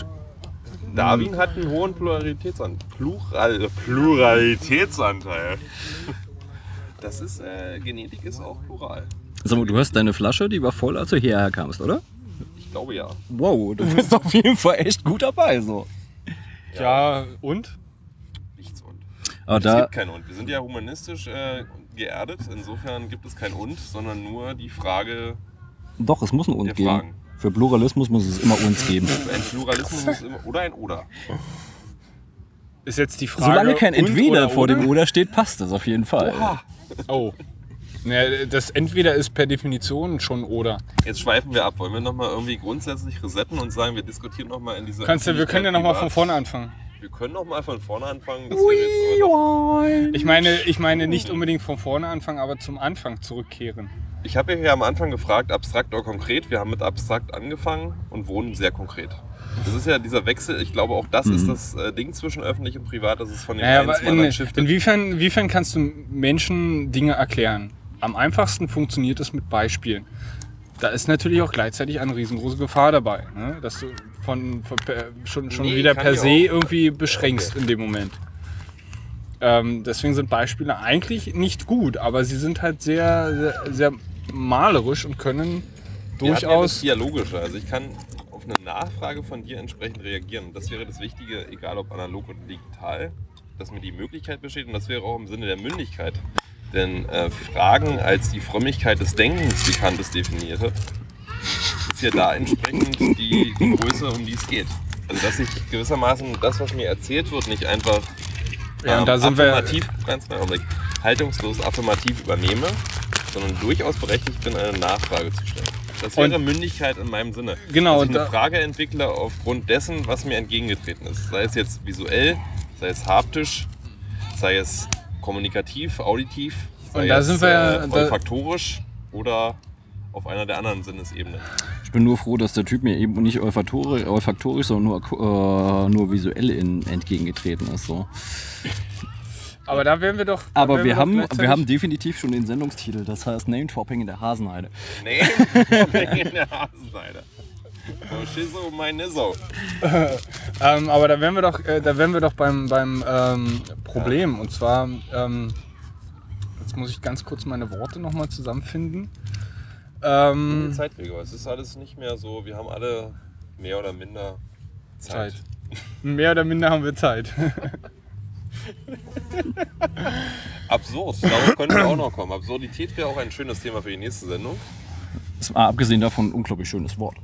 Darwin hat einen hohen Pluralitätsanteil. Plural, Pluralitätsanteil. Das ist, äh, Genetik ist auch plural. Sag mal, du hast deine Flasche, die war voll, als du hierher kamst, oder? Ich glaube ja. Wow, du bist auf jeden Fall echt gut dabei, so. Ja, und? Nichts und. Aber es da, gibt kein und. Wir sind ja humanistisch äh, geerdet. Insofern gibt es kein und, sondern nur die Frage, doch, es muss ein Und geben. Fragen. Für Pluralismus muss es immer Uns geben. ein Pluralismus muss immer, oder ein oder. Ist jetzt die Frage. Solange kein Entweder oder vor oder? dem Oder steht, passt das auf jeden Fall. Oh. Naja, das Entweder ist per Definition schon oder. Jetzt schweifen wir ab. Wollen wir nochmal irgendwie grundsätzlich resetten und sagen, wir diskutieren nochmal in dieser. Kannst du, wir können ja nochmal von vorne anfangen. Wir können nochmal von vorne anfangen. Ich meine, ich meine nicht unbedingt von vorne anfangen, aber zum Anfang zurückkehren. Ich habe ja am Anfang gefragt, abstrakt oder konkret. Wir haben mit abstrakt angefangen und wohnen sehr konkret. Das ist ja dieser Wechsel, ich glaube auch das ist das äh, Ding zwischen öffentlich und privat, das ist von dem Naja, einen zum anderen in, inwiefern, inwiefern kannst du Menschen Dinge erklären? Am einfachsten funktioniert es mit Beispielen. Da ist natürlich auch gleichzeitig eine riesengroße Gefahr dabei, ne? dass du von, von per, schon, schon Nee, wieder per se irgendwie beschränkst in dem Moment. Ähm, deswegen sind Beispiele eigentlich nicht gut, aber sie sind halt sehr, sehr, sehr malerisch und können hatten ja das durchaus. Dialogische. Also ich kann auf eine Nachfrage von dir entsprechend reagieren. Und das wäre das Wichtige, egal ob analog oder digital, dass mir die Möglichkeit besteht und das wäre auch im Sinne der Mündigkeit. Denn äh, Fragen als die Frömmigkeit des Denkens, wie Kant es definiert hat, ist ja da entsprechend die, die Größe, um die es geht. Also dass ich gewissermaßen das, was mir erzählt wird, nicht einfach Ja, und ähm, da sind wir- affirmativ, ganz kleinen Augenblick, haltungslos affirmativ übernehme, sondern durchaus berechtigt bin, eine Nachfrage zu stellen. Das wäre Und- Mündigkeit in meinem Sinne. Genau, Dass ich eine da- Frage entwickle aufgrund dessen, was mir entgegengetreten ist. Sei es jetzt visuell, sei es haptisch, sei es kommunikativ, auditiv, Und da es sind wir ja- äh, da- olfaktorisch oder auf einer der anderen Sinnesebenen. Ich bin nur froh, dass der Typ mir eben nicht olfaktorisch, olfaktorisch sondern nur, äh, nur visuell in, entgegengetreten ist. So. Aber da wären wir doch. Aber wir doch haben, wir haben definitiv schon den Sendungstitel, das heißt Name Dropping in der Hasenheide. Nee, in der Hasenseite. Oh, Schizo, mein Nisso. *laughs* Ähm, aber da wären wir doch, äh, da wären wir doch beim, beim ähm, Problem. Und zwar, ähm, jetzt muss ich ganz kurz meine Worte nochmal zusammenfinden. Ähm, Zeit, Gregor. Es ist alles nicht mehr so, wir haben alle mehr oder minder Zeit. Zeit. Mehr oder minder haben wir Zeit. *laughs* Absurd, darauf könnten wir auch noch kommen. Absurdität wäre auch ein schönes Thema für die nächste Sendung. Ist mal abgesehen davon ein unglaublich schönes Wort.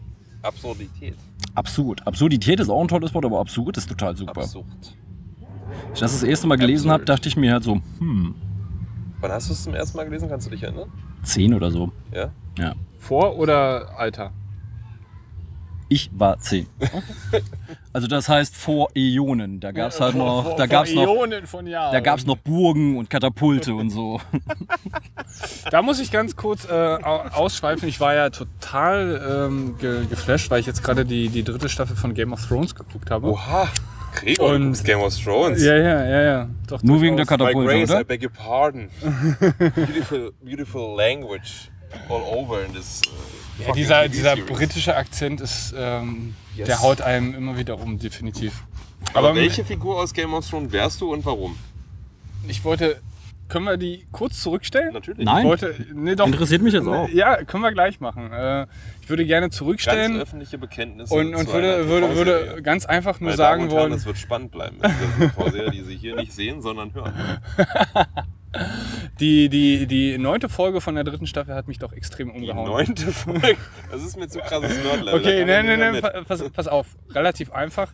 Absurdität. Absurd. Absurdität ist auch ein tolles Wort, aber absurd ist total super. Absurd. Als ich das das erste Mal gelesen habe, dachte ich mir halt so, hm, Wann hast du es zum ersten Mal gelesen? Kannst du dich erinnern? 10 oder so. Ja? Ja. Vor oder Alter? Ich war 10. *laughs* Also das heißt vor Äonen. Da gab es halt noch, da gab's noch, Ionen von Jahren. da gab's noch Burgen und Katapulte und so. *laughs* Da muss ich ganz kurz äh, au- ausschweifen. Ich war ja total ähm, ge geflasht, weil ich jetzt gerade die, die dritte Staffel von Game of Thrones geguckt habe. Oha! Gregor, Und- Game of Thrones. Ja, ja, ja, ja. Doch, Nur wegen der Katapulte, Grace, I oder? beg your pardon. *laughs* beautiful, beautiful language all over in this. Uh, Ja, dieser, dieser britische Akzent ist, ähm, Yes. der haut einem immer wieder um, definitiv. Aber, Aber welche Figur aus Game of Thrones wärst du und warum? ich wollte, können wir die kurz zurückstellen? Natürlich. Nein. Ich wollte, nee, doch. Interessiert mich jetzt auch. Ja, können wir gleich machen. Äh, ich würde gerne Ganz zurückstellen öffentliche Bekenntnisse. und, und würde, würde, würde ganz einfach nur Meine sagen Damen und Herren, wollen, es wird spannend bleiben mit dieser TV-Serie, die Sie hier nicht sehen, sondern hören. *laughs* die, die, die neunte Folge von der dritten Staffel hat mich doch extrem Die umgehauen. neunte Folge. Das ist mir zu krasses Nerd-Level. Okay, mehr mit. pa- pass, pass auf. Relativ einfach.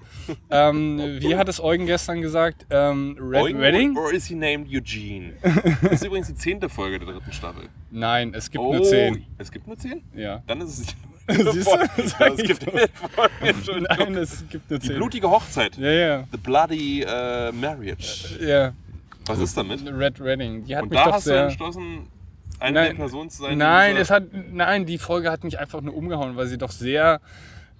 ähm, wie hat es Eugen gestern gesagt? Ähm, Red Eugen Wedding? Or is he named Eugene? Das ist übrigens die zehnte Folge der dritten Staffel. Nein, es gibt oh, nur zehn. Es gibt nur zehn? Ja. Dann ist es. *laughs* Siehst du? Es gibt. Nein, es gibt nur Die zehn. blutige Hochzeit. Ja, ja. The Bloody äh, Marriage. ja. Was ist damit? Red Wedding. Die hat Und mich da doch hast du sehr. entschlossen, eine der Nein, Personen zu sein. die nein, es hat, nein, die Folge hat mich einfach nur umgehauen, weil sie doch sehr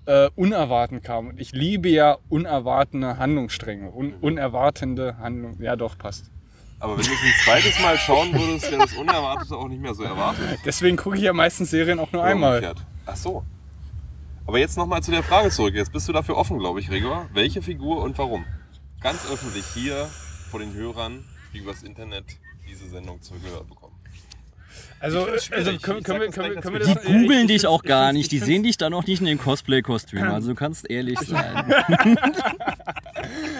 äh, unerwartend kam. Und ich liebe ja unerwartende Handlungsstränge. Un unerwartende Handlung. Ja, doch, passt. Aber wenn du es ein zweites Mal schauen würdest, wäre das Unerwartete auch nicht mehr so erwartet. *laughs* Deswegen gucke ich ja meistens Serien auch nur Oder einmal. umgekehrt. Ach so. Aber jetzt nochmal zu der Frage zurück. Jetzt bist du dafür offen, glaube ich, Gregor. Welche Figur und warum? Ganz öffentlich hier vor den Hörern, übers Internet diese Sendung zu Gehör bekommen. Also, also können, können, wir, das können, wir, können wir das. Die googeln ich- dich ich- auch gar nicht. Die sehen dich dann auch nicht in dem Cosplay-Kostüm. Also du kannst ehrlich *laughs* sein. *laughs*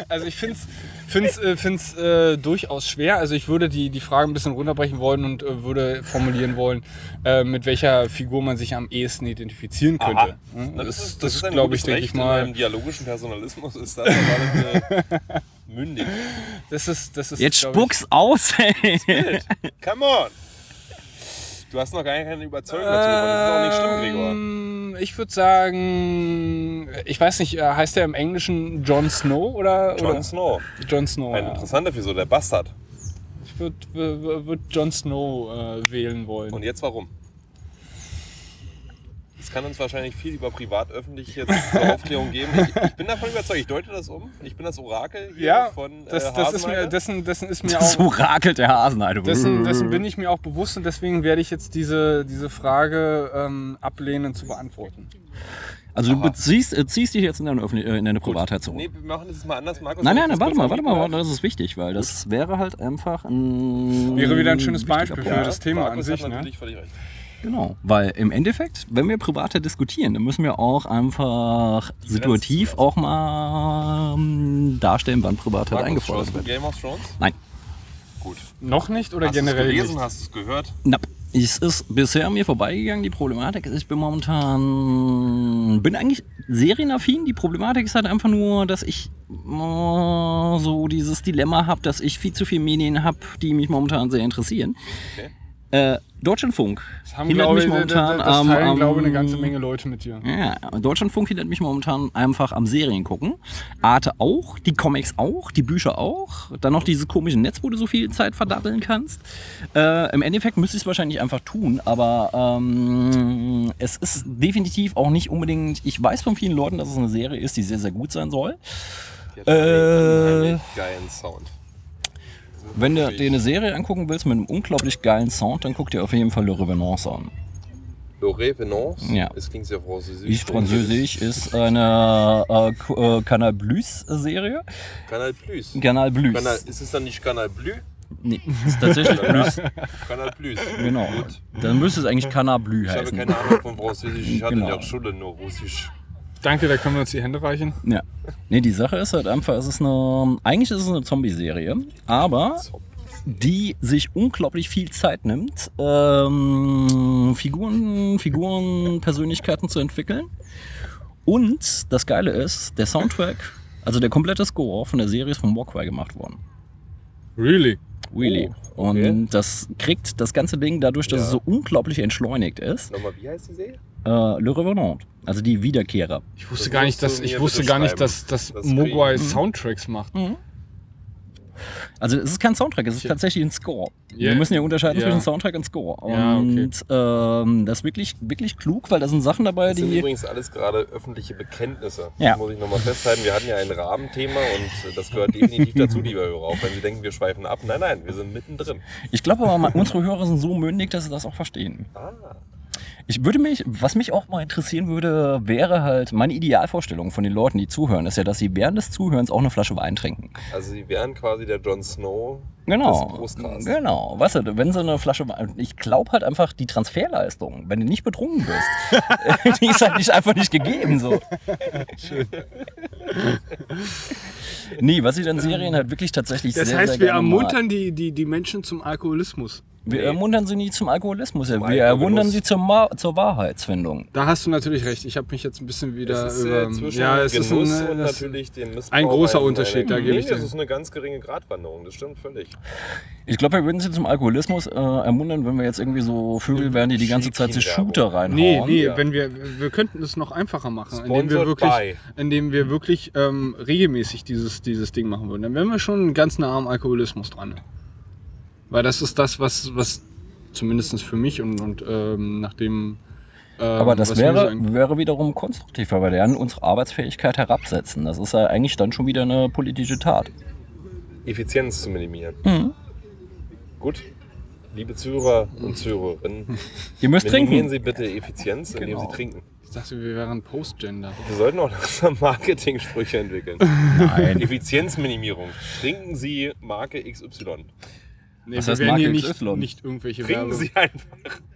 Also ich finde es find's, äh, find's, äh, durchaus schwer. Also ich würde die, die Frage ein bisschen runterbrechen wollen und äh, würde formulieren wollen, äh, mit welcher Figur man sich am ehesten identifizieren könnte. Aha. Das, das, das, ist, das ist glaube ich, denke ich In mal. einem dialogischen Personalismus ist das *laughs* mündig. Das ist, das ist, Jetzt spuck's aus, ey. Come on! Du hast noch gar keine Überzeugung dazu, aber das ist auch nicht schlimm, Gregor. Ähm, Ich würde sagen, ich weiß nicht, äh, heißt der im Englischen Jon Snow oder? Jon oder? Snow. Jon Snow. Ein Ja. interessanter Wieso, der Bastard. Ich würde würd Jon Snow äh, wählen wollen. Und jetzt warum? Das kann uns wahrscheinlich viel über privat-öffentlich jetzt zur *laughs* Aufklärung geben. Ich, ich bin davon überzeugt, ich deute das um. Ich bin das Orakel hier ja, von äh, das, das ist mir, dessen, dessen ist mir Das auch. orakelt der Hasenheide. Dessen, dessen bin ich mir auch bewusst und deswegen werde ich jetzt diese, diese Frage ähm, ablehnen zu beantworten. Also du beziehst, äh, ziehst dich jetzt in deine, Öffentlich äh, in deine Privatheit zurück. Nee, wir machen das jetzt mal anders, Markus. Nein, nein, nein, das warte mal, warte mal, das ist wichtig, weil das wäre halt einfach ein. Wäre wieder ein schönes Beispiel für das Thema an Markus sich. hat Ne? natürlich völlig recht. Genau, weil im Endeffekt, wenn wir privater diskutieren, dann müssen wir auch einfach situativ zulassen. auch mal ähm, darstellen, wann Privatheit Markus, eingefordert schaust du wird. Game of Thrones? Nein, Gut. Noch nicht oder Hast du es generell gelesen? nicht? Hast du es gehört? na, es ist bisher an mir vorbeigegangen. Die Problematik ist, ich bin momentan, bin eigentlich serienaffin. Die Problematik ist halt einfach nur, dass ich äh, so dieses Dilemma habe, dass ich viel zu viele Medien habe, die mich momentan sehr interessieren. Okay. Äh, Deutschlandfunk Das haben, hindert glaube mich ich, momentan das am- teilen, am- glaube ich, eine ganze Menge Leute mit dir. Ja, Deutschlandfunk hindert mich momentan einfach am Serien gucken. Arte auch, die Comics auch, die Bücher auch. Dann noch dieses komische Netz, wo du so viel Zeit verdatteln kannst. Äh, Im Endeffekt müsste ich es wahrscheinlich einfach tun, aber ähm, es ist definitiv auch nicht unbedingt. Ich weiß von vielen Leuten, dass es eine Serie ist, die sehr, sehr gut sein soll. Die hat Äh. einen geilen Sound. Wenn du dir eine Serie angucken willst mit einem unglaublich geilen Sound, dann guck dir auf jeden Fall Le Revenance an. Loré Venance? Ja. Es klingt sehr französisch. Wie Französisch ist eine äh, äh, Canal Plus Serie. Kanal Plus. Canal Plus. Kanal, ist es dann nicht Kanal Bleu? Nee, ist tatsächlich Plus. Kanal Plus. Genau. Gut. Dann müsste es eigentlich Canal Bleu Ich habe heißen. keine Ahnung von Französisch. Ich hatte in Genau. der Schule nur Russisch. Danke, da können wir uns die Hände reichen. Ja. Nee, die Sache ist halt einfach, es ist eine. Eigentlich ist es eine Zombie-Serie, aber die sich unglaublich viel Zeit nimmt, ähm, Figuren, Figuren, Persönlichkeiten zu entwickeln. Und das Geile ist, der Soundtrack, also der komplette Score von der Serie ist von Mogwai gemacht worden. Really? Really. Oh, okay. Und das kriegt das ganze Ding dadurch, dass Ja. es so unglaublich entschleunigt ist, Nochmal, wie heißt die Serie? Äh, Le Revenant, also die Wiederkehrer. Ich wusste Das gar nicht, dass, ich wusste gar nicht, dass, dass Das Mogwai kriegen- Soundtracks macht. Also es ist kein Soundtrack, es ist tatsächlich ein Score. Ja. Wir müssen ja unterscheiden Ja. zwischen Soundtrack und Score. Ja, okay. Und ähm, das ist wirklich, wirklich klug, weil da sind Sachen dabei, Das sind die. übrigens alles gerade öffentliche Bekenntnisse. Ja. Das muss ich nochmal festhalten. Wir hatten ja ein Rahmenthema und das gehört definitiv *laughs* dazu, lieber Hörer. Auch wenn Sie denken, wir schweifen ab. Nein, nein, wir sind mittendrin. Ich glaube aber, unsere Hörer sind so mündig, dass sie das auch verstehen. Ah, Ich würde mich, was mich auch mal interessieren würde, wäre halt, meine Idealvorstellung von den Leuten, die zuhören, ist ja, dass sie während des Zuhörens auch eine Flasche Wein trinken. also Sie wären quasi der Jon Snow Genau. Genau. Weißt du, wenn so eine Flasche Wein, ich glaube halt einfach die Transferleistung, wenn du nicht betrunken bist, *laughs* die ist halt nicht einfach nicht gegeben, so. Nee, was ich in Serien halt wirklich tatsächlich Das sehr, heißt, sehr wir gerne ermuntern die, die, die Menschen zum Alkoholismus. Wir ermuntern sie nie zum Alkoholismus, wir Alkoholgenuss. ermuntern sie zur, Ma zur Wahrheitsfindung. Da hast du natürlich recht. Ich habe mich jetzt ein bisschen wieder Es ist über. äh, zwischen ja, es ist Genuss ein, und das, natürlich dem Missbrauch. ein großer Unterschied, da gebe nee, ich dir. Das ist eine ganz geringe Gratwanderung, das stimmt völlig. Ich glaube, wir würden sie zum Alkoholismus äh, ermuntern, wenn wir jetzt irgendwie so Vögel wären, die die ganze Zeit sich. Shooter reinhauen. Nee, nee, Ja. wenn wir, wir könnten es noch einfacher machen, indem wir Sponsored wirklich, by. indem wir wirklich ähm, regelmäßig dieses, dieses Ding machen würden. Dann wären wir schon ganz nah am Alkoholismus dran. Weil das ist das, was, was zumindest für mich und, und ähm, nachdem. Ähm, Aber das wäre, wäre wiederum konstruktiv, weil wir dann unsere Arbeitsfähigkeit herabsetzen. Das ist ja eigentlich dann schon wieder eine politische Tat. Effizienz zu minimieren. Mhm. Gut. Liebe Zuhörer und Zuhörerinnen, *laughs* Ihr müsst minimieren trinken. Sie bitte Effizienz, indem Genau. Sie trinken. ich dachte, wir wären Postgender. Wir sollten auch langsam Marketing-Sprüche entwickeln. *laughs* Nein. Effizienzminimierung. Trinken Sie Marke XY. Nee, Was wir heißt werden Marke nicht, XY? nicht irgendwelche Trinken Werbung. Sie einfach.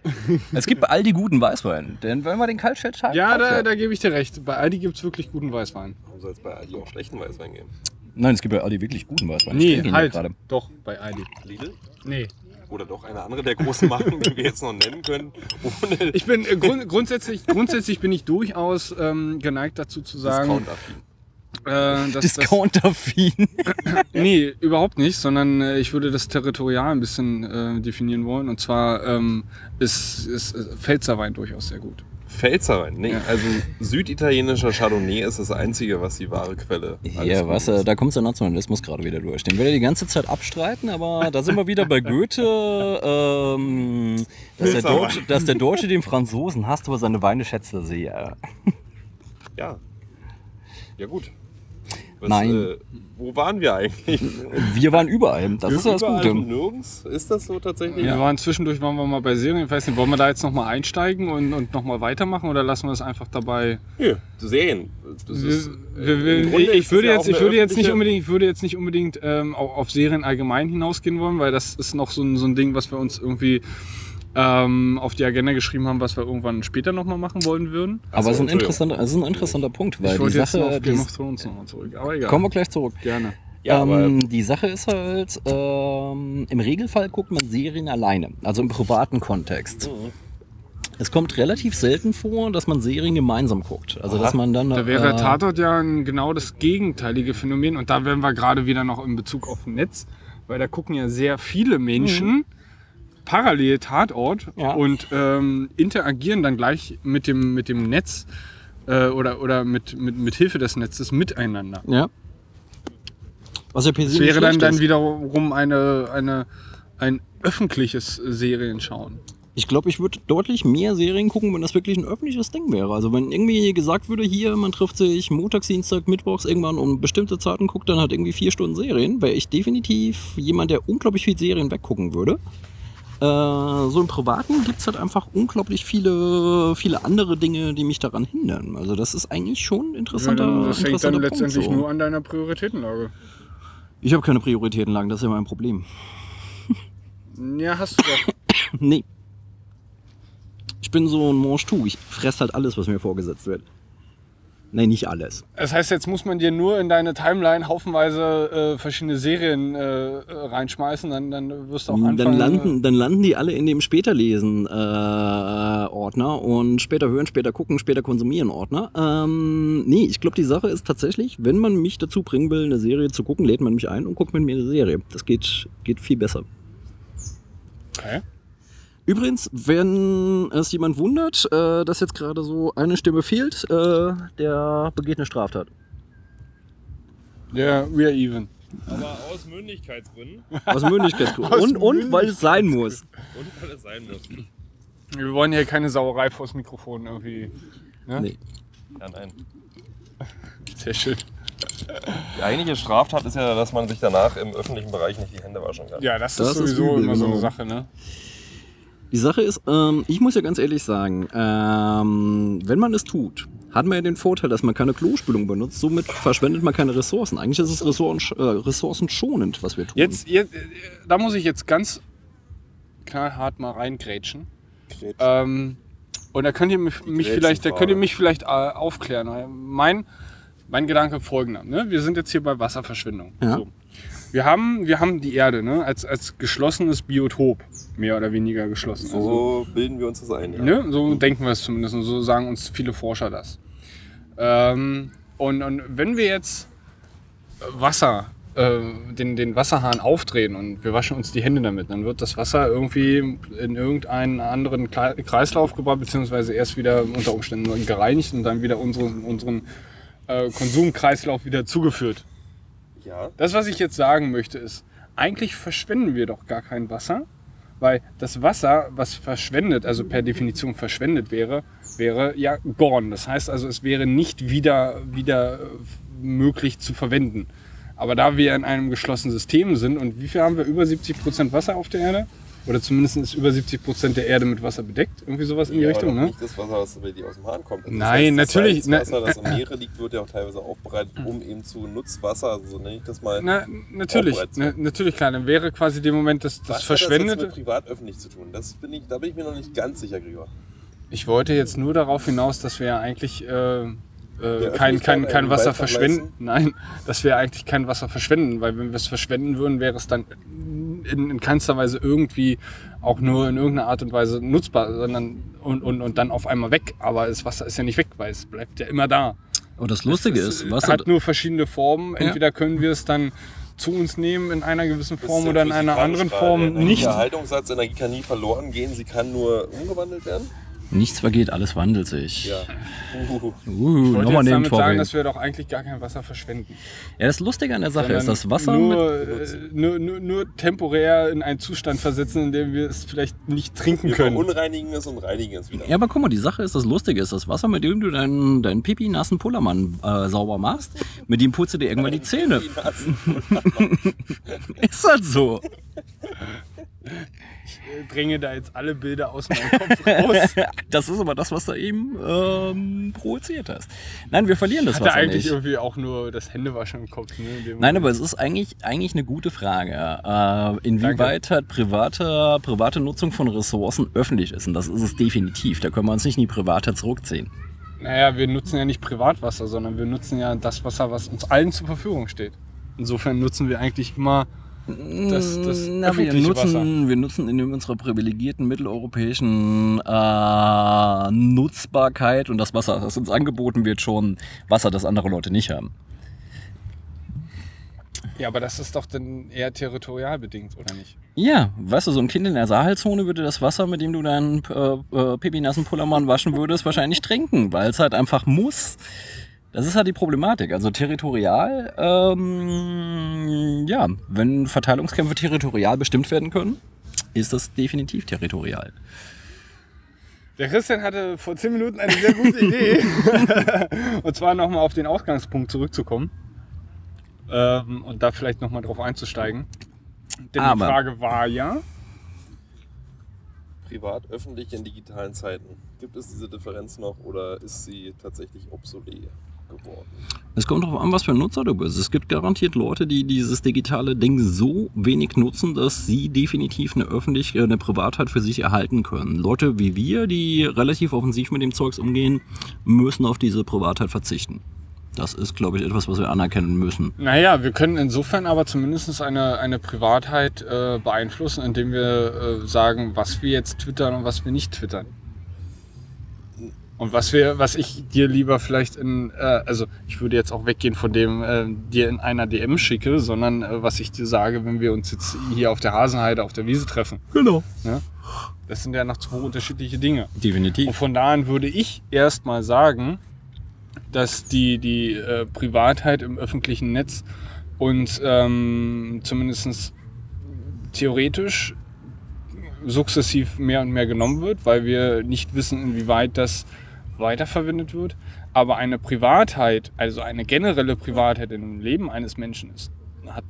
*laughs* Es gibt bei Aldi guten Weißwein. Denn wenn wir den Kaltstell Ja, da, da gebe ich dir recht. Bei Aldi gibt es wirklich guten Weißwein. Warum soll es bei Aldi auch schlechten Weißwein geben? Nein, es gibt bei Aldi wirklich guten Weißwein. Ich Nee, halt. gerade. Doch, bei Aldi. Lidl? Nee. Oder doch eine andere der großen Marken, die wir jetzt noch nennen können, ohne Ich bin äh, grund, grundsätzlich, grundsätzlich bin ich durchaus ähm, geneigt dazu zu sagen, Discount-affin. Äh. Das, *laughs* nee, überhaupt nicht, sondern äh, ich würde das territorial ein bisschen äh, definieren wollen. Und zwar ähm, ist, ist Pfälzerwein durchaus sehr gut. Pfälzerwein, nee, Ja. also süditalienischer Chardonnay ist das einzige, was die wahre Quelle Ja, was, äh, da kommt der Nationalismus gerade wieder durch. Den will er die ganze Zeit abstreiten, aber da sind wir wieder bei Goethe, *laughs* ähm, dass, der. Deutsche, dass der Deutsche den Franzosen hasst, aber seine Weine schätzt er sehr. Ja. Ja gut. Was, Nein. Äh, wo waren wir eigentlich? *laughs* Wir waren überall, das ist ja das Gute. nirgends? Ist das so tatsächlich? Wir waren zwischendurch, waren wir mal bei Serien. Ich weiß nicht, wollen wir da jetzt nochmal einsteigen und, und nochmal weitermachen oder lassen wir es einfach dabei? Nö, Serien. Wir, ist, wir, wir, ich, würde ja jetzt, ich eine würde jetzt nicht unbedingt, ich würde jetzt nicht unbedingt ähm, au- auf Serien allgemein hinausgehen wollen, weil das ist noch so ein, so ein Ding, was wir uns irgendwie ähm, auf die Agenda geschrieben haben, was wir irgendwann später nochmal machen wollen würden. Aber es ist, ein Entschuldigung. interessanter, ein interessanter Punkt, weil ich die wollte jetzt Sache, auf Game of Thrones nochmal zurück. Aber egal. kommen wir gleich zurück. Gerne. Ja, ähm, die Sache ist halt, ähm, im Regelfall guckt man Serien alleine, also im privaten Kontext. Mhm. Es kommt relativ selten vor, dass man Serien gemeinsam guckt. Also dass man dann. Da wäre äh, Tatort ja ein, genau das gegenteilige Phänomen und da wären wir gerade wieder noch in Bezug auf Netz, weil da gucken ja sehr viele Menschen parallel Tatort Ja. und ähm, interagieren dann gleich mit dem, mit dem Netz äh, oder, oder mit, mit, mit Hilfe des Netzes miteinander. Ja. Was ja nicht wäre dann, dann wiederum eine, eine, ein öffentliches Serienschauen. Ich glaube, ich würde deutlich mehr Serien gucken, wenn das wirklich ein öffentliches Ding wäre. Also wenn irgendwie gesagt würde, hier, man trifft sich montags, Dienstag, Mittwochs irgendwann um bestimmte Zeiten, guckt dann halt irgendwie vier Stunden Serien, wäre ich definitiv jemand, der unglaublich viel Serien weggucken würde. Äh, so im Privaten gibt es halt einfach unglaublich viele, viele andere Dinge, die mich daran hindern. Also das ist eigentlich schon interessanter, das hängt dann Punkt. letztendlich So. nur an deiner Prioritätenlage. Ich habe keine Prioritätenlagen, das ist ja mein Problem. *laughs* Ja, hast du doch. Nee. Ich bin so ein Mange-tout. Ich fress halt alles, was mir vorgesetzt wird. Nein, nicht alles. Das heißt, jetzt muss man dir nur in deine Timeline haufenweise äh, verschiedene Serien äh, reinschmeißen, dann, dann wirst du auch anfangen. Dann landen, dann landen die alle in dem später lesen äh, Ordner und später hören, später gucken, später konsumieren Ordner. Ähm, nee, ich glaube, die Sache ist tatsächlich, wenn man mich dazu bringen will, eine Serie zu gucken, lädt man mich ein und guckt mit mir eine Serie. Das geht, geht viel besser. Okay. Übrigens, wenn es jemand wundert, äh, dass jetzt gerade so eine Stimme fehlt, äh, der begeht eine Straftat. Ja, we are even. Aber aus Mündigkeitsgründen Aus Mündigkeitsgründen. Aus und, und weil es sein muss. und weil es sein muss. Wir wollen hier keine Sauerei vors Mikrofon irgendwie. Ne? Nee. Ja, nein. Sehr schön. Die eigentliche Straftat ist ja, dass man sich danach im öffentlichen Bereich nicht die Hände waschen kann. Ja, das, Das ist ist sowieso übel, immer so eine genau. Sache, ne? Die Sache ist, ähm, ich muss ja ganz ehrlich sagen, ähm, wenn man es tut, hat man ja den Vorteil, dass man keine Klospülung benutzt. Somit verschwendet man keine Ressourcen. Eigentlich ist es ressourcen, äh, ressourcenschonend, was wir tun. Jetzt, jetzt, äh, da muss ich jetzt ganz knallhart mal reingrätschen. Ähm, und da könnt ihr mich, mich vielleicht, da könnt ihr mich vielleicht äh, aufklären. Mein, mein Gedanke folgender. Ne? Wir sind jetzt hier bei Wasserverschwendung. Ja. So. Wir, haben, wir haben die Erde ne? als, als geschlossenes Biotop, mehr oder weniger geschlossen. Also, So bilden wir uns das ein. Ja. Ne? So denken wir es zumindest und so sagen uns viele Forscher das. Ähm, und, und wenn wir jetzt Wasser, äh, den, den Wasserhahn aufdrehen und wir waschen uns die Hände damit, dann wird das Wasser irgendwie in irgendeinen anderen Kreislauf gebracht, beziehungsweise erst wieder unter Umständen gereinigt und dann wieder unseren, unseren äh, Konsumkreislauf wieder zugeführt. Ja. Das, was ich jetzt sagen möchte, ist, eigentlich verschwenden wir doch gar kein Wasser, weil das Wasser, was verschwendet, also per Definition verschwendet wäre, wäre ja gone. Das heißt also, es wäre nicht wieder, wieder äh, möglich zu verwenden. Aber da wir in einem geschlossenen System sind und wie viel haben wir? Über 70 Prozent Wasser auf der Erde? Oder zumindest ist über 70 Prozent der Erde mit Wasser bedeckt? Irgendwie sowas in die Ja, Richtung, ne? Nicht das Wasser, was dir aus dem Hahn kommt. Also Nein, das natürlich, ne- Das Wasser, das im *laughs* Meere liegt, wird ja auch teilweise aufbereitet, um eben zu Nutzwasser, also so nenne ich das mal. Na, natürlich, na, natürlich klar. Dann wäre quasi der Moment, dass das hat das jetzt mit privat-öffentlich zu tun? Das bin ich, da bin ich mir noch nicht ganz sicher, Gregor. Ich wollte jetzt nur darauf hinaus, dass wir ja eigentlich äh, äh, kein, kein, kein Wasser verschwenden. Nein, dass wir eigentlich kein Wasser verschwenden, weil wenn wir es verschwenden würden, wäre es dann in, in keinster Weise irgendwie auch nur in irgendeiner Art und Weise nutzbar, sondern und, und, und dann auf einmal weg. Aber das Wasser ist ja nicht weg, weil es bleibt ja immer da. Aber das Lustige es ist, Wasser, hat nur verschiedene Formen. Entweder können wir es dann zu uns nehmen in einer gewissen Form oder in einer anderen Form nicht. Der Haltungssatz, Energie kann nie verloren gehen, sie kann nur umgewandelt werden. Nichts vergeht, alles wandelt sich. Ja. Uh, Uh, Ich wollte damit sagen, dass wir doch eigentlich gar kein Wasser verschwenden. Ja, das Lustige an der Sache ist, sondern das Wasser nur, äh, nur, nur, nur temporär in einen Zustand versetzen, in dem wir es vielleicht nicht trinken wir können. verunreinigen es und reinigen es wieder. Ja, aber guck mal, die Sache ist, das Lustige ist, das Wasser, mit dem du deinen, deinen pipi nassen Pullermann äh, sauber machst, mit dem putzt du dir irgendwann die Zähne. *laughs* Ist halt so. Ich dränge da jetzt alle Bilder aus meinem Kopf raus. *laughs* Das ist aber das, was du eben ähm, provoziert hast. Nein, wir verlieren das Hatte Wasser eigentlich nicht. irgendwie auch nur das Händewaschen im Kopf. Ne, Nein, aber es ist eigentlich, eigentlich eine gute Frage. Äh, inwieweit halt private, private Nutzung von Ressourcen öffentlich ist. Und das ist es definitiv. Da können wir uns nicht in die private zurückziehen. Naja, wir nutzen ja nicht Privatwasser, sondern wir nutzen ja das Wasser, was uns allen zur Verfügung steht. Insofern nutzen wir eigentlich immer das, das Na, wir, Wasser. nutzen, wir nutzen in unserer privilegierten mitteleuropäischen äh, Nutzbarkeit und das Wasser, das uns angeboten wird, schon Wasser, das andere Leute nicht haben. Ja, aber das ist doch dann eher territorial bedingt, oder nicht? Ja, weißt du, so ein Kind in der Sahelzone würde das Wasser, mit dem du deinen äh, äh, pipi-nassen Pullermann waschen würdest, wahrscheinlich trinken, weil es halt einfach muss. Das ist halt die Problematik. Also territorial, ähm, ja, wenn Verteilungskämpfe territorial bestimmt werden können, ist das definitiv territorial. Der Christian hatte vor 10 Minuten eine sehr gute *laughs* Idee. *laughs* und zwar nochmal auf den Ausgangspunkt zurückzukommen. Ähm, und da vielleicht nochmal drauf einzusteigen. Denn Aber- die Frage war ja, Privat, öffentlich in digitalen Zeiten. Gibt es diese Differenz noch oder ist sie tatsächlich obsolet? Geworden. Es kommt darauf an, was für ein Nutzer du bist. Es gibt garantiert Leute, die dieses digitale Ding so wenig nutzen, dass sie definitiv eine öffentliche, eine Privatheit für sich erhalten können. Leute wie wir, die relativ offensiv mit dem Zeugs umgehen, müssen auf diese Privatheit verzichten. Das ist, glaube ich, etwas, was wir anerkennen müssen. Naja, wir können insofern aber zumindest eine, eine Privatheit äh, beeinflussen, indem wir äh, sagen, was wir jetzt twittern und was wir nicht twittern. Und was wir, was ich dir lieber vielleicht in, äh, also ich würde jetzt auch weggehen von dem äh, dir in einer DM schicke, sondern äh, was ich dir sage, wenn wir uns jetzt hier auf der Hasenheide auf der Wiese treffen. Genau. Ne? Das sind ja noch zwei unterschiedliche Dinge. Und Definitiv. von da an würde ich erstmal sagen, dass die, die äh, Privatheit im öffentlichen Netz uns ähm, zumindest theoretisch sukzessiv mehr und mehr genommen wird, weil wir nicht wissen, inwieweit das weiterverwendet wird. Aber eine Privatheit, also eine generelle Privatheit im Leben eines Menschen ist, hat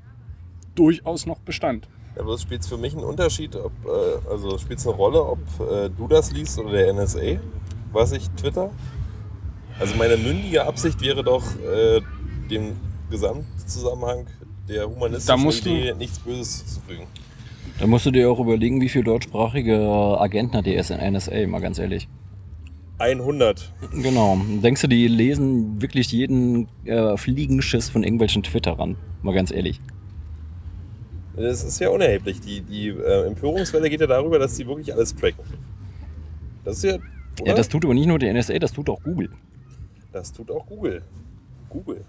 durchaus noch Bestand. Ja, spielt es für mich einen Unterschied, ob, äh, also spielt es eine Rolle, ob äh, du das liest oder der NSA, was ich twitter? Also meine mündige Absicht wäre doch, äh, dem Gesamtzusammenhang der humanistischen Idee nichts Böses zu fügen. Da musst du dir auch überlegen, wie viele deutschsprachige Agenten hat die NSA, mal ganz ehrlich. 100. Genau. Denkst du, die lesen wirklich jeden äh, Fliegenschiss von irgendwelchen Twitterern? Mal ganz ehrlich. Das ist ja unerheblich. Die, die äh, Empörungswelle geht ja darüber, dass sie wirklich alles tracken. Das ist ja. Oder? Ja, das tut aber nicht nur die NSA, das tut auch Google. das tut auch Google. Google.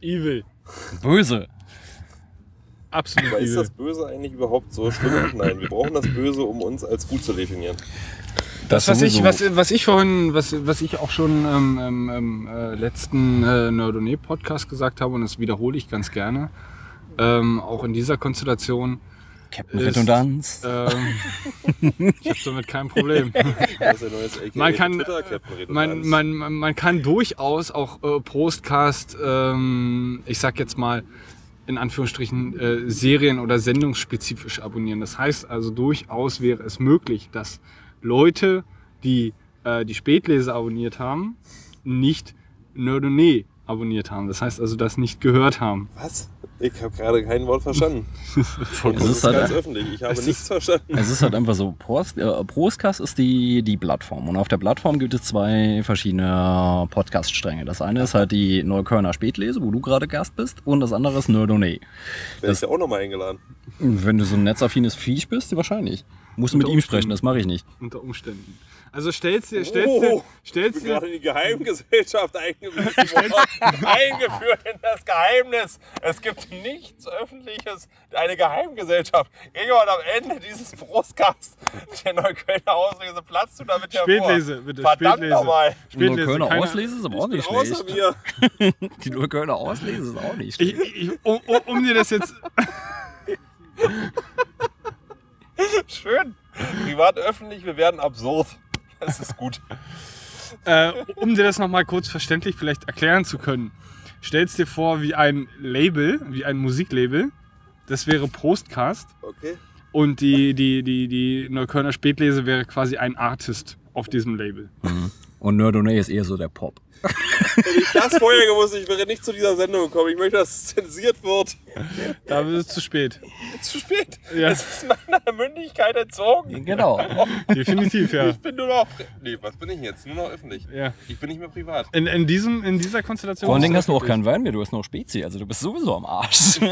Evil. Böse. Absolut Aber ist das Böse eigentlich überhaupt so schlimm? Nein, wir brauchen das Böse, um uns als gut zu definieren. Das, was ich, was, was ich vorhin, was, was ich auch schon ähm, ähm, im äh, letzten äh, Nerdone Podcast gesagt habe, und das wiederhole ich ganz gerne, ähm, auch in dieser Konstellation, Captain ist- Redundanz. ähm, *laughs* ich habe damit kein Problem. *laughs* Man kann-. Man, man, man, kann durchaus auch äh, Prostcast, ähm, ich sag jetzt mal, in Anführungsstrichen äh, serien- oder sendungsspezifisch abonnieren. Das heißt also durchaus wäre es möglich, dass Leute, die äh, die Spätlese abonniert haben, nicht Nerdone abonniert haben. Das heißt also, das nicht gehört haben. Was? Ich habe gerade kein Wort verstanden. Und *laughs* Es das ist ist halt- ganz öffentlich. Ich habe es nichts ist- verstanden. Es ist halt einfach so, Prost, äh, Prostcast ist die, die Plattform. Und auf der Plattform gibt es zwei verschiedene Podcast-Stränge. Das eine ist halt die Neuköllner Spätlese, wo du gerade Gast bist, und das andere ist Nerdone. Werde ich da auch nochmal eingeladen. Wenn du so ein netzaffines Viech bist, wahrscheinlich. Musst du mit ihm sprechen, das mache ich nicht. Unter Umständen. Also stellst dir, stellst Oh, dir, ich stellst bin dir, gerade in die Geheimgesellschaft worden. *laughs* Eingeführt in das Geheimnis. Es gibt nichts Öffentliches, eine Geheimgesellschaft. Irgendwann am Ende dieses Brustcasts der Neuköllner Auslese platzt du damit hervor. Spätlese, bitte, Verdammt Spätlese. nochmal. Spätlese, Neuköllner keine- Auslese ist aber auch nicht Außer schlecht. *laughs* mir. Die Neuköllner Auslese ist auch nicht Ich, schlecht. ich, um, um, um dir das jetzt *laughs* *laughs* Schön. Privat, öffentlich, wir werden absurd. Das ist gut. äh, um dir das nochmal kurz verständlich vielleicht erklären zu können, stellst dir vor wie ein Label, wie ein Musiklabel. Das wäre Prostcast. Okay. Und die, die, die, die Neuköllner Spätlese wäre quasi ein Artist auf diesem Label. Und Nerdone ist eher so der Pop. Hätte ich das vorher gewusst, ich wäre nicht zu dieser Sendung gekommen. Ich möchte, dass es zensiert wird. Da wird es zu spät. Zu spät. Ja. Es ist meiner Mündigkeit entzogen. Genau. *laughs* Definitiv, ja. Ich bin nur noch. Nee, was bin ich jetzt? Nur noch öffentlich. ja. Ich bin nicht mehr privat. In, in, diesem, in dieser Konstellation. Vor allen ist Dingen hast du auch keinen Wein mehr, du hast noch Spezi, also du bist sowieso am Arsch. *laughs*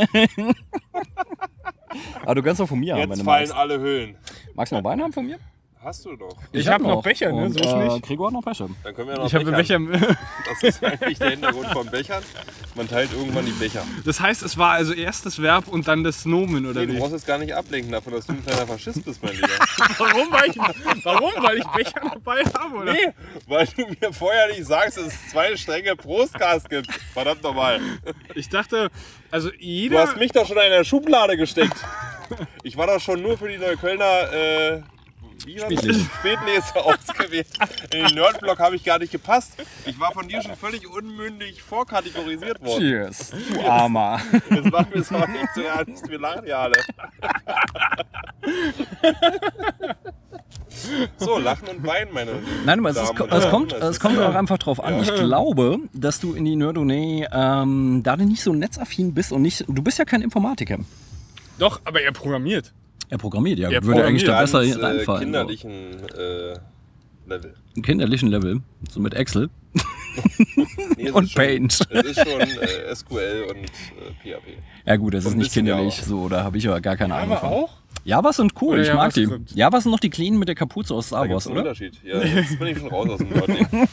Aber du kannst auch von mir haben, wenn Jetzt fallen alle Höhlen. Magst du noch Wein haben von mir? Hast du doch. Ich hab noch Becher, ne? Und, So ist äh, nicht. Gregor hat noch Becher. Dann können wir ja noch Ich habe. Becher. Das ist eigentlich der Hintergrund von Bechern. Man teilt irgendwann die Becher. Das heißt, es war also erst das Verb und dann das Nomen, oder Nee, du wie? brauchst jetzt gar nicht ablenken davon, dass du ein kleiner Faschist bist, mein Lieber. *laughs* Warum? Weil ich, warum? Weil ich Becher dabei habe, oder? Nee, weil du mir vorher nicht sagst, dass es zwei Stränge Prostgas gibt. Verdammt nochmal. Ich dachte, also Du jeder. hast mich doch schon in eine Schublade gesteckt. Ich war doch schon nur für die Neuköllner äh, das? Spätlese. *laughs* Ausgewählt. In den Nerdblock habe ich gar nicht gepasst. Ich war von dir schon völlig unmündig vorkategorisiert worden. Cheers, du Armer. *laughs* Das war mir aber nicht so ernst. Wir lachen ja alle. So, lachen und weinen, meine. Nein, aber es, ist, es kommt, es kommt ja- auch einfach drauf an. Ich glaube, dass du in die Nerdonee, ähm, da du nicht so netzaffin bist und nicht, du bist ja kein Informatiker. Doch, aber er programmiert. Er programmiert, ja, Er würde eigentlich da besser äh, reinfallen. kinderlichen äh, Level. So. Kinderlichen Level, so mit Excel. *laughs* Nee, Und schon, Paint. Es ist schon äh, SQL und äh, PHP. Ja gut, das So ist nicht kinderlich, ja so, da habe ich aber gar keine Ahnung Aber von. auch? Javas sind cool, Oder ich mag die. Javas sind noch die Clean mit der Kapuze aus Star Wars, es einen oder? Unterschied. Ja, jetzt bin *laughs* ich schon raus aus dem Nerding. *laughs*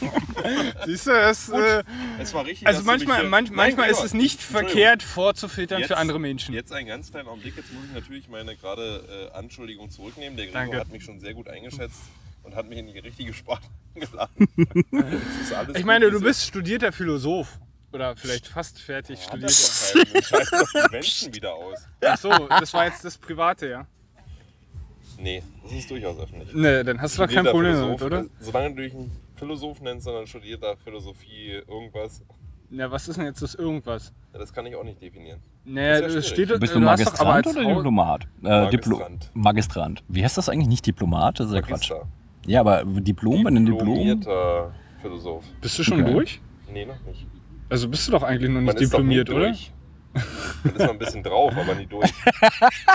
Siehst du, das, äh, Es war richtig, also manchmal, mich, manch, Nein, manchmal ist es nicht verkehrt, vorzufiltern Jetzt- für andere Menschen. Jetzt einen ganz kleinen Augenblick. Jetzt muss ich natürlich meine gerade äh, Anschuldigung zurücknehmen. Der Gregor Danke. hat mich schon sehr gut eingeschätzt und hat mich in die richtige Sprache *laughs* geladen. Es ist Ich meine, du bist studierter Philosoph. Oder vielleicht fast fertig es studiert. ist. Das schaltet doch die Menschen wieder aus. Ach so, das war jetzt das Private, ja? Nee, das ist durchaus öffentlich. Ne, dann hast du doch kein Problem Philosoph, damit, oder? Solange du dich einen Philosoph nennst, sondern studierter Philosophie, irgendwas, Ja, was ist denn jetzt das irgendwas? ja, das kann ich auch nicht definieren. Naja, Das ja steht Bist du hast doch aber Magistrant oder Diplomat? Äh, Diplo Magistrant. Wie heißt das eigentlich? Nicht Diplomat? Das ist ja Quatsch. Ja, aber Diplom bei einem Diplom. Philosoph. Bist du schon Okay. durch? Nee, noch nicht. Also bist du doch eigentlich noch nicht Man ist doch nie diplomiert, oder? durch. Man ist mal ein bisschen drauf, aber nie durch. *laughs*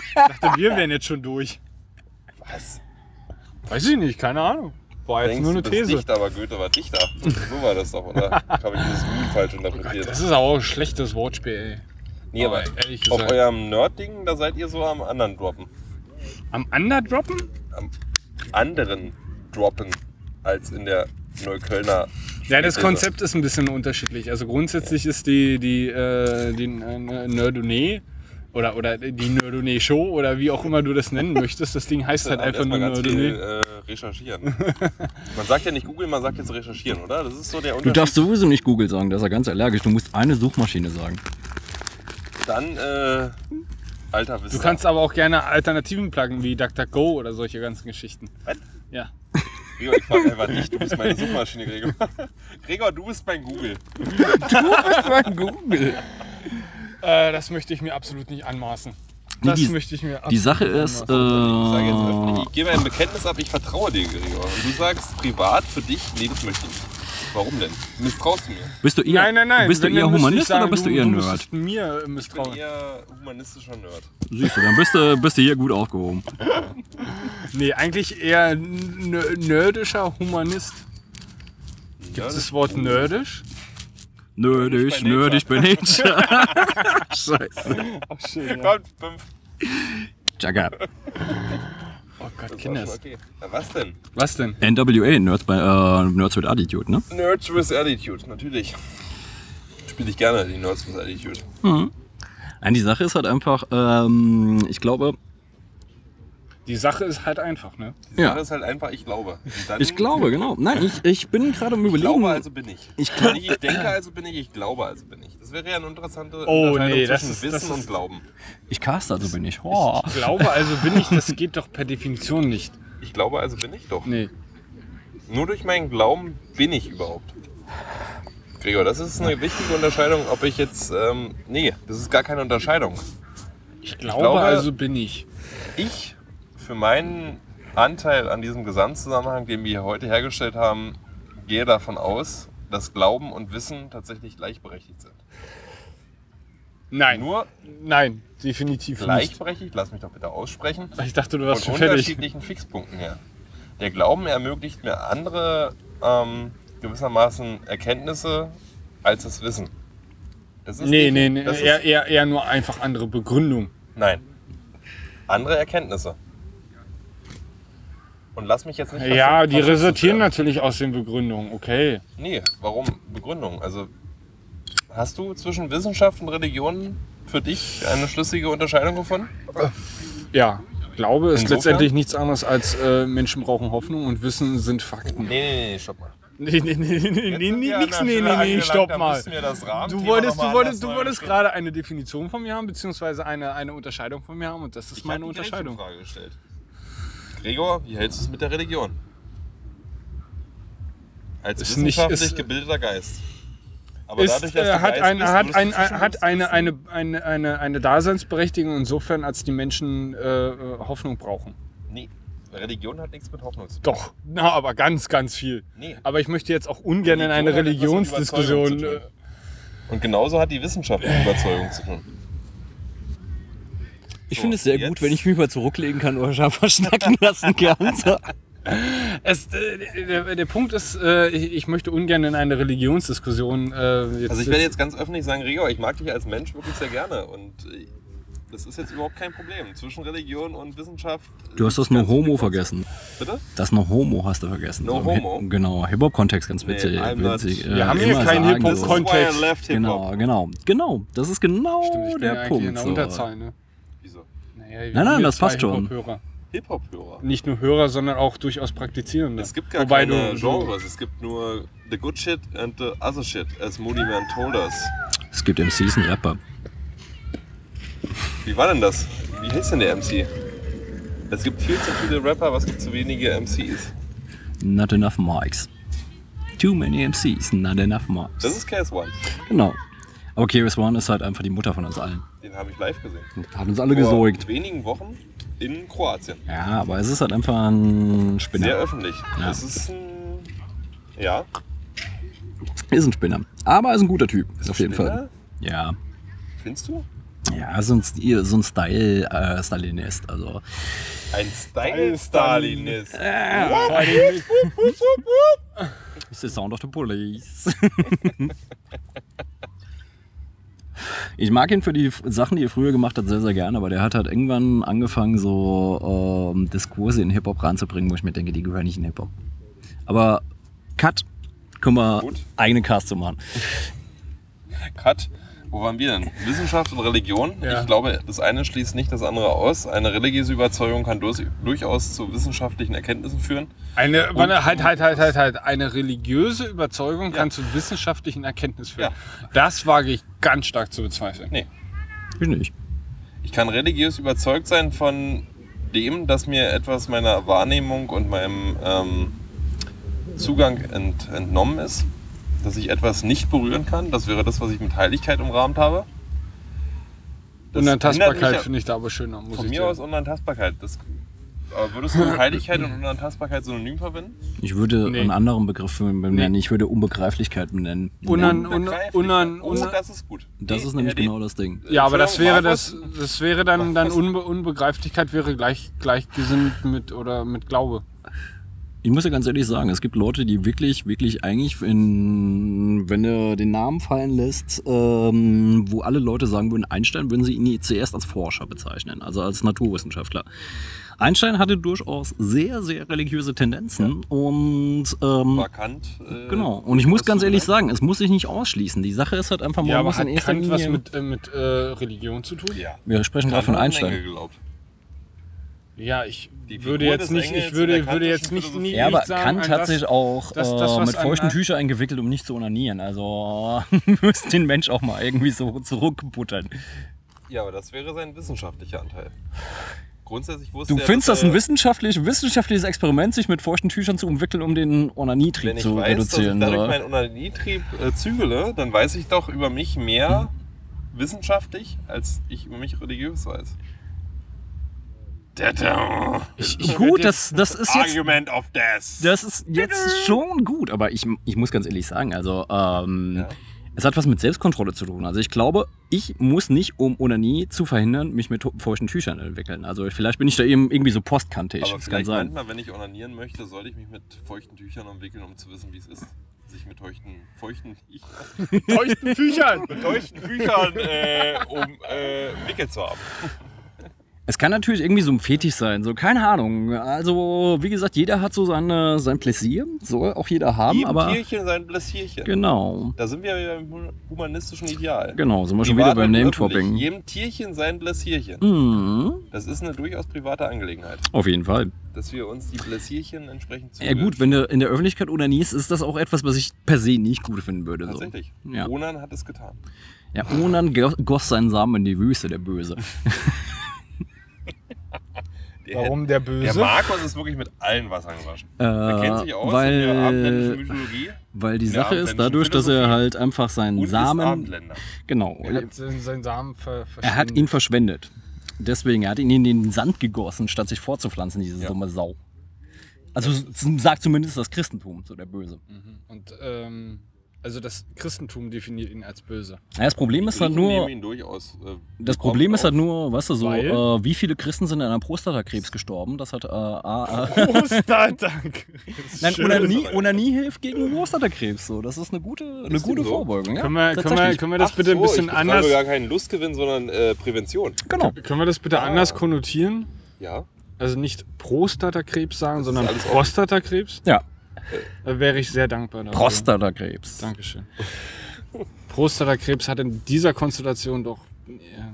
Ich dachte, wir wären jetzt schon durch. Was? Weiß ich nicht, keine Ahnung. War jetzt Denkst, nur eine du bist These. Dichter, aber Goethe war Dichter. So war das doch, oder? *laughs* Habe ich dieses Meme falsch interpretiert? Das ist auch ein schlechtes Wortspiel, ey. nee, aber aber ehrlich auf gesagt. eurem Nerd-Ding, da seid ihr so am anderen Droppen. Am Underdroppen? Am anderen Droppen als in der Neuköllner. Ja, das. Konzept ist ein bisschen unterschiedlich. Also grundsätzlich ist die, die, äh, die äh, Nerdonee oder, oder die Nerdonee Show oder wie auch immer du das nennen möchtest, das Ding heißt halt Dann einfach nur ganz viel Nerdonee. äh, recherchieren. *laughs* man sagt ja nicht googeln, man sagt jetzt recherchieren, oder? Das ist so der Du darfst sowieso nicht Google sagen, das ist ja ganz allergisch. Du musst eine Suchmaschine sagen. Dann, äh, alter Wissen. Du kannst aber auch gerne Alternativen pluggen wie DuckDuckGo oder solche ganzen Geschichten. Was? Ja. Gregor, ich frage einfach nicht, du bist meine Suchmaschine, Gregor. *laughs* Gregor, du bist mein Google. Google. Äh, das möchte ich mir absolut nicht anmaßen. Nee, Das die- möchte ich mir absolut Die Sache nicht ist, äh, anmaßen. Ich sage jetzt öffentlich, ich gebe ein Bekenntnis ab, ich vertraue dir, Gregor. Und du sagst privat für dich, nee, das möchte ich nicht. Warum denn? Misstraust du mir? bist du eher, Nein, nein, nein. Bist du eher Humanist sagen, oder bist du, eher du Nerd? mir äh, Ich bin misstrauen. eher humanistischer Nerd. Siehst du, dann bist du, bist du hier gut aufgehoben. *laughs* Nee, eigentlich eher nerdischer Humanist. Gibt es das Wort nerdisch? Nature. nerdig bin ich. *laughs* Scheiße. Kommt, fünf. Chaka. Oh Gott, Kinders. okay. Na, was denn? Was denn? NWA, Nerds, bei, äh, Nerds with Attitude, ne? Nerds with Attitude, natürlich. Spiele ich gerne, die Nerds with Attitude. Nein, die Sache ist halt einfach, ähm, ich glaube, Die Sache ist halt einfach, ne? Die Ja. Sache ist halt einfach, ich glaube. Ich glaube, genau. Nein, ich, ich bin gerade am Ich überlegen. glaube, also bin ich. Ich Ich, ich denke, also bin ich, ich glaube, also bin ich. Das wäre ja eine interessante Oh, Unterscheidung nee, das zwischen ist- Wissen das ist- und Glauben. Ich cast, also bin ich. Oh. Ich glaube, also bin ich, das geht doch per Definition nicht. Ich glaube, also bin ich doch. Nee. Nur durch meinen Glauben bin ich überhaupt. Gregor, das ist eine wichtige Unterscheidung, ob ich jetzt. Ähm, nee, das ist gar keine Unterscheidung. Ich glaube, glaube- also bin ich. Ich, für meinen Anteil an diesem Gesamtzusammenhang, den wir hier heute hergestellt haben, gehe davon aus, dass Glauben und Wissen tatsächlich gleichberechtigt sind. Nein. Nur Nein, definitiv nicht. gleichberechtigt, lass mich doch bitte aussprechen, Ich dachte, du warst von schon fertig. unterschiedlichen Fixpunkten her. Der Glauben ermöglicht mir andere ähm, gewissermaßen Erkenntnisse als das Wissen. Das ist Nee, nee, nee. das ist- Eher, eher, eher nur einfach andere Begründung. Nein. Andere Erkenntnisse. Und lass mich jetzt nicht Ja, die resultieren natürlich aus den Begründungen. Okay. Nee, warum Begründung? Also hast du zwischen Wissenschaft und Religion für dich eine schlüssige Unterscheidung gefunden? Ja. Glaube ist Insofern? letztendlich nichts anderes als äh, Menschen brauchen Hoffnung und Wissen sind Fakten. Nee, nee, nee, stopp mal. Nee, nee, nee, nee, nee, nee, nix, nee, nee, nee, stopp mal. Du wolltest, du wolltest, du wolltest gerade eine Definition von mir haben, beziehungsweise eine, eine Unterscheidung von mir haben und das ist Ich meine Unterscheidung. Frage gestellt. Gregor, wie hältst du es mit der Religion? Als Ist nicht- wissenschaftlich ist- gebildeter Geist. Aber Ist, dadurch, dass äh, du hat Geist ein, bist, hat, ein, hat eine, eine, eine, eine, eine Daseinsberechtigung insofern, als die Menschen äh, äh, Hoffnung brauchen. Nee. Religion hat nichts mit Hoffnung zu tun. Doch, na, aber ganz, ganz viel. Nee. Aber ich möchte jetzt auch ungern in eine Religion etwas mit Religionsdiskussion. Äh. Und genauso hat die Wissenschaft mit Überzeugung zu tun. Ich So, finde es sehr jetzt- gut, wenn ich mich mal zurücklegen kann oder einfach schnacken *laughs* lassen kann. So. Es, äh, der, der Punkt ist, äh, ich, ich möchte ungern in eine Religionsdiskussion. Äh, jetzt, Also ich werde jetzt ganz öffentlich sagen, Gregor, ich mag dich als Mensch wirklich sehr gerne und äh, das ist jetzt überhaupt kein Problem. Zwischen Religion und Wissenschaft. Du hast das No Homo vergessen. Bitte? Das No Homo hast du vergessen. No So Homo? Hip- Genau, Hip-Hop-Kontext ganz Nee, witzig. Witzig Wir haben hier keinen. Hip-Hop-Kontext. left Genau, genau, genau. Das ist genau Stimmt, ich bin der ja eigentlich Punkt. in der so. Unterzahl. Ne? Wir Nein, nein, das passt schon. Hip-Hop-Hörer. Hip-Hop-Hörer. Nicht nur Hörer, sondern auch durchaus Praktizierende. Es gibt gar Wobei keine du, Genres, es gibt nur the good shit and the other shit, as Moody Man told us. Es gibt MCs und Rapper. Wie war denn das? Wie hieß denn der MC? Es gibt viel zu viele Rapper, aber es gibt zu wenige MCs. Not enough mics. Too many MCs, not enough mics. Das ist KS One. Genau. Aber KRS One ist halt einfach die Mutter von uns allen. Den habe ich live gesehen. Hat uns alle Vor gesäugt. wenigen Wochen in Kroatien. Ja, aber es ist halt einfach ein Spinner. Sehr öffentlich. Ja. Es ist ein. Ja. Ist ein Spinner. Aber ist ein guter Typ, auf jeden Spinner? Fall. Ja. Findest du? Ja, so ein, so ein Style, äh, Stalinist. Also, Ein Style-Stalinist. it's the sound of the police. *laughs* ich mag ihn für die Sachen, die er früher gemacht hat, sehr, sehr gerne, aber der hat halt irgendwann angefangen, so ähm, Diskurse in Hip-Hop ranzubringen, wo ich mir denke, die gehören nicht in Hip-Hop. Aber Cut, können wir Gut. eigene Cast zu machen. Cut. Wo waren wir denn? Wissenschaft und Religion. Ja. Ich glaube, das eine schließt nicht das andere aus. Eine religiöse Überzeugung kann durch, durchaus zu wissenschaftlichen Erkenntnissen führen. Eine, warte, halt, halt, halt, halt, halt. Eine religiöse Überzeugung Ja. kann zu wissenschaftlichen Erkenntnis führen. Ja. Das wage ich ganz stark zu bezweifeln. Nee. Ich nicht. Ich kann religiös überzeugt sein von dem, dass mir etwas meiner Wahrnehmung und meinem ähm, Zugang ent, entnommen ist. Dass ich etwas nicht berühren kann. Das wäre das, was ich mit Heiligkeit umrahmt habe. Das Unantastbarkeit finde ich da aber schöner. Muss Von ich mir aus Unantastbarkeit. Das, aber würdest du Heiligkeit und *laughs* Unantastbarkeit synonym verwenden? Ich würde Nee. einen anderen Begriff benennen. Ich würde Unbegreiflichkeit benennen. Unan, un, Begreiflich. unan, oh, das ist gut. Das ist nämlich Herr genau das Ding. ja, aber das wäre das, das wäre dann, dann Unbe Unbegreiflichkeit wäre gleich, gleichgesinnt mit oder mit Glaube. Ich muss ja ganz ehrlich sagen, es gibt Leute, die wirklich, wirklich eigentlich, in, wenn er den Namen fallen lässt, ähm, wo alle Leute sagen würden, Einstein, würden sie ihn zuerst als Forscher bezeichnen, also als Naturwissenschaftler. Einstein hatte durchaus sehr, sehr religiöse Tendenzen und ähm, Markant. Äh, genau. Und ich muss ganz du ehrlich sagen, es muss sich nicht ausschließen. Die Sache ist halt einfach, man Ja, aber muss hat Kant was mit, äh, mit äh, Religion zu tun? Ja. wir sprechen gerade Kant von Einstein. Engel geglaubt. Ja, ich würde jetzt nicht, ich würde, würde jetzt nicht, nie, Ja, aber sagen, Kant an hat das- sich auch das- das, äh, mit feuchten Tüchern eingewickelt, um nicht zu onanieren. Also *laughs* müsst den Mensch auch mal irgendwie so zurückbuttern. Ja, aber das wäre sein wissenschaftlicher Anteil. Grundsätzlich wusste Du er, findest dass das ein wissenschaftlich, wissenschaftliches Experiment, sich mit feuchten Tüchern zu umwickeln, um den Wenn Onanietrieb ich zu weiß, dass ich reduzieren? dadurch meinen Onanietrieb äh, zügele, dann weiß ich doch über mich mehr wissenschaftlich, als ich über mich religiös weiß. Da-da. Gut, das, das ist jetzt. Argument of Death. Das ist jetzt schon gut, aber ich, ich muss ganz ehrlich sagen, also ähm, Ja. es hat was mit Selbstkontrolle zu tun. Also ich glaube, ich muss nicht, um Onanie zu verhindern, mich mit feuchten Tüchern entwickeln. Also vielleicht bin ich da eben irgendwie so postkantig. Aber das kann vielleicht sein. manchmal, wenn ich onanieren möchte, soll ich mich mit feuchten Tüchern umwickeln, um zu wissen, wie es ist, sich mit feuchten, feuchten, ich, *laughs* Feuchten Tüchern. mit feuchten Tüchern äh, um äh, Wickel zu haben. Es kann natürlich irgendwie so ein Fetisch sein, so keine Ahnung. Also, wie gesagt, jeder hat so seine, sein Pläsier, soll auch jeder haben, Jedem aber Tierchen sein Bläsierchen. genau, Da sind wir wieder beim humanistischen Ideal. genau, sind wir schon wieder beim öffentlich. Jedem Tierchen sein Bläsierchen. Mhm, Das ist eine durchaus private Angelegenheit, auf jeden Fall. dass wir uns die Bläsierchen entsprechend Ja zugehören. gut, wenn du in der Öffentlichkeit onanierst, ist das auch etwas, was ich per se nicht gut finden würde. So. Tatsächlich. Ja. Onan hat es getan. Ja, Onan go- goss seinen Samen in die Wüste, der Böse. *laughs* *laughs* Der Warum der Der Böse? Markus ist wirklich mit allen Wassern gewaschen. Äh, Er kennt sich aus in der abendländischen weil, Mythologie weil die der Sache ist, dadurch, dass er halt einfach seinen Samen. Genau. Er hat seinen Samen ver Er hat ihn verschwendet. Deswegen, er hat ihn in den Sand gegossen, statt sich fortzupflanzen, diese Ja. dumme Sau. Also sagt zumindest das Christentum, so der Böse. Und ähm, also das Christentum definiert ihn als böse. Ja, das Problem ist halt nur, durchaus. Äh, das Problem ist halt nur, weißt du, so, äh, wie viele Christen sind an einem Prostatakrebs gestorben? Das hat, äh, A, äh, *laughs* Prostatak. Nein. Onanie, Onanie hilft gegen Prostatakrebs. So. Das ist eine gute, eine Ist gute so? Vorbeugung. Ja? Können wir, können, wir, können wir das Ach bitte ein so, bisschen ich anders? gar keinen Lustgewinn, sondern äh, Prävention. Genau. Können wir das bitte anders konnotieren? Ja. Also nicht Prostatakrebs sagen, sondern alles offen. Prostatakrebs? Ja, wäre ich sehr dankbar dafür. Prostatakrebs. Dankeschön. Prostatakrebs hat in dieser Konstellation doch ja,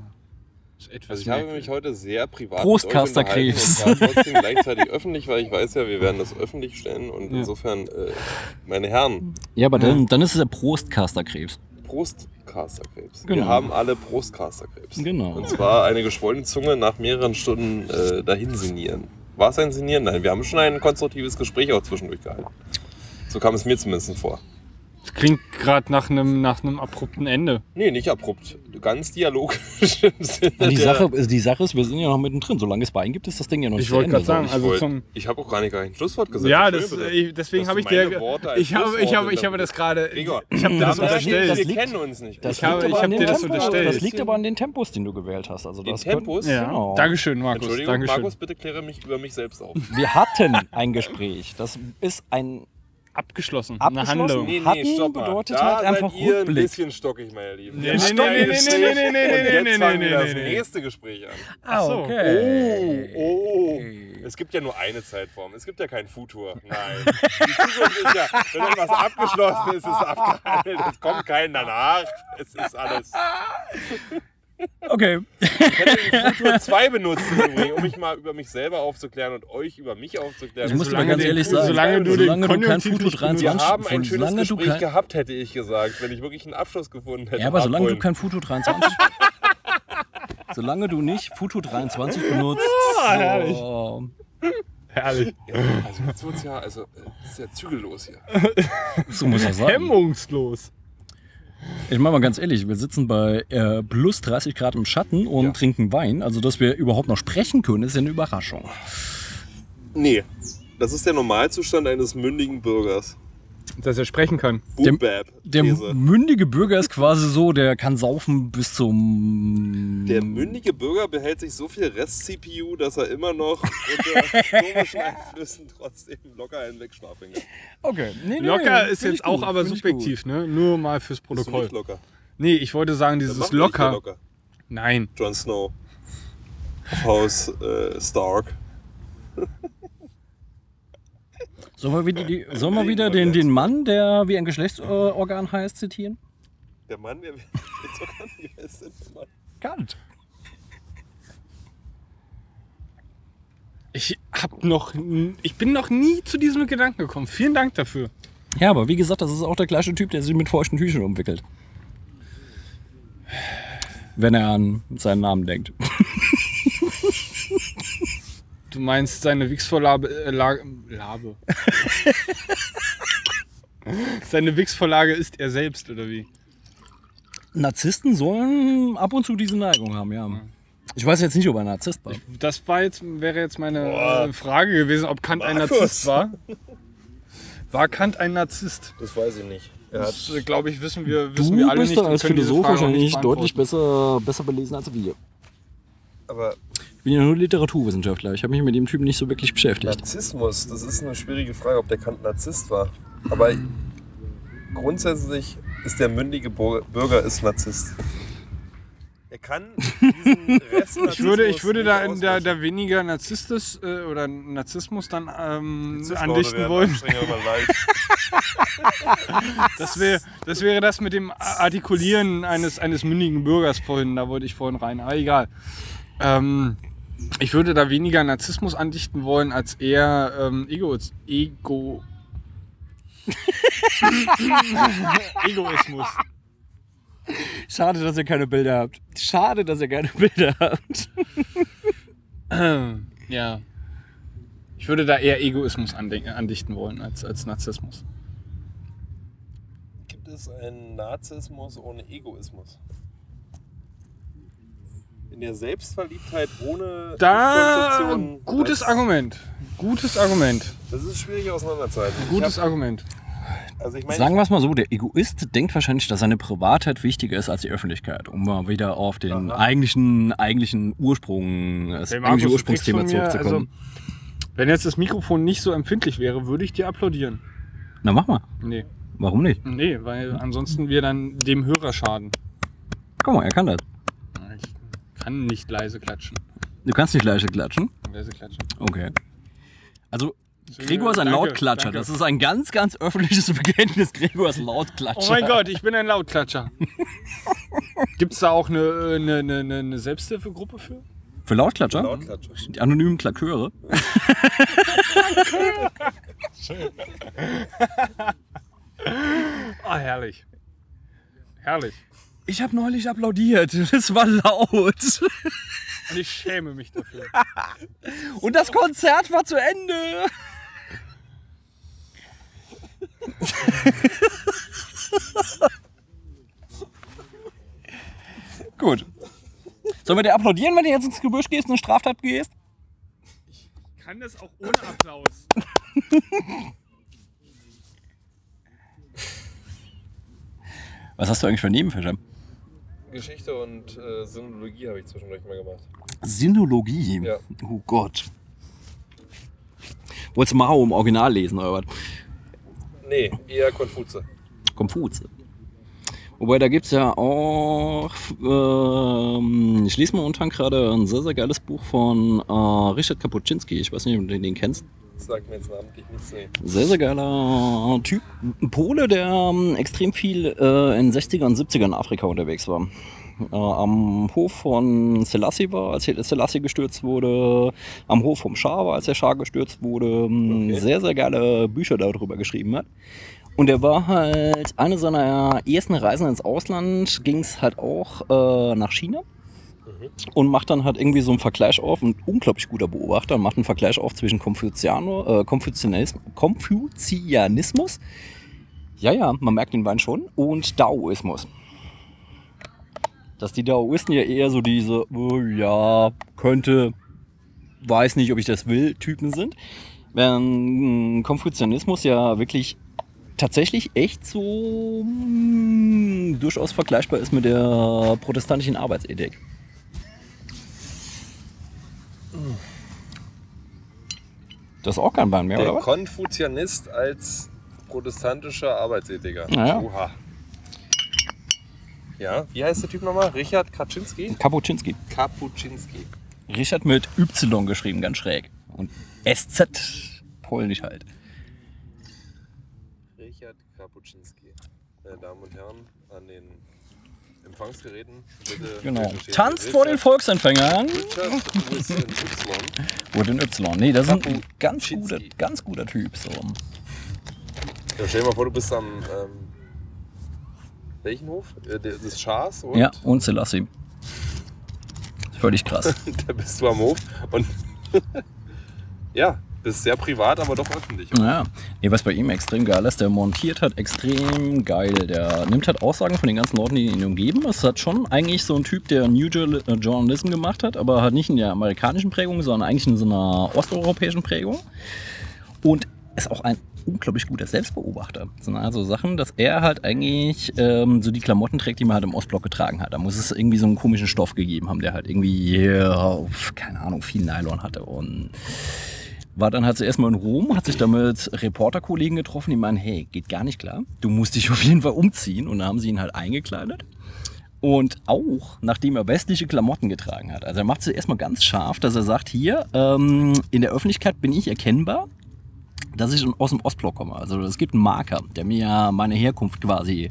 ist etwas Also ich habe mich heute sehr privat Prostkasterkrebs. trotzdem gleichzeitig öffentlich, weil ich weiß ja, wir werden das öffentlich stellen und Ja. insofern, äh, meine Herren, Ja, aber dann, dann ist es der Prostkasterkrebs. Prostkasterkrebs. Genau. Wir haben alle Prostkasterkrebs. Genau. Und zwar eine geschwollene Zunge nach mehreren Stunden äh, dahin sinieren. War es ein Sinieren? Nein, wir haben schon ein konstruktives Gespräch auch zwischendurch gehalten. So kam es mir zumindest vor. Das klingt gerade nach einem nach einem abrupten Ende. Nee, nicht abrupt. Ganz dialogisch im Sinne Die der- Sache, ist- die Sache ist, wir sind ja noch mittendrin. Solange es Bein gibt, ist das Ding ja noch nicht Ich wollte gerade sagen, So. also zum ich habe auch gar nicht gar ein Schlusswort gesagt. ja, das, ich, deswegen habe ich dir ich habe ich habe ich habe das gerade ich habe dir das das unterstellt. liegt- das wir liegt- kennen uns nicht. Das Ich habe- liegt aber ich an habe den dir das Tempos- unterstellt. Das liegt aber an den Tempos, den du gewählt hast. Also Den das Tempos? ja, Genau. Dankeschön, Markus. Entschuldigung, Dankeschön. Markus, bitte kläre mich über mich selbst auf. Wir hatten ein Gespräch. Das ist ein Abgeschlossen. Eine Abgeschlossen? Handlung. Nee, Hatten nee, stopp mal. bedeutet da halt einfach seid ihr ein Rückblick. bisschen stockig, meine Lieben. Nee, nee, haben nee, ein nee, nee, nee, nee, nee, nee, jetzt nee, fangen nee, wir das nee, nee. nächste Gespräch an. Ach so. Okay. Oh, oh. Es gibt ja nur eine Zeitform. Es gibt ja kein Futur. Nein. Die Zukunft ist ja, wenn etwas abgeschlossen ist, ist es abgehandelt. Es kommt kein danach. Es ist alles. *laughs* Okay. Ich hätte Futur 2 *laughs* benutzt, um mich mal über mich selber aufzuklären und euch über mich aufzuklären. Ich muss dir mal Solange ganz ehrlich sagen, solange du solange du kein Futur nicht benutzt. 23 wir haben ein schönes solange du Gespräch kein, gehabt, hätte ich gesagt, wenn ich wirklich einen Abschluss gefunden hätte. Ja, aber solange du kein Futur 23 *laughs* Solange du nicht Futur 23 *laughs* benutzt. herrlich. so, Herrlich. Ja, also jetzt wird's ja, also es ist ja zügellos hier. so muss das sein. Hemmungslos. Ich meine mal ganz ehrlich, wir sitzen bei äh, plus 30 Grad im Schatten und Ja. trinken Wein. Also, dass wir überhaupt noch sprechen können, ist ja eine Überraschung. Nee, das ist der Normalzustand eines mündigen Bürgers. Dass er sprechen kann. Der These. mündige Bürger ist quasi so, der kann saufen bis zum. Der mündige Bürger behält sich so viel Rest-CPU, dass er immer noch unter *laughs* komischen Einflüssen trotzdem locker einen wegschwafeln kann. Okay. Nee, nee, Locker ist find jetzt auch gut, aber subjektiv, ne? Nur mal fürs Bist Protokoll. nicht locker? Nee, ich wollte sagen, dieses locker. locker. Nein. Jon Snow. Auf Haus äh, Stark. Sollen wir wieder, die, sollen wir wieder den, den Mann, der wie ein Geschlechtsorgan heißt, zitieren? Der Mann, der jetzt *laughs* sogar wie heißt denn der Mann? Kant. Ich hab noch. Ich bin noch nie zu diesem Gedanken gekommen. Vielen Dank dafür. Ja, aber wie gesagt, das ist auch der gleiche Typ, der sich mit feuchten Tüchern umwickelt. Wenn er an seinen Namen denkt. *laughs* Du meinst seine Wix-Vorlage. Äh, Lage- Labe. *laughs* seine Wix-Vorlage ist er selbst, oder wie? Narzissten sollen ab und zu diese Neigung haben, ja. Ich weiß jetzt nicht, ob er Narzisst war. Das war jetzt, wäre jetzt meine Boah. äh, Frage gewesen, ob Kant ein Markus. Narzisst war. War Kant ein Narzisst? Das weiß ich nicht. Das, glaube ich, wissen wir, wissen Du wir alle bist nicht. da und als können diese Philosoph wahrscheinlich nicht deutlich besser, besser belesen als wir. Aber Ich bin ja nur Literaturwissenschaftler. Ich habe mich mit dem Typen nicht so wirklich beschäftigt. Narzissmus, das ist eine schwierige Frage, ob der Kant Narzisst war. Aber grundsätzlich ist der mündige Bürger ist Narzisst. Er kann diesen *laughs* Rest Ich würde, ich würde da, in da, da weniger Narzissmus äh, oder Narzissmus dann ähm, andichten wollen. *laughs* Das, wär, das wäre das mit dem Artikulieren eines, eines mündigen Bürgers vorhin. Da wollte ich vorhin rein. Aber egal. Ähm, ich würde da weniger Narzissmus andichten wollen, als eher ähm, Ego, Ego, *laughs* Egoismus. Schade, dass ihr keine Bilder habt. Schade, dass ihr keine Bilder habt. *clears throat* Ja. Ich würde da eher Egoismus andichten wollen als, als Narzissmus. Gibt es einen Narzissmus ohne Egoismus? In der Selbstverliebtheit ohne Da, Konstruktion, gutes das, Argument. Gutes Argument. Das ist schwierig auseinanderzuhalten. Gutes hab, Argument. also ich meine, Sagen wir es mal so, der Egoist denkt wahrscheinlich, dass seine Privatheit wichtiger ist als die Öffentlichkeit, um mal wieder auf den eigentlichen, eigentlichen Ursprung, das Hey, eigentliche Ursprungsthema zurückzukommen. Also, wenn jetzt das Mikrofon nicht so empfindlich wäre, würde ich dir applaudieren. Na mach mal. Nee. Warum nicht? Nee, weil ansonsten wir dann dem Hörer schaden. Guck mal, er kann das. Kann nicht leise klatschen. Du kannst nicht leise klatschen. Leise klatschen. Okay. Also, Gregor ist ein Danke, Lautklatscher. danke. Das ist ein ganz, ganz öffentliches *laughs* Bekenntnis. Gregor ist Lautklatscher. Oh mein Gott, ich bin ein Lautklatscher. *laughs* Gibt es da auch eine, eine, eine, eine- Selbsthilfegruppe für? Für Lautklatscher? Lautklatscher. Die anonymen Klaköre. *laughs* Ah, herrlich. Herrlich. Ich habe neulich applaudiert. *laughs* Das war laut. Und ich schäme mich dafür. *laughs* Und das Konzert war zu Ende. *laughs* Gut. Sollen wir dir applaudieren, wenn du jetzt ins Gebüsch gehst und eine Straftat gehst? Kann das auch ohne Applaus? Was hast du eigentlich für Nebenfische? Geschichte und äh, Sinologie habe ich zwischendurch mal gemacht. Sinologie. Ja. Oh Gott. Wolltest du Mao im Original lesen oder was? Nee, eher Konfutze. Konfutse. Wobei, da gibt es ja auch, ähm, ich lese momentan gerade ein sehr, sehr geiles Buch von äh, Richard Kapuscinski. Ich weiß nicht, ob du den kennst. Sagt mir jetzt namentlich nichts. Nee. Sehr, sehr geiler Typ. Pole, der ähm, extrem viel äh, in 60er und 70er in Afrika unterwegs war. Äh, am Hof von Selassie war, als Selassie gestürzt wurde. Am Hof vom Schah war, als der Schah gestürzt wurde. Ähm, Okay. Sehr, sehr geile Bücher darüber geschrieben hat. Und er war halt, eine seiner ersten Reisen ins Ausland ging es halt auch äh, nach China und macht dann halt irgendwie so einen Vergleich auf, ein unglaublich guter Beobachter, macht einen Vergleich auf zwischen Konfuziano, äh, Konfuzianismus, ja, ja, man merkt den Wein schon, und Daoismus. Dass die Daoisten ja eher so diese, oh, ja, könnte, weiß nicht, ob ich das will, Typen sind. Während Konfuzianismus ja wirklich tatsächlich echt so mm, durchaus vergleichbar ist mit der protestantischen Arbeitsethik. Das ist auch kein Wein mehr, Der oder was? Konfuzianist als protestantischer Arbeitsethiker. Ja. Oha. Ja, wie heißt der Typ nochmal? Richard Kaczynski? Kapuscinski. Kapuczynski. Richard mit Y geschrieben, ganz schräg. Und SZ, polnisch halt. Richard Kapuczynski. Meine Damen und Herren, an den Empfangsgeräten, bitte. Genau. Tanzt vor den Volksempfängern. With an Y. Nee, das ist ein ganz guter, ganz guter Typ. So. Ja, stell dir mal vor, du bist am. Ähm, welchen Hof? Äh, des Schahs und Ja, und Selassie. Völlig krass. *laughs* da bist du am Hof und. *laughs* ja, bist sehr privat, aber doch öffentlich. Ja, nee, was bei ihm extrem geil ist, der montiert hat extrem geil. Der nimmt halt Aussagen von den ganzen Leuten, die ihn umgeben. Es hat schon eigentlich so ein Typ, der New äh, Journalism gemacht hat, aber halt nicht in der amerikanischen Prägung, sondern eigentlich in so einer osteuropäischen Prägung. Und ist auch ein unglaublich guter Selbstbeobachter. Das sind also Sachen, dass er halt eigentlich ähm, so die Klamotten trägt, die man halt im Ostblock getragen hat. Da muss es irgendwie so einen komischen Stoff gegeben haben, der halt irgendwie, äh, keine Ahnung, viel Nylon hatte und war dann halt zuerst mal in Rom, hat sich da mit Reporterkollegen getroffen, die meinen, hey, geht gar nicht klar, du musst dich auf jeden Fall umziehen. Und dann haben sie ihn halt eingekleidet. Und auch, nachdem er westliche Klamotten getragen hat. Also er macht es erstmal ganz scharf, dass er sagt, hier, ähm, in der Öffentlichkeit bin ich erkennbar, dass ich aus dem Ostblock komme. Also es gibt einen Marker, der mir meine Herkunft quasi,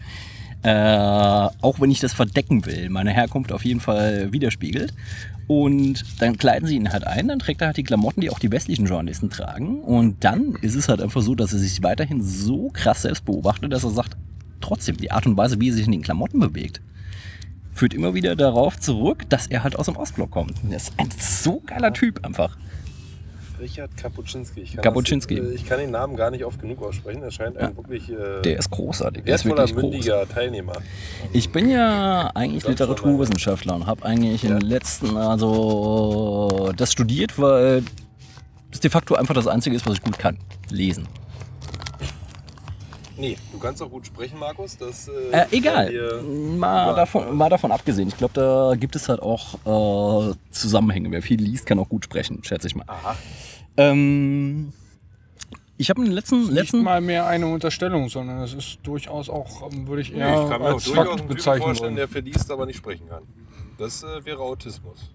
äh, auch wenn ich das verdecken will, meine Herkunft auf jeden Fall widerspiegelt. Und dann kleiden sie ihn halt ein, dann trägt er halt die Klamotten, die auch die westlichen Journalisten tragen. Und dann ist es halt einfach so, dass er sich weiterhin so krass selbst beobachtet, dass er sagt, trotzdem, die Art und Weise, wie er sich in den Klamotten bewegt, führt immer wieder darauf zurück, dass er halt aus dem Ostblock kommt. Das ist ein so geiler Typ einfach. Richard Kapuczynski. Ich kann Kapuczynski. Das, äh, ich kann den Namen gar nicht oft genug aussprechen. Er scheint ein wirklich äh, Der ist großartig. Der ist wirklich groß. mündiger Teilnehmer. Ich bin ja eigentlich Literaturwissenschaftler und habe eigentlich in Ja. den letzten, also das studiert, weil das de facto einfach das Einzige ist, was ich gut kann. Lesen. Nee, du kannst auch gut sprechen, Markus. Das, Äh, egal. hier- Mal, Ja. davon, mal davon abgesehen. Ich glaube, da gibt es halt auch äh, Zusammenhänge. Wer viel liest, kann auch gut sprechen, schätze ich mal. Aha. Ähm, ich habe in den letzten, Nicht letzten mal mehr eine Unterstellung, sondern es ist durchaus auch, ähm, würde ich Nee, eher ich kann mir auch als durchaus Fakt einen Typen bezeichnen vorstellen, wollen. der verliest, aber nicht sprechen kann. Das äh, wäre Autismus.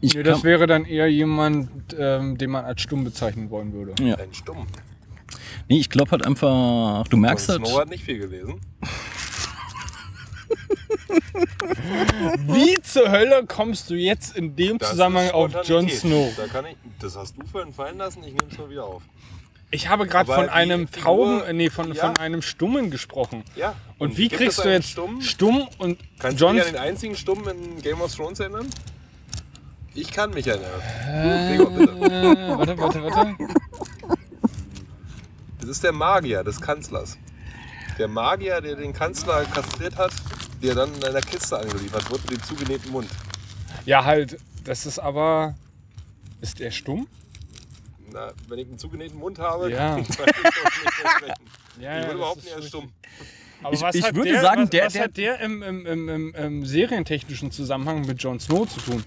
ich Nee, das wäre dann eher jemand, ähm, den man als stumm bezeichnen wollen würde. ja. Ein Stumm. Nee, ich glaube halt einfach, du merkst Jon halt. Snow hat nicht viel gelesen. Wie zur Hölle kommst du jetzt in dem Das Zusammenhang auf Jon. Snow? Da kann ich, das hast du vorhin fallen lassen, ich nehme es mal wieder auf. Ich habe gerade von einem Tauben, äh, nee, von, Ja. von einem Stummen gesprochen. Ja. Und, wie gibt kriegst du jetzt Stumm? stumm und Kannst Jon du dich an den einzigen Stumm in Game of Thrones erinnern? Ich kann mich erinnern. Gregor, bitte. Äh, warte, warte, warte. Das ist der Magier des Kanzlers. Der Magier, der den Kanzler kastriert hat, der dann in einer Kiste angeliefert wird mit dem zugenähten Mund. Ja, halt, das ist aber. Ist der stumm? Na, wenn ich einen zugenähten Mund habe, Ja. kann ich nicht mehr sprechen. *laughs* Ja, ich ja, würde das überhaupt ist nicht als richtig. stumm. Aber Ich- was ich hat würde der, sagen, was, der- was der- hat der im, im, im, im, im serientechnischen Zusammenhang mit Jon Snow zu tun?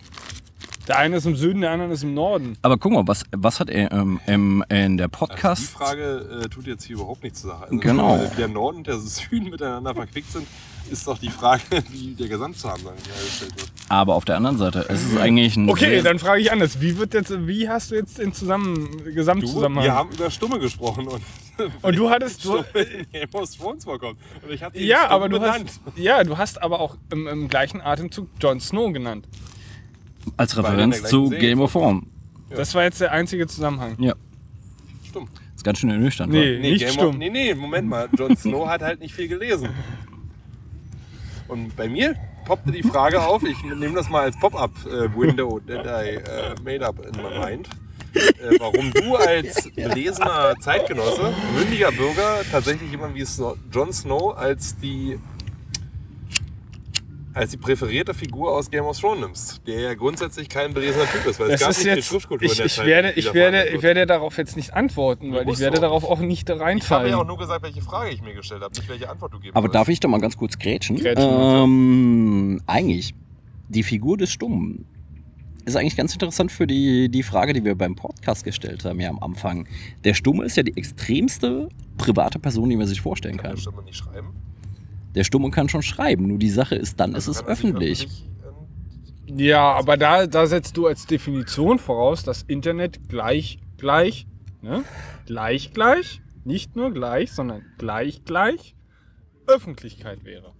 Der eine ist im Süden, der andere ist im Norden. Aber guck mal, was, was hat er ähm, im, in der Also Podcast. die Frage äh, tut jetzt hier überhaupt nichts zur Sache. Also, Genau. Wie der Norden und der Süden miteinander verquickt sind, ist doch die Frage, *laughs* wie der Gesamtzusammenhang hergestellt wird. Aber auf der anderen Seite, es ist eigentlich ein. Okay, dann frage ich anders. Wie wird jetzt, wie hast du jetzt den Zusammen, Du, Gesamtzusammenhang? wir haben über Stumme gesprochen und *laughs* Und du hattest so, Game of Thrones vorkommt. Und ich den ja, aber du benannt. hast, ja, du hast aber auch im, im gleichen Atemzug Jon Snow genannt. als Referenz zu Serie Game of Thrones. Das war jetzt der einzige Zusammenhang. Ja, Stumm. ist ganz schön ernüchternd. Nee. wa? Nicht Game stumm. Of, nee, nee, Moment mal. Jon Snow hat halt nicht viel gelesen. Und bei mir poppte die Frage auf, ich nehme das mal als Pop-up-Window that I äh, made up in my mind, äh, warum du als belesener Zeitgenosse, mündiger Bürger, tatsächlich jemand wie Jon Snow als die als die präferierte Figur aus Game of Thrones nimmst, der ja grundsätzlich kein belesener Typ ist, weil es Das gab ist nicht viel jetzt, Schriftkultur in ich, der ich, Zeit. werde, die ich, werde, ich werde darauf jetzt nicht antworten, weil ich werde du. darauf auch nicht Ich habe reinfallen. ja auch nur gesagt, welche Frage ich mir gestellt habe, nicht welche Antwort du geben Aber darf ich doch mal ganz kurz grätschen? Grätschen, ähm, eigentlich, die Figur des Stummen ist eigentlich ganz interessant für die, die Frage, die wir beim Podcast gestellt haben, ja am Anfang. Der Stumme ist ja die extremste private Person, die man sich vorstellen Kann kann. der Stimme nicht schreiben? Der Stumme kann schon schreiben, nur die Sache ist, dann Also ist es er sich öffentlich. öffentlich, ähm, Ja, aber da, da setzt du als Definition voraus, dass Internet gleich, gleich, ne? Gleich, gleich, nicht nur gleich, sondern gleich, gleich Öffentlichkeit wäre.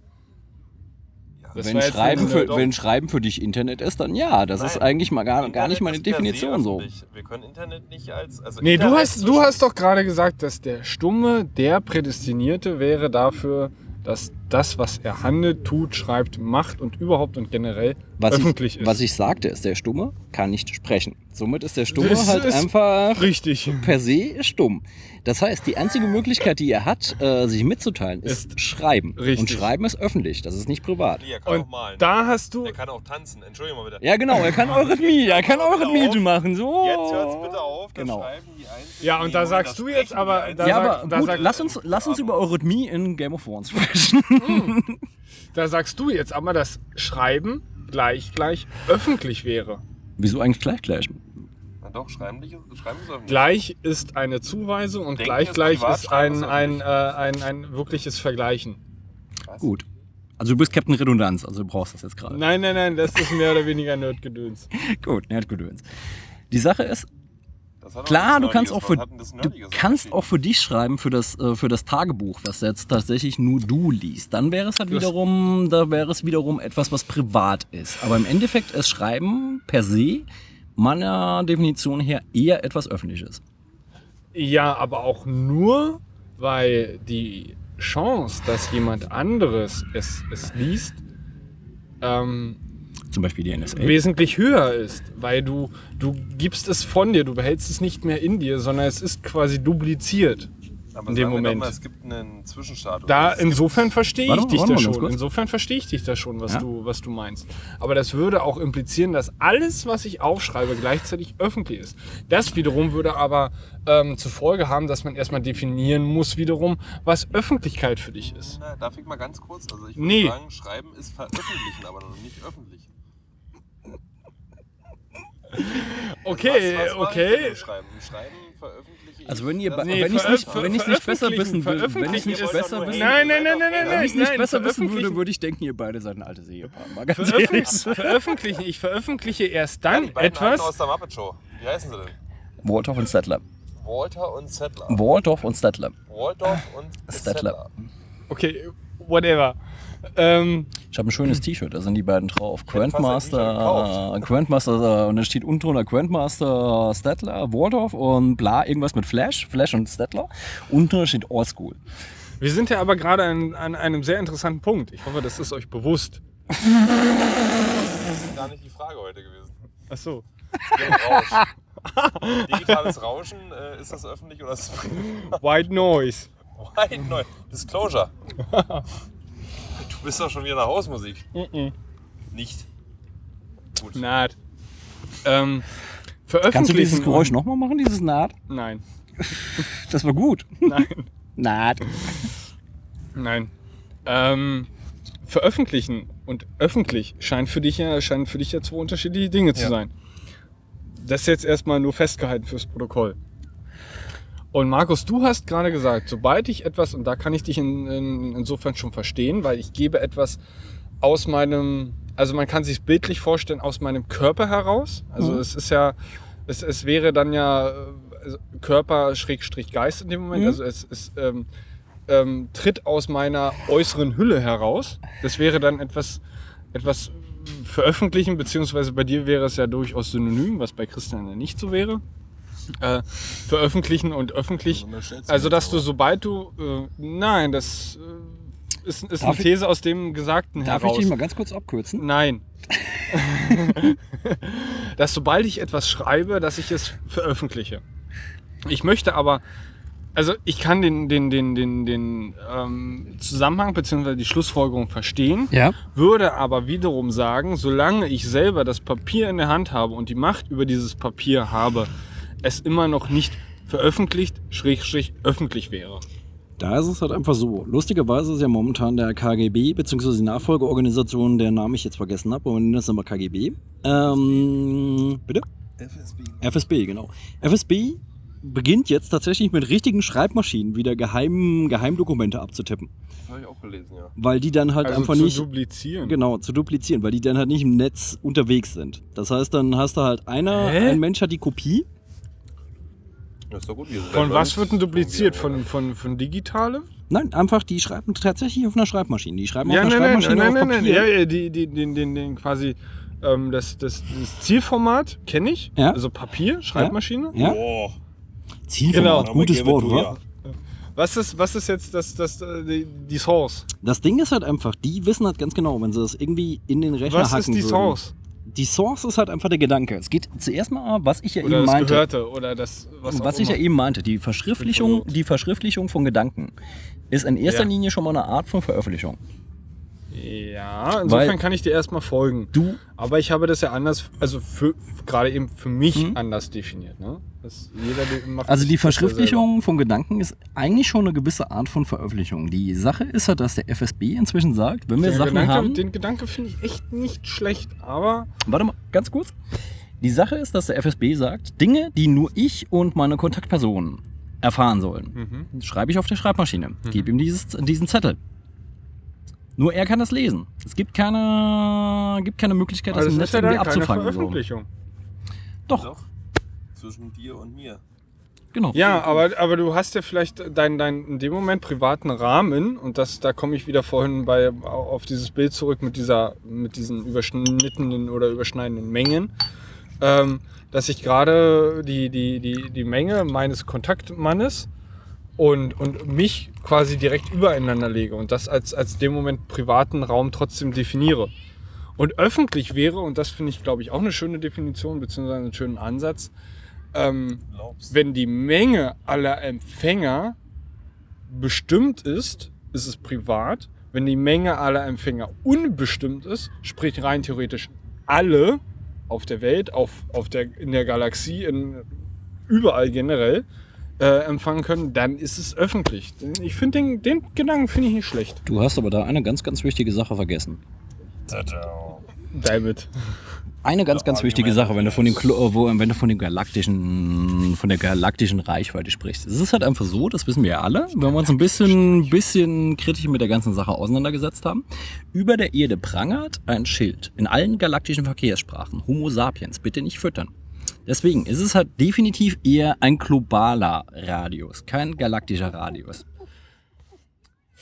Das Wenn Schreiben, für, wenn Schreiben für dich Internet ist, dann ja, das ist Nein. eigentlich mal gar, gar nicht meine ist Definition so. Wir können Internet nicht als. Also Nee, du hast, du hast doch gerade gesagt, dass der Stumme der Prädestinierte wäre dafür, dass das, was er handelt, tut, schreibt, macht und überhaupt und generell Was öffentlich ich, ist. was ich sagte, ist, der Stumme kann nicht sprechen. Somit ist der Stumme Das halt einfach Richtig. per se stumm. Das heißt, die einzige Möglichkeit, die er hat, äh, sich mitzuteilen, ist, Ist Schreiben. richtig. Und Schreiben ist öffentlich, das ist nicht privat. Nee, er kann auch Und malen. da hast du. er kann auch tanzen. Entschuldigung mal bitte. Ja, genau, er kann Eurythmie, er kann Eurythmie machen. So. Jetzt hört's bitte auf. Das Genau. Schreiben die Ja, und da sagst du jetzt aber-. Ja, sag- aber da gut, sag- lass uns, lass uns über Eurythmie in Game of Thrones sprechen. *laughs* *laughs* Da sagst du jetzt aber, dass Schreiben gleich gleich öffentlich wäre. Wieso eigentlich gleich gleich? Na doch, schreiben, die, schreiben sie öffentlich. Gleich ist eine Zuweisung und Denken gleich ist gleich privat, ist ein, ist ein, äh, ein, ein wirkliches Vergleichen. Was? Gut. Also du bist Captain Redundanz, also du brauchst das jetzt gerade. Nein, nein, nein, das ist mehr oder weniger Nerdgedöns. *laughs* Gut, Nerdgedöns. Die Sache ist, Klar, du kannst auch für du kannst auch für dich schreiben für das äh, für das Tagebuch, was jetzt tatsächlich nur du liest. Dann wäre es halt wiederum, da wäre es wiederum etwas, was privat ist. Aber im Endeffekt ist Schreiben per se meiner Definition her eher etwas Öffentliches. Ja, aber auch nur, weil die Chance, dass jemand anderes es, es liest, ähm, Zum Beispiel die NSA. wesentlich höher ist, weil du, du gibst es von dir, du behältst es nicht mehr in dir, sondern es ist quasi dupliziert. Aber in dem Moment. Mal, es gibt einen Zwischenstatus. Da insofern verstehe ich dich da schon. kurz. Insofern verstehe ich dich da schon, was Ja. du was du meinst. Aber das würde auch implizieren, dass alles, was ich aufschreibe, gleichzeitig öffentlich ist. Das wiederum würde aber ähm, zur Folge haben, dass man erstmal definieren muss wiederum, was Öffentlichkeit für dich ist. Na, darf ich mal ganz kurz? Also ich würde Nee. sagen, Schreiben ist veröffentlichen, aber noch nicht öffentlich. *laughs* Okay, Was- was okay. Schreiben? Schreiben veröffentliche ich Also wenn ihr, Nee, wenn ich nicht, wenn ich nicht besser wissen würde, wenn ich nicht besser Nein, wissen, Nein, nein, nein, nein, nein, wenn ich nicht nein, besser wissen würde, würde ich denken, ihr beide seid ein altes Ehepaar. Mal ganz ehrlich. Veröffentlichen. Ich veröffentliche erst Ja, dann die beiden Alten aus etwas. der Muppet Show. Wie heißen sie denn? Waldorf und Stettler. Walter und Settler. Waldorf und Stettler. Waldorf und Stettler. Okay, whatever. Ähm, Ich habe ein schönes T-Shirt, da sind die beiden drauf. Grandmaster, Grandmaster, und dann steht unten drunter Grandmaster Stettler, Waldorf und bla, irgendwas mit Flash, Flash und Stettler. Unten steht Oldschool. wir sind ja aber gerade an, an einem sehr interessanten Punkt. Ich hoffe, das ist euch bewusst. Das ist gar nicht die Frage heute gewesen. Ach so. Rausch. Digitales Rauschen, äh, ist das öffentlich oder ist es White Noise. White Noise? Disclosure. *laughs* Du bist doch schon wieder der Hausmusik. Nicht. Gut. Naht. Ähm, veröffentlichen. Kannst du dieses Geräusch nochmal machen, dieses Naht? Nein. *laughs* Das war gut. Nein. *laughs* Naht. Nein. Ähm, veröffentlichen und öffentlich scheint für dich ja, scheinen für dich ja zwei unterschiedliche Dinge zu Ja. sein. Das ist jetzt erstmal nur festgehalten fürs Protokoll. Und Markus, du hast gerade gesagt, sobald ich etwas, und da kann ich dich in, in, insofern schon verstehen, weil ich gebe etwas aus meinem, also man kann sich bildlich vorstellen, aus meinem Körper heraus. Also Mhm. es ist ja, es, es wäre dann ja also Körper Schrägstrich Geist in dem Moment. Mhm. Also es, es ähm, ähm, tritt aus meiner äußeren Hülle heraus. Das wäre dann etwas, etwas veröffentlichen, beziehungsweise bei dir wäre es ja durchaus synonym, was bei Christian ja nicht so wäre. Äh, veröffentlichen und öffentlich. Also, dass du, sobald du. Äh, nein, das äh, ist, ist eine Darf ich- These aus dem Gesagten Darf heraus. ich dich mal ganz kurz abkürzen? Nein. *laughs* *laughs* dass sobald ich etwas schreibe, dass ich es veröffentliche. Ich möchte aber, also ich kann den, den, den, den, den ähm, Zusammenhang bzw. die Schlussfolgerung verstehen, Ja. würde aber wiederum sagen, solange ich selber das Papier in der Hand habe und die Macht über dieses Papier habe, es immer noch nicht veröffentlicht, schrägstrich öffentlich wäre. Da ist es halt einfach so. Lustigerweise ist ja momentan der KGB, beziehungsweise die Nachfolgeorganisation, der Name ich jetzt vergessen habe, aber wir nennen das immer KGB. Ähm, bitte? FSB. FSB, genau. FSB beginnt jetzt tatsächlich mit richtigen Schreibmaschinen wieder geheim, Geheimdokumente abzutippen. Habe ich auch gelesen, ja. Weil die dann halt Also einfach zu nicht. duplizieren. Genau, zu duplizieren, weil die dann halt nicht im Netz unterwegs sind. Das heißt, dann hast du halt einer, Hä? ein Mensch hat die Kopie. Das ist doch gut. Von was wird denn dupliziert? Von, von, von digitale? Nein, einfach, die schreiben tatsächlich auf einer Schreibmaschine. Die schreiben Ja, auf einer nein, nein, Schreibmaschine nein, nein, auf nein, Papier. ja, ja, die, die, den, den, den quasi ähm, das, das, das Zielformat kenne ich. Ja. Also Papier, Schreibmaschine. Ja? Boah, Zielformat, Genau. gutes Wort, du Was ist, was ist jetzt das, das, die, die Source? Das Ding ist halt einfach, die wissen halt ganz genau, wenn sie das irgendwie in den Rechner Was hacken ist die würden. Source? Die Source ist halt einfach der Gedanke. Es geht zuerst mal, was ich ja Oder eben meinte. Gehörte oder das, was, was ich ja eben meinte, die Verschriftlichung, die Verschriftlichung von Gedanken ist in erster Ja. Linie schon mal eine Art von Veröffentlichung. Ja, insofern Weil- kann ich dir erstmal folgen. Du, Aber ich habe das ja anders, also für, gerade eben für mich Mhm. anders definiert. Ne? Also die Verschriftlichung von Gedanken ist eigentlich schon eine gewisse Art von Veröffentlichung. Die Sache ist halt, dass der FSB inzwischen sagt, wenn wir selber. Sachen Den Gedanke, haben. den Gedanke finde ich echt nicht schlecht, aber Warte mal, ganz kurz. Die Sache ist, dass der FSB sagt, Dinge, die nur ich und meine Kontaktpersonen erfahren sollen, Mhm. schreibe ich auf der Schreibmaschine. Gib ihm dieses, diesen Zettel. Nur er kann das lesen. Es gibt keine, gibt keine Möglichkeit, das also im das Netz ist ja irgendwie abzufangen. So. Veröffentlichung. Doch, Doch. Zwischen dir und mir. genau. Ja, aber, aber du hast ja vielleicht deinen dein, in dem Moment privaten Rahmen und das, da komme ich wieder vorhin bei, auf dieses Bild zurück mit, dieser, mit diesen überschnittenen oder überschneidenden Mengen, ähm, dass ich gerade die, die, die, die Menge meines Kontaktmannes und, und mich quasi direkt übereinander lege und das als, als dem Moment privaten Raum trotzdem definiere. Und öffentlich wäre, und das finde ich, glaube ich, auch eine schöne Definition, beziehungsweise einen schönen Ansatz, ähm, wenn die Menge aller Empfänger bestimmt ist, ist es privat. Wenn die Menge aller Empfänger unbestimmt ist, sprich rein theoretisch alle auf der Welt, auf, auf der, in der Galaxie, in, überall generell äh, empfangen können, dann ist es öffentlich. Ich finde den, den Gedanken finde ich nicht schlecht. Du hast aber da eine ganz, ganz wichtige Sache vergessen. David. Eine ganz, ganz wichtige. Sache, wenn du von dem, Klo- wo, wenn du von dem galaktischen, von der galaktischen Reichweite sprichst. Es ist halt einfach so, das wissen wir ja alle, wenn wir uns ein bisschen, bisschen kritisch mit der ganzen Sache auseinandergesetzt haben. Über der Erde prangert ein Schild in allen galaktischen Verkehrssprachen. Homo sapiens, bitte nicht füttern. Deswegen ist es halt definitiv eher ein globaler Radius, kein galaktischer Radius.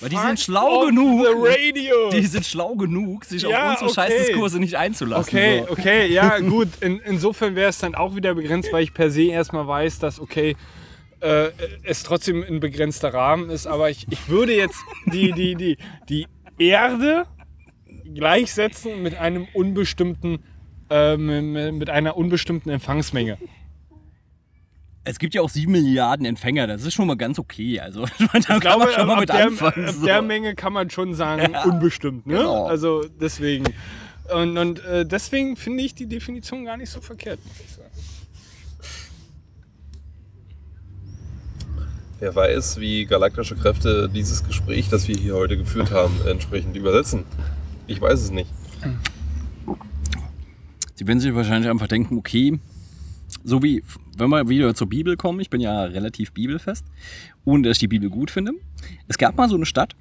Weil die sind schlau genug. Die sind schlau genug, sich Ja, auf unsere okay. Scheißdiskurse nicht einzulassen. Okay, so. okay, ja, gut. In, insofern wäre es dann auch wieder begrenzt, weil ich per se erstmal weiß, dass, okay, äh, es trotzdem ein begrenzter Rahmen ist. Aber ich, ich würde jetzt die, die, die, die Erde gleichsetzen mit einem unbestimmten, äh, mit einer unbestimmten Empfangsmenge. Es gibt ja auch sieben Milliarden Empfänger, das ist schon mal ganz okay. Also *laughs* da Ich kann glaube, man schon mal ab mit der, anfangen. ab so. der Menge kann man schon sagen, Ja. unbestimmt. Ne? Genau. Also deswegen. Und, und äh, deswegen finde ich die Definition gar nicht so verkehrt, muss ich sagen. Wer weiß, wie galaktische Kräfte dieses Gespräch, das wir hier heute geführt haben, entsprechend übersetzen. Ich weiß es nicht. Sie werden sich wahrscheinlich einfach denken, okay, so wie, wenn wir wieder zur Bibel kommen, ich bin ja relativ bibelfest und dass ich die Bibel gut finde. Es gab mal so eine Stadt,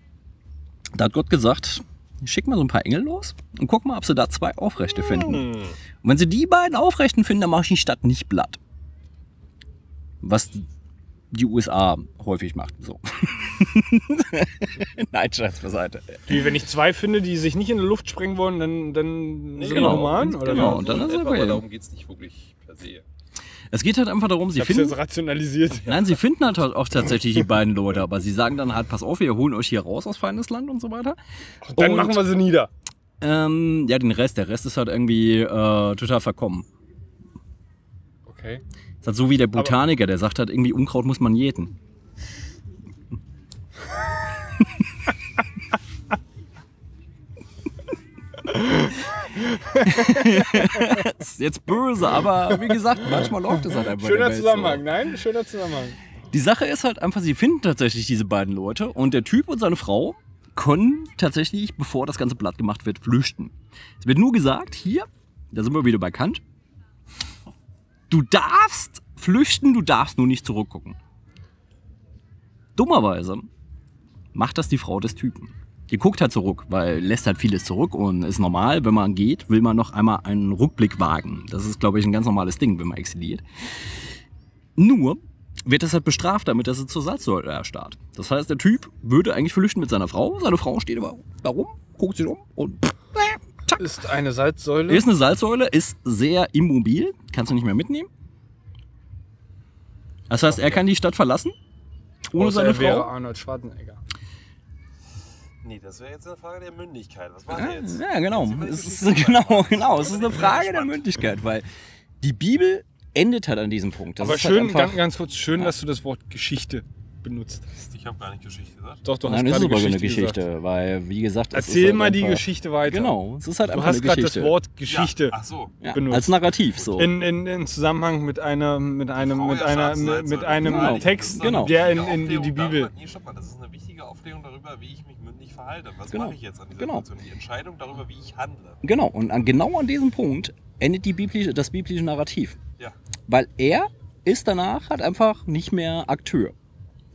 da hat Gott gesagt, schick mal so ein paar Engel los und guck mal, ob sie da zwei Aufrechte finden. Und wenn sie die beiden Aufrechten finden, dann mache ich die Stadt nicht platt. Was die USA häufig macht. So. *laughs* Nein, Scheiß beiseite. Die, wenn ich zwei finde, die sich nicht in die Luft sprengen wollen, dann, dann sind genau. wir human? Oder Genau. wie? und dann ist es etwa, okay. aber darum geht es nicht wirklich per se. Es geht halt einfach darum, sie Ich finden. jetzt rationalisiert. Nein, sie finden halt auch tatsächlich die beiden Leute, aber sie sagen dann halt, pass auf, wir holen euch hier raus aus Feindesland und so weiter. Dann Und, machen wir sie nieder. Ähm, ja, den Rest, der Rest ist halt irgendwie äh, total verkommen. Okay. Ist halt so wie der Botaniker, der sagt halt irgendwie, Unkraut muss man jäten. ist jetzt böse, aber wie gesagt, manchmal läuft es halt einfach. Schöner Zusammenhang, So. nein? Schöner Zusammenhang. Die Sache ist halt einfach, sie finden tatsächlich diese beiden Leute und der Typ und seine Frau können tatsächlich, bevor das ganze Blatt gemacht wird, flüchten. Es wird nur gesagt, hier, da sind wir wieder bei Kant, du darfst flüchten, du darfst nur nicht zurückgucken. Dummerweise macht das die Frau des Typen. Die guckt halt zurück, weil lässt halt vieles zurück und ist normal, wenn man geht, will man noch einmal einen Rückblick wagen. Das ist, glaube ich, ein ganz normales Ding, wenn man exiliert. Nur wird das halt bestraft damit, dass er zur Salzsäule erstarrt. Das heißt, der Typ würde eigentlich flüchten mit seiner Frau. Seine Frau steht aber da rum, guckt sich um und zack. Ist eine Salzsäule. Ist eine Salzsäule, ist sehr immobil, kannst du nicht mehr mitnehmen. Das heißt, er kann die Stadt verlassen, ohne Außer seine er wäre Frau. Arnold Schwarzenegger. Nee, das wäre jetzt eine Frage der Mündigkeit. Was war jetzt? Ja, genau. Es ist, *laughs* genau, genau. Es ist eine Frage der Mündlichkeit, weil die Bibel endet halt an diesem Punkt. Das Aber ist schön, halt einfach, ganz, ganz kurz, schön, dass du das Wort Geschichte benutzt hast. Ich habe gar nicht Geschichte gesagt. Doch, du Nein, hast ist gerade aber so eine Geschichte, Geschichte, gesagt. weil, wie gesagt, es ist Erzähl halt mal die Geschichte weiter. Genau, es ist halt Du einfach hast eine gerade das Geschichte. Wort Geschichte Ja, ach so. ja, benutzt. als Narrativ so. in, in, in Zusammenhang mit einer, mit einem, Frau mit einer, mit soll. einem Genau. Text, Genau. der in, in die, die Bibel. Darüber, nee, stopp mal, das ist eine wichtige Aufklärung darüber, wie ich mich mündlich verhalte. Was Genau. mache ich jetzt an dieser Genau. Situation? Die Entscheidung darüber, wie ich handle. Genau, und an, genau an diesem Punkt endet die biblische, das biblische Narrativ. Ja. Weil er ist danach halt einfach nicht mehr Akteur.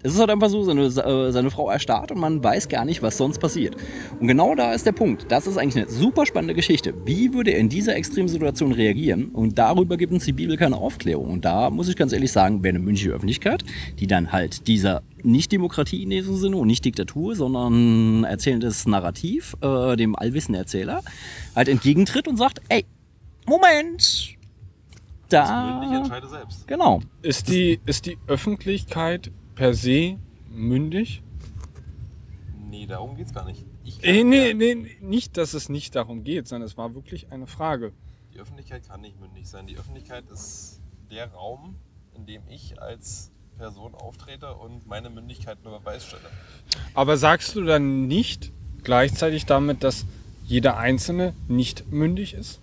Es ist halt einfach so, seine, äh, seine Frau erstarrt und man weiß gar nicht, was sonst passiert. Und genau da ist der Punkt. Das ist eigentlich eine super spannende Geschichte. Wie würde er in dieser Extremsituation reagieren? Und darüber gibt uns die Bibel keine Aufklärung. Und da muss ich ganz ehrlich sagen, wäre eine münchige Öffentlichkeit, die dann halt dieser nicht Demokratie in diesem Sinne und nicht Diktatur, sondern erzählendes Narrativ, äh, dem allwissenden Erzähler, halt entgegentritt und sagt, ey, Moment, Ich da... entscheide selbst. Genau. Ist die, ist die Öffentlichkeit per se mündig? Nee, darum geht's gar nicht. Ich kann, Äh, nee, nee, nicht, dass es nicht darum geht, sondern es war wirklich eine Frage. Die Öffentlichkeit kann nicht mündig sein. Die Öffentlichkeit ist der Raum, in dem ich als Person auftrete und meine Mündigkeit unter Beweis stelle. Aber sagst du dann nicht gleichzeitig damit, dass jeder Einzelne nicht mündig ist?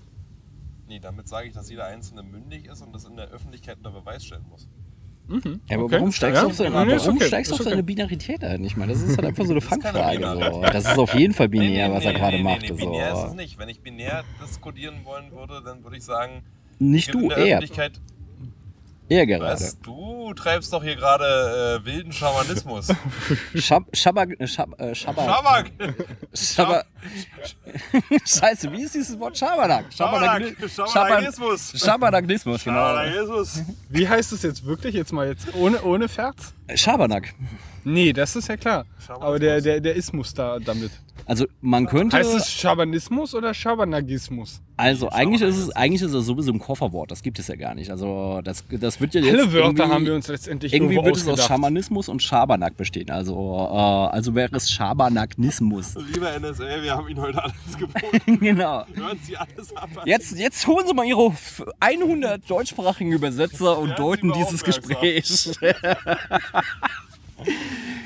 Nee, damit sage ich, dass jeder Einzelne mündig ist und das in der Öffentlichkeit unter Beweis stellen muss. Ja, aber Okay. warum steigst du Ja, auf, seine, ja, nee, warum okay, steigst auf seine okay. Binarität ein? Ich meine, das ist halt einfach so eine *laughs* Fangfrage. So. Das ist auf jeden Fall Nee, binär, nee, was er nee, gerade nee, macht. Nee, binär ist es so. nicht. Wenn ich binär diskutieren wollen würde, dann würde ich sagen, Nicht du, in der er. Öffentlichkeit. Er gerade. Was? Du treibst doch hier gerade äh, wilden Schamanismus. *laughs* Schab, Schabak, äh, Schab, äh, Schabak. Schabak! Schabak. *laughs* Scheiße, wie ist dieses Wort? Schabernack. Schabernack. Schabanagismus. Schabernaknismus, genau. Schabanagismus. Wie heißt es jetzt wirklich? Jetzt mal jetzt ohne, ohne Ferz? Schabernack. Nee, das ist ja klar. Aber der, der, der Ismus da damit. Also man könnte. Heißt es Schabanismus oder Schabanagismus? also eigentlich ist es eigentlich ist es sowieso ein Kofferwort. Das gibt es ja gar nicht. Also das, das wird ja jetzt Alle Wörter irgendwie- haben wir uns letztendlich Irgendwie wird es aus ausgedacht. Schamanismus und Schabernack bestehen. Also, äh, also wäre es Schabernaknismus. *laughs* Lieber NSA, wir haben ihn heute alles gefunden. *laughs* genau. Hören Sie alles ab. Jetzt, jetzt holen Sie mal Ihre 100 deutschsprachigen Übersetzer und deuten dieses. Gespräch. *laughs*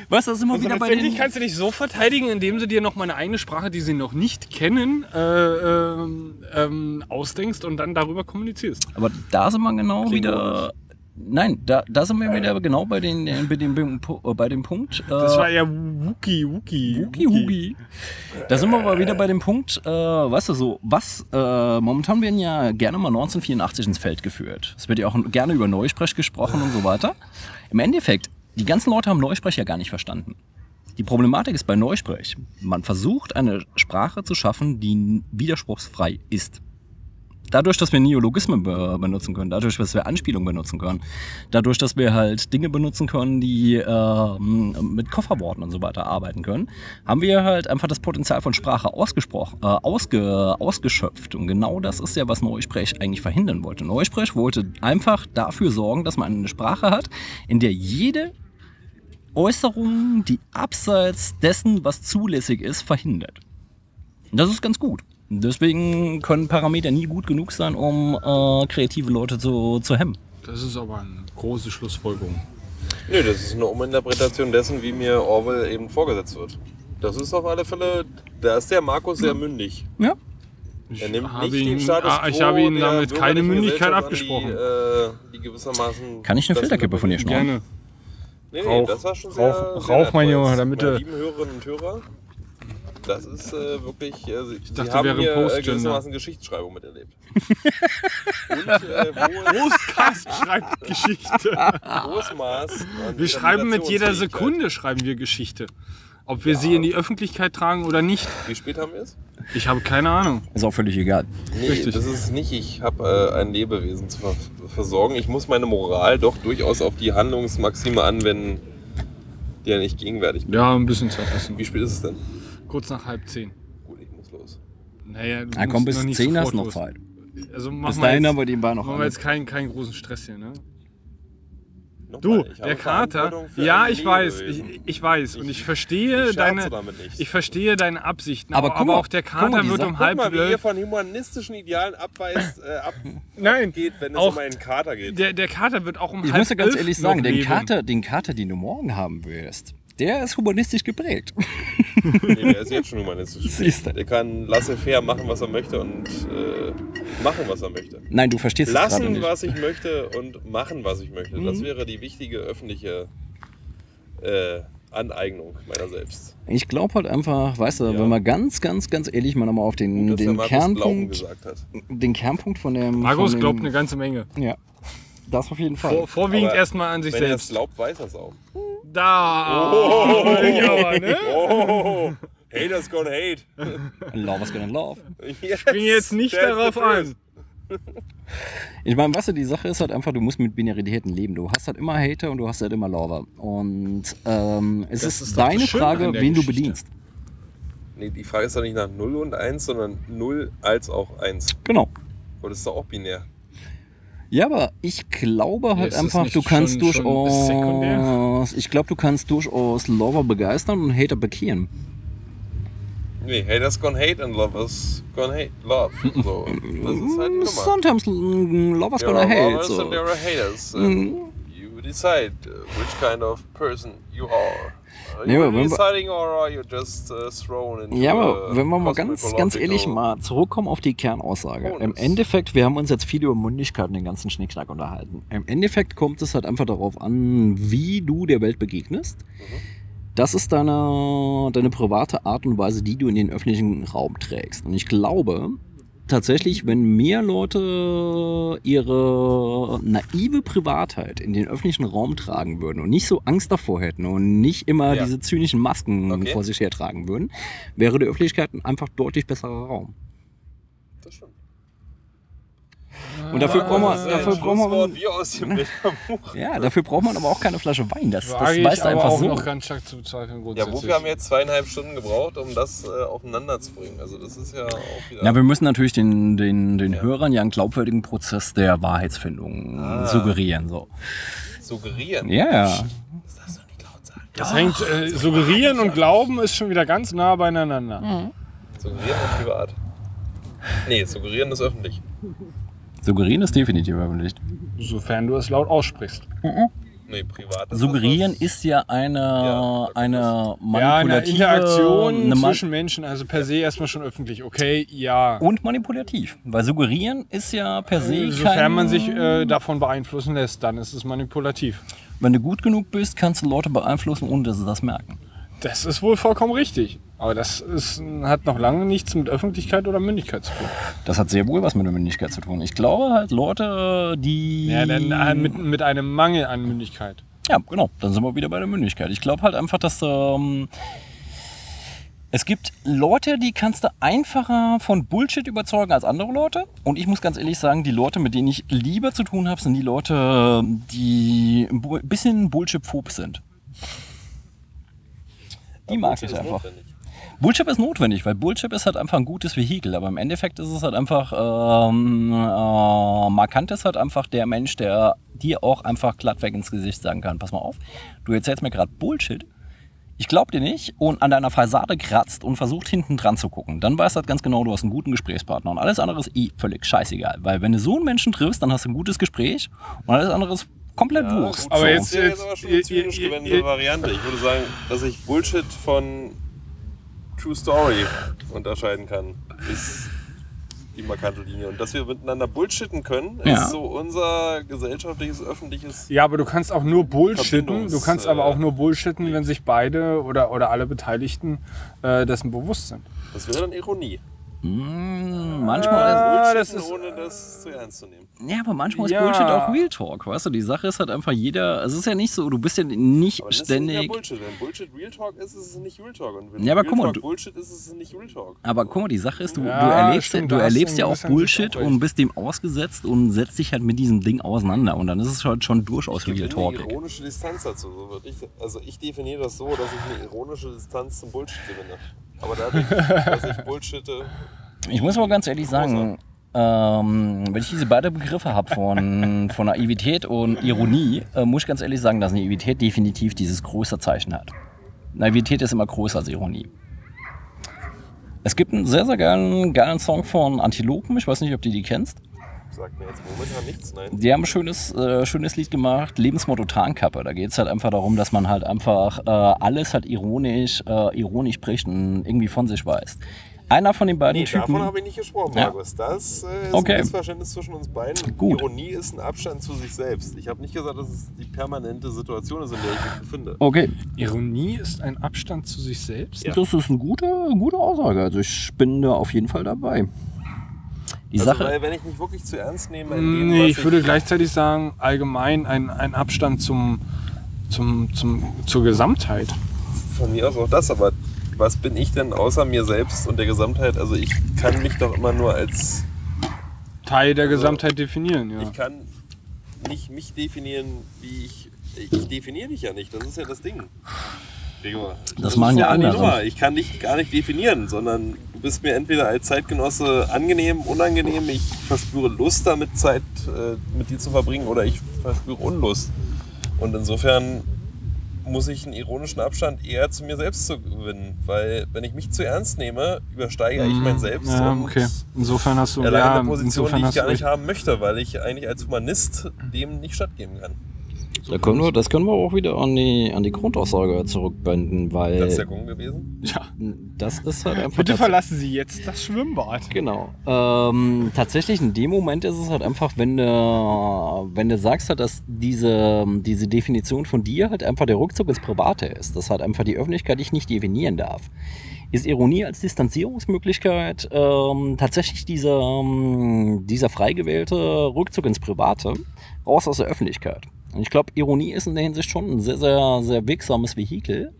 Was, da sind wir Also wieder bei den... kannst du dich so verteidigen, indem du dir noch mal eine eigene Sprache, die sie noch nicht kennen, äh, ähm, ähm, ausdenkst und dann darüber kommunizierst. Aber da sind wir genau wieder... Nein, da, da sind wir wieder genau bei, den, äh, bei, dem, äh, bei dem Punkt... Äh, Das war ja Wookie, Wookie. Hugi, Hugi. Da sind wir aber wieder bei dem Punkt, äh, weißt du so, was, äh, momentan werden ja gerne mal 1984 ins Feld geführt. Es wird ja auch gerne über Neusprech gesprochen und so weiter. Im Endeffekt, die ganzen Leute haben Neusprech ja gar nicht verstanden. Die Problematik ist bei Neusprech, man versucht eine Sprache zu schaffen, die widerspruchsfrei ist. Dadurch, dass wir Neologismen be benutzen können, dadurch, dass wir Anspielungen benutzen können, dadurch, dass wir halt Dinge benutzen können, die äh, mit Kofferworten und so weiter arbeiten können, haben wir halt einfach das Potenzial von Sprache ausgesprochen, äh, ausge ausgeschöpft. Und genau das ist ja, was Neusprech eigentlich verhindern wollte. Neusprech wollte einfach dafür sorgen, dass man eine Sprache hat, in der jede Äußerung, die abseits dessen, was zulässig ist, verhindert. Und das ist ganz gut. Deswegen können Parameter nie gut genug sein, um äh, kreative Leute zu, zu hemmen. Das ist aber eine große Schlussfolgerung. Nö, das ist eine Uminterpretation dessen, wie mir Orwell eben vorgesetzt wird. Das ist auf alle Fälle, da ist der Markus sehr mündig. Ja. Er nimmt habe nicht den ihn- Status ah, ich habe ihm damit keine Mündigkeit abgesprochen. Die, äh, die gewissermaßen Kann ich eine Filterkippe von dir schnorren? Gerne. Nee, nee, Rauch. das war schon Rauch- sehr, Rauch, sehr mein Junge, damit Meine lieben Hörerinnen und Hörer, das ist äh, wirklich, Sie, Sie dachte, haben wäre hier äh, gewissermaßen Geschichtsschreibung miterlebt. *laughs* und äh, Großkast schreibt Geschichte. *laughs* hohes Maß an Wir schreiben mit jeder. Sekunde schreiben wir Geschichte. Ob wir sie in die Öffentlichkeit tragen oder nicht, Wie spät haben wir es? ich habe keine Ahnung. Ist auch völlig egal. Nee, Richtig. das ist es nicht. Ich habe äh, ein Lebewesen zu ver versorgen. Ich muss meine Moral doch durchaus auf die Handlungsmaxime anwenden, die ja nicht gegenwärtig bin. Ja, ein bisschen Zeit lassen. Wie spät ist es denn? Kurz nach halb zehn. Gut, ich muss los. Naja, du Na musst komm, bis noch nicht 10 hast du noch. Zeit. Also machen Bis wir dahin jetzt, haben wir den noch machen wir jetzt keinen, keinen großen Stress hier, ne? Nochmal, Du, ich der Kater. Ja, ich weiß, ich, ich weiß. Und ich Ich- verstehe ich deine. damit nicht. Ich verstehe deine Absichten. Aber Aber, guck mal, aber auch der mal, Kater wird um halb mal, wie ihr von humanistischen Idealen abweist, äh, *laughs* Nein, abgeht, wenn es auch um einen Kater geht. der, der Kater wird auch um Ich halb muss dir ganz ehrlich sagen, den. Kater, den Kater, den du morgen haben wirst, der ist humanistisch geprägt. *laughs* Nee, der ist jetzt schon humanistisch. Siehst du. Der kann laissez-faire machen, was er möchte und äh, machen, was er möchte. Nein, du verstehst es gerade Lassen, nicht. was ich möchte und machen, was ich möchte. Mhm. Das wäre die wichtige öffentliche äh, Aneignung meiner selbst. Ich glaube halt einfach, weißt du, Ja. wenn man ganz, ganz, ganz ehrlich mal nochmal auf den, Gut, den, Kernpunkt, gesagt hat. den Kernpunkt von dem. Markus von dem, glaubt eine ganze Menge. Ja, das auf jeden Fall. Vor, vorwiegend Aber erstmal an sich Wenn er es selbst. glaubt, weiß er es auch. Da! Ja, ne? Oh, haters gonna hate. Love is gonna love. Yes, Bin jetzt nicht darauf an. Ich meine, weißt du, die Sache ist halt einfach, du musst mit Binaritäten leben. Du hast halt immer Hater und du hast halt immer Lover. Und ähm, es ist, ist deine Frage, wen du Geschichte. bedienst. Nee, die Frage ist doch nicht nach 0 und 1, sondern 0 als auch 1. Genau. Und das ist doch auch binär. Ja, aber ich glaube halt das einfach, du kannst schon- schon durchaus. sekundär? Ich glaube, du kannst durchaus Lover begeistern und Hater bekehren. Nee, haters gonna hate and lovers gonna hate love. So, das ist halt. Sometimes mm, lovers There gonna hate. lovers So. and there are haters. And you decide uh, which kind of person you are. Are Nee, you really wir- deciding or are you just uh, thrown into Ja, aber wenn wir mal ganz, ganz ehrlich mal zurückkommen auf die Kernaussage. Im Bonus. Endeffekt, wir haben uns jetzt viel über Mündigkeiten, den ganzen Schnickschnack unterhalten. Im Endeffekt kommt es halt einfach darauf an, wie du der Welt begegnest. Das ist deine, deine private Art und Weise, die du in den öffentlichen Raum trägst. Und ich glaube, tatsächlich, wenn mehr Leute ihre naive Privatheit in den öffentlichen Raum tragen würden und nicht so Angst davor hätten und nicht immer Ja. diese zynischen Masken Okay. vor sich hertragen würden, wäre die Öffentlichkeit ein einfach deutlich besserer Raum. Das stimmt. Und dafür brauchen wir, Das ist ein dafür Schlusswort wir, wie aus dem Bilderbuch. ja, dafür braucht man aber auch keine Flasche Wein. Das, das ich weißt du aber einfach auch so. noch ganz stark zu bezweifeln Ja, grundsätzlich. wofür haben wir jetzt zweieinhalb Stunden gebraucht, um das äh, aufeinander zu bringen? Also das ist ja auch wieder... Ja, wir müssen natürlich den, den, den Ja. Hörern ja einen glaubwürdigen Prozess der Wahrheitsfindung Ah. suggerieren. So. suggerieren. Ja, ja. Das darfst du nicht laut sagen. Das hängt, äh, suggerieren und glauben ist schon wieder ganz nah beieinander. Suggerieren und privat. Nee, suggerieren ist öffentlich. Suggerieren ist definitiv öffentlich. Sofern du es laut aussprichst. Nee, privat ist Suggerieren ist ja eine, Ja, eine Ja, eine manipulative Interaktion eine Ma- zwischen Menschen, also per se erstmal schon öffentlich. Okay, ja. und manipulativ. Weil suggerieren ist ja per se Sofern kein, man sich äh, davon beeinflussen lässt, dann ist es manipulativ. Wenn du gut genug bist, kannst du Leute beeinflussen, ohne dass sie das merken. Das ist wohl vollkommen richtig. Aber das ist, hat noch lange nichts mit Öffentlichkeit oder Mündigkeit zu tun. Das hat sehr wohl was mit der Mündigkeit zu tun. Ich glaube halt Leute, die... Ja, dann äh, mit, mit einem Mangel an Mündigkeit. Ja, genau. Dann sind wir wieder bei der Mündigkeit. Ich glaube halt einfach, dass ähm, es gibt Leute, die kannst du einfacher von Bullshit überzeugen als andere Leute. Und ich muss ganz ehrlich sagen, die Leute, mit denen ich lieber zu tun habe, sind die Leute, die ein bisschen Bullshit-phob sind. Die Aber mag Bullshit ich einfach. notwendig. Bullshit ist notwendig, weil Bullshit ist halt einfach ein gutes Vehikel, aber im Endeffekt ist es halt einfach, ähm, äh, markant ist halt einfach der Mensch, der dir auch einfach glattweg ins Gesicht sagen kann, pass mal auf, du erzählst mir gerade Bullshit, ich glaub dir nicht und an deiner Fassade kratzt und versucht hinten dran zu gucken, dann weißt du halt ganz genau, du hast einen guten Gesprächspartner und alles andere ist eh völlig scheißegal, weil wenn du so einen Menschen triffst, dann hast du ein gutes Gespräch und alles andere ist komplett Ja, Wurst. Aber so. jetzt- Das wäre jetzt aber schon eine ihr- zynisch gewendete Variante. Ich würde sagen, dass ich Bullshit von True Story unterscheiden kann, ist die markante Linie. Und dass wir miteinander bullshitten können, Ja. ist so unser gesellschaftliches, öffentliches. Ja, aber du kannst auch nur bullshitten. Du kannst äh, aber auch nur bullshitten, wenn sich beide oder, oder alle Beteiligten äh, dessen bewusst sind. Das wäre dann Ironie. Mm, manchmal Ah, Bullshitten, das ist- ohne das zu ernst zu nehmen. Ja, aber manchmal ist Ja. Bullshit auch Real Talk, weißt du? Die Sache ist halt einfach jeder, es ist ja nicht so, du bist ja nicht Aber das ist ja ständig. Bullshit. Wenn Bullshit Real Talk ist, ist es nicht Real Talk. Und wenn Ja, aber Real guck mal, Talk du- Bullshit ist, ist es nicht Real Talk. Aber guck mal, die Sache ist, du, Ja, du erlebst, stimmt, du erlebst ja auch Bullshit auch und bist dem ausgesetzt und setzt dich halt mit diesem Ding auseinander. Und dann ist es halt schon durchaus Ich Real Talk. eine ironische Distanz dazu. So würde ich, also ich definiere das so, dass ich eine ironische Distanz zum Bullshit gewinne. Aber dadurch, dass ich bullshitte, Ich muss aber ganz ehrlich sagen, ähm, wenn ich diese beiden Begriffe habe von, von Naivität und Ironie, äh, muss ich ganz ehrlich sagen, dass Naivität definitiv dieses größere Zeichen hat. Naivität ist immer größer als Ironie. Es gibt einen sehr, sehr geilen, geilen Song von Antilopen. Ich weiß nicht, ob du die kennst. Sagt mir jetzt momentan nichts. Nein. Die haben ein schönes, äh, schönes Lied gemacht, Lebensmotto Tarnkappe. Da geht es halt einfach darum, dass man halt einfach äh, alles halt ironisch, äh, ironisch bricht und irgendwie von sich weiß. Einer von den beiden Nee, Typen. davon habe ich nicht gesprochen, Ja. Markus. Das äh, ist Okay. ein Missverständnis zwischen uns beiden. Gut. Ironie ist ein Abstand zu sich selbst. Ich habe nicht gesagt, dass es die permanente Situation ist, in der ich mich befinde. Okay, Ironie ist ein Abstand zu sich selbst. Ja. das ist eine gute, gute Aussage. Also ich bin da auf jeden Fall dabei. Die Also, Sache. weil, wenn ich mich wirklich zu ernst nehme, in dem, Nee, ich würde gleichzeitig sagen, allgemein ein, ein Abstand zum, zum, zum, zur Gesamtheit. Von mir aus auch das, aber was bin ich denn außer mir selbst und der Gesamtheit? Also ich kann mich doch immer nur als, Teil der Also, Gesamtheit definieren, ja. ich kann nicht mich definieren, wie ich, ich definiere dich ja nicht, das ist ja das Ding. Das machen ist ja die andere. Nummer. Ich kann dich gar nicht definieren, sondern du bist mir entweder als Zeitgenosse angenehm, unangenehm, ich verspüre Lust damit Zeit äh, mit dir zu verbringen oder ich verspüre Unlust. Und insofern muss ich einen ironischen Abstand eher zu mir selbst zu gewinnen. Weil wenn ich mich zu ernst nehme, übersteige ich mein Selbst Mhm. Ja, und okay. Insofern hast du ja, eine Position, die ich gar nicht haben möchte, weil ich eigentlich als Humanist dem nicht stattgeben kann. Da können wir, das können wir auch wieder an die, an die Grundaussage zurückbinden, weil Das ist der Grund gewesen. Ja. das ist halt einfach. Bitte verlassen Sie jetzt das Schwimmbad. Genau. Ähm, tatsächlich in dem Moment ist es halt einfach, wenn du, wenn du sagst halt, dass diese, diese Definition von dir halt einfach der Rückzug ins Private ist, dass halt einfach die Öffentlichkeit dich nicht definieren darf. Ist Ironie als Distanzierungsmöglichkeit ähm, tatsächlich dieser, ähm, dieser frei gewählte Rückzug ins Private raus aus der Öffentlichkeit. Und ich glaube, Ironie ist in der Hinsicht schon ein sehr, sehr, sehr wirksames Vehikel,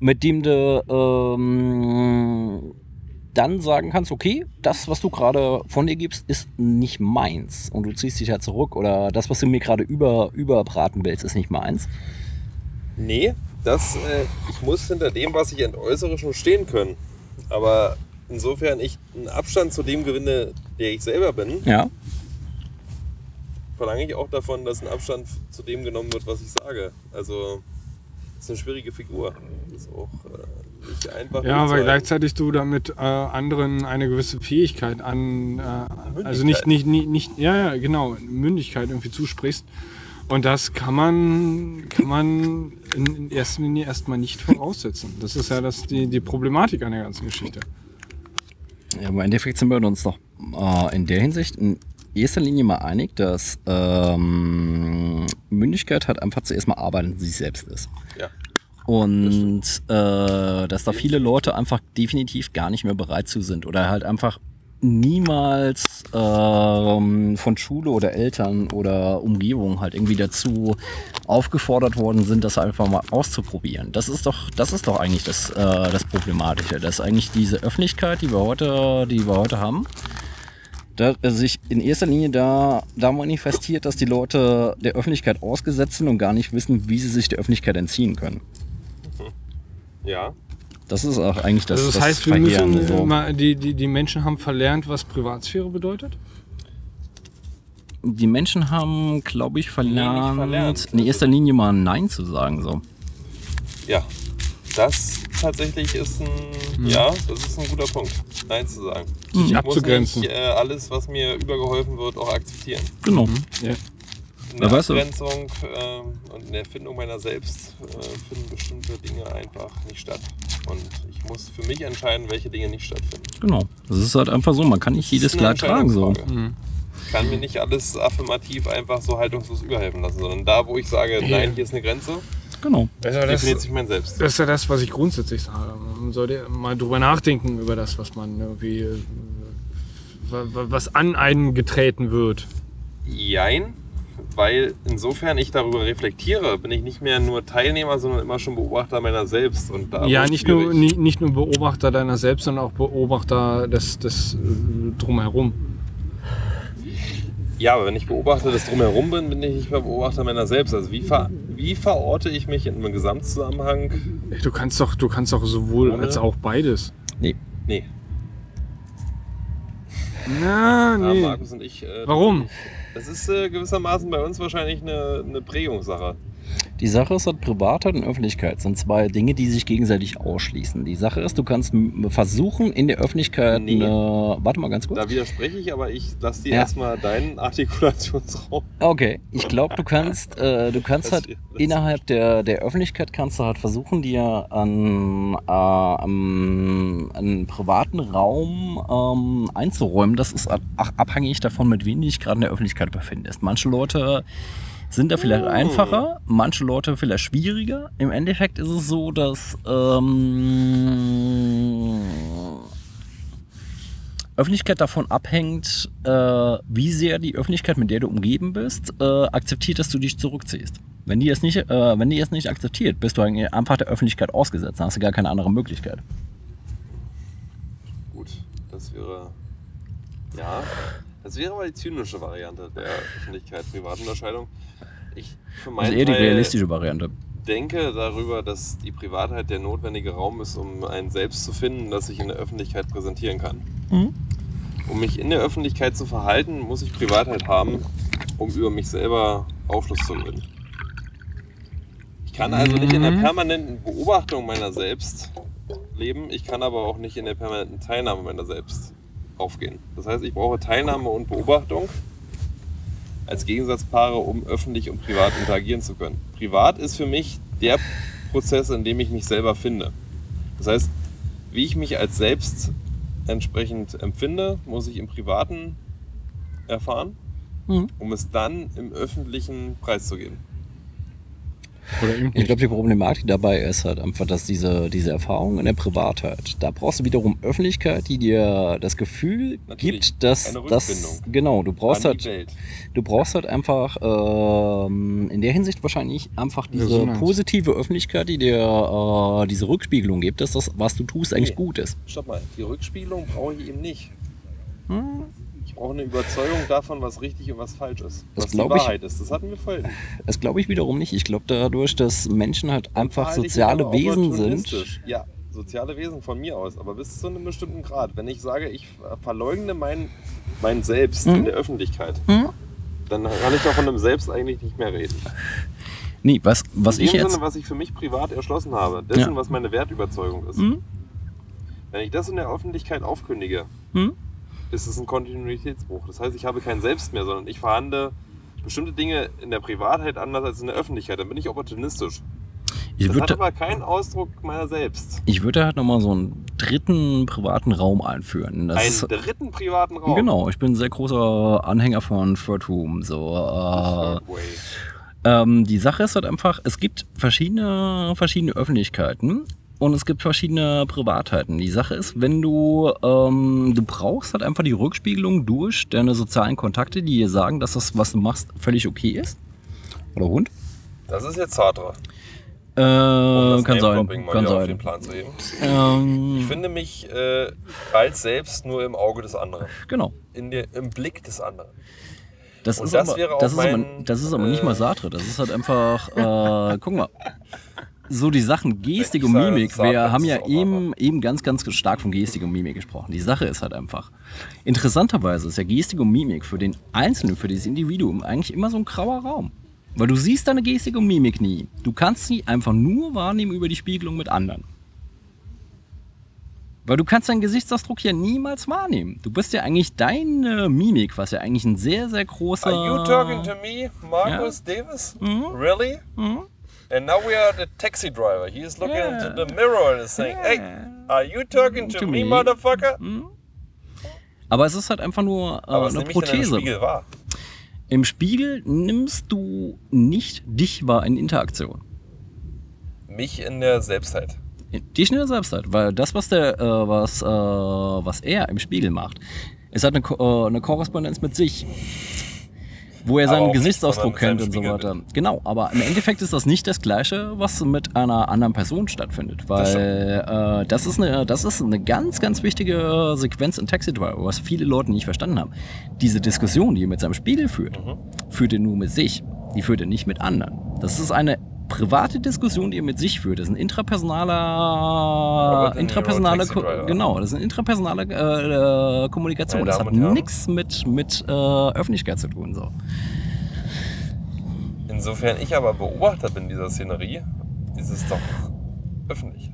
mit dem du ähm, dann sagen kannst, okay, das, was du gerade von dir gibst, ist nicht meins. Und du ziehst dich ja zurück. Oder das, was du mir gerade über, überbraten willst, ist nicht meins. Nee, das, äh, ich muss hinter dem, was ich entäußere, schon stehen können. Aber insofern ich einen Abstand zu dem gewinne, der ich selber bin, Ja. Verlange ich auch davon, dass ein Abstand zu dem genommen wird, was ich sage. Also, das ist eine schwierige Figur. Das ist auch äh, nicht einfach. Ja, weil mitzuhalten. gleichzeitig du damit äh, anderen eine gewisse Fähigkeit an, äh, also nicht, nicht, nicht, nicht, ja, ja, genau, Mündigkeit irgendwie zusprichst. Und das kann man, kann man in, in erster Linie erstmal nicht voraussetzen. Das ist ja das, die, die Problematik an der ganzen Geschichte. Ja, im Endeffekt sind wir uns doch äh, in der Hinsicht in erster Linie mal einig, dass ähm, Mündigkeit halt einfach zuerst mal Arbeit an sich selbst ist. Ja. Und äh, dass da viele Leute einfach definitiv gar nicht mehr bereit zu sind oder halt einfach niemals ähm, von Schule oder Eltern oder Umgebung halt irgendwie dazu aufgefordert worden sind, das einfach mal auszuprobieren. Das ist doch, das ist doch eigentlich das, äh, das Problematische. Das ist eigentlich diese Öffentlichkeit, die wir heute, die wir heute haben, da sich in erster Linie da, da manifestiert, dass die Leute der Öffentlichkeit ausgesetzt sind und gar nicht wissen, wie sie sich der Öffentlichkeit entziehen können. Ja. Das ist auch eigentlich das, Also das, das heißt, wir müssen so. immer, die, die, die Menschen haben verlernt, was Privatsphäre bedeutet? Die Menschen haben, glaube ich, verlernt, verlernt. in erster Linie mal Nein zu sagen. So. Ja. Das tatsächlich ist ein, Hm. ja, das ist ein guter Punkt. Nein zu sagen. Sich Ich muss abzugrenzen. nicht äh, alles, was mir übergeholfen wird, auch akzeptieren. Genau. Ja. In Ja, der weißt du- Abgrenzung ähm, und in der Erfindung meiner selbst äh, finden bestimmte Dinge einfach nicht statt. Und ich muss für mich entscheiden, welche Dinge nicht stattfinden. Genau. Das ist halt einfach so. Man kann nicht jedes Kleid tragen. So. Entscheidungsfrage. Ich kann mir nicht alles affirmativ einfach so haltungslos überhelfen lassen, sondern da, wo ich sage, nein, hier ist eine Grenze, Genau. Also definiert sich mein Selbst. Das ist ja das, was ich grundsätzlich sage. Man sollte mal drüber nachdenken über das, was man irgendwie, äh, wa- wa- was an einen getreten wird. Jein, weil insofern ich darüber reflektiere, bin ich nicht mehr nur Teilnehmer, sondern immer schon Beobachter meiner selbst. Und da ja, nicht nur, nicht, nicht nur Beobachter deiner selbst, sondern auch Beobachter des, des äh, Drumherum. Ja, aber wenn ich Beobachter des Drumherum bin, bin ich nicht mehr Beobachter meiner selbst. Also wie, ver wie verorte ich mich in einem Gesamtzusammenhang? Du kannst doch, du kannst doch sowohl Ohne? als auch beides. Nee. Nee, Na, nee. Markus und ich. Äh, Warum? Das ist äh, gewissermaßen bei uns wahrscheinlich eine, eine Prägungssache. Die Sache ist, halt Privatheit und Öffentlichkeit sind zwei Dinge, die sich gegenseitig ausschließen. Die Sache ist, du kannst versuchen, in der Öffentlichkeit Nee. eine. Warte mal ganz kurz. Da widerspreche ich, aber ich lasse dir Ja. erstmal deinen Artikulationsraum. Okay, ich glaube, du kannst, äh, du kannst Das- halt das- innerhalb der, der Öffentlichkeit kannst du halt versuchen, dir an, äh, einen privaten Raum ähm, einzuräumen. Das ist abhängig davon, mit wem du dich gerade in der Öffentlichkeit befindest. Manche Leute sind da vielleicht einfacher, manche Leute vielleicht schwieriger. Im Endeffekt ist es so, dass ähm, Öffentlichkeit davon abhängt, äh, wie sehr die Öffentlichkeit, mit der du umgeben bist, äh, akzeptiert, dass du dich zurückziehst. Wenn die es nicht, äh, wenn die es nicht akzeptiert, bist du einfach der Öffentlichkeit ausgesetzt. Dann hast du gar keine andere Möglichkeit. Gut, das wäre. Ja, das wäre aber die zynische Variante der Öffentlichkeit-Privatunterscheidung. Ich für Das meinen ist eher die Teil realistische Variante. denke darüber, dass die Privatheit der notwendige Raum ist, um ein Selbst zu finden, das ich in der Öffentlichkeit präsentieren kann. Mhm. Um mich in der Öffentlichkeit zu verhalten, muss ich Privatheit haben, um über mich selber Aufschluss zu gewinnen. Ich kann also nicht in der permanenten Beobachtung meiner selbst leben, ich kann aber auch nicht in der permanenten Teilnahme meiner selbst aufgehen. Das heißt, ich brauche Teilnahme und Beobachtung als Gegensatzpaare, um öffentlich und privat interagieren zu können. Privat ist für mich der Prozess, in dem ich mich selber finde. Das heißt, wie ich mich als selbst entsprechend empfinde, muss ich im Privaten erfahren, Mhm. um es dann im Öffentlichen preiszugeben. Ich glaube, die Problematik dabei ist halt einfach, dass diese, diese Erfahrung in der Privatheit, da brauchst du wiederum Öffentlichkeit, die dir das Gefühl Natürlich, gibt, dass das genau, du brauchst halt, Welt. du brauchst halt einfach ähm, in der Hinsicht wahrscheinlich einfach diese Resonanz. positive Öffentlichkeit, die dir äh, diese Rückspiegelung gibt, dass das, was du tust, eigentlich Nee. gut ist. Stopp mal, die Rückspiegelung brauche ich eben nicht. Hm? Ich brauche eine Überzeugung davon, was richtig und was falsch ist. Das was die glaub ich- Wahrheit ist. Das hatten wir vorhin. Das glaube ich wiederum nicht. Ich glaube dadurch, dass Menschen halt einfach soziale Wesen sind. Ja, soziale Wesen von mir aus, aber bis zu einem bestimmten Grad. Wenn ich sage, ich verleugne mein, mein Selbst Mhm. in der Öffentlichkeit, Mhm. dann kann ich doch von einem Selbst eigentlich nicht mehr reden. Nee, was, was in ich jetzt. Sinne, was ich für mich privat erschlossen habe, dessen, Ja. was meine Wertüberzeugung ist. Mhm. Wenn ich das in der Öffentlichkeit aufkündige, Mhm. Ist es ein Kontinuitätsbruch. Das heißt, ich habe kein Selbst mehr, sondern ich verhandle bestimmte Dinge in der Privatheit anders als in der Öffentlichkeit. Dann bin ich opportunistisch. Ich Das hat aber keinen Ausdruck meiner selbst. ich würde halt nochmal so einen dritten privaten Raum einführen. Das ist, Einen dritten privaten Raum. Genau, ich bin ein sehr großer Anhänger von Third Room. So, äh, Third Way. ähm, die Sache ist halt einfach, es gibt verschiedene, verschiedene Öffentlichkeiten und es gibt verschiedene Privatheiten. Die Sache ist, wenn du, ähm, du brauchst halt einfach die Rückspiegelung durch deine sozialen Kontakte, die dir sagen, dass das, was du machst, völlig okay ist. Oder Hund? Das ist jetzt Sartre. Äh, Um kann sein, kann wieder auf den sein. Plan zu heben. Ähm, Ich finde mich äh, als selbst nur im Auge des anderen. genau. In der, Im Blick des anderen. Das Und ist das aber, ist das ist aber nicht äh, mal Sartre. Das ist halt einfach, äh, guck mal. *laughs* So die Sachen Gestik und Mimik, wir haben ja eben, eben ganz, ganz stark von Gestik und Mimik gesprochen. Die Sache ist halt einfach. Interessanterweise ist ja Gestik und Mimik für den Einzelnen, für dieses Individuum eigentlich immer so ein grauer Raum. Weil du siehst deine Gestik und Mimik nie. Du kannst sie einfach nur wahrnehmen über die Spiegelung mit anderen. Weil du kannst deinen Gesichtsausdruck ja niemals wahrnehmen. Du bist ja eigentlich deine Mimik, was ja eigentlich ein sehr, sehr großer... Are you talking to me, Marcus Davis? Mhm. Really? And now we are the taxi driver. He is looking Yeah. into the mirror and is saying, hey, are you talking to, To me, me. motherfucker? Aber es ist halt einfach nur äh, eine denn im Prothese. Spiegel? Im Spiegel nimmst du nicht dich wahr in Interaktion. Mich in der Selbstheit. Dich in der Selbstzeit, weil das, was der, äh, was, äh, was er im Spiegel macht, ist halt eine, Ko- äh, eine Korrespondenz mit sich. Wo er seinen Gesichtsausdruck kennt und so weiter. Genau, aber im Endeffekt ist das nicht das Gleiche, was mit einer anderen Person stattfindet. Weil äh, das, ist eine, das ist eine ganz, ganz wichtige Sequenz in Taxi Driver, was viele Leute nicht verstanden haben. Diese Diskussion, die er mit seinem Spiegel führt, Mhm. führt er nur mit sich. Die führt er nicht mit anderen. Das ist eine private Diskussion, die er mit sich führt. Das ist ein intrapersonaler, Robert De Niro, intrapersonale, Taxi Ko- Driver. genau, das ist eine intrapersonale äh, äh, Kommunikation. Meine Das Damen hat nichts mit, mit äh, Öffentlichkeit zu tun. So. Insofern ich aber Beobachter bin dieser Szenerie, ist es doch öffentlich.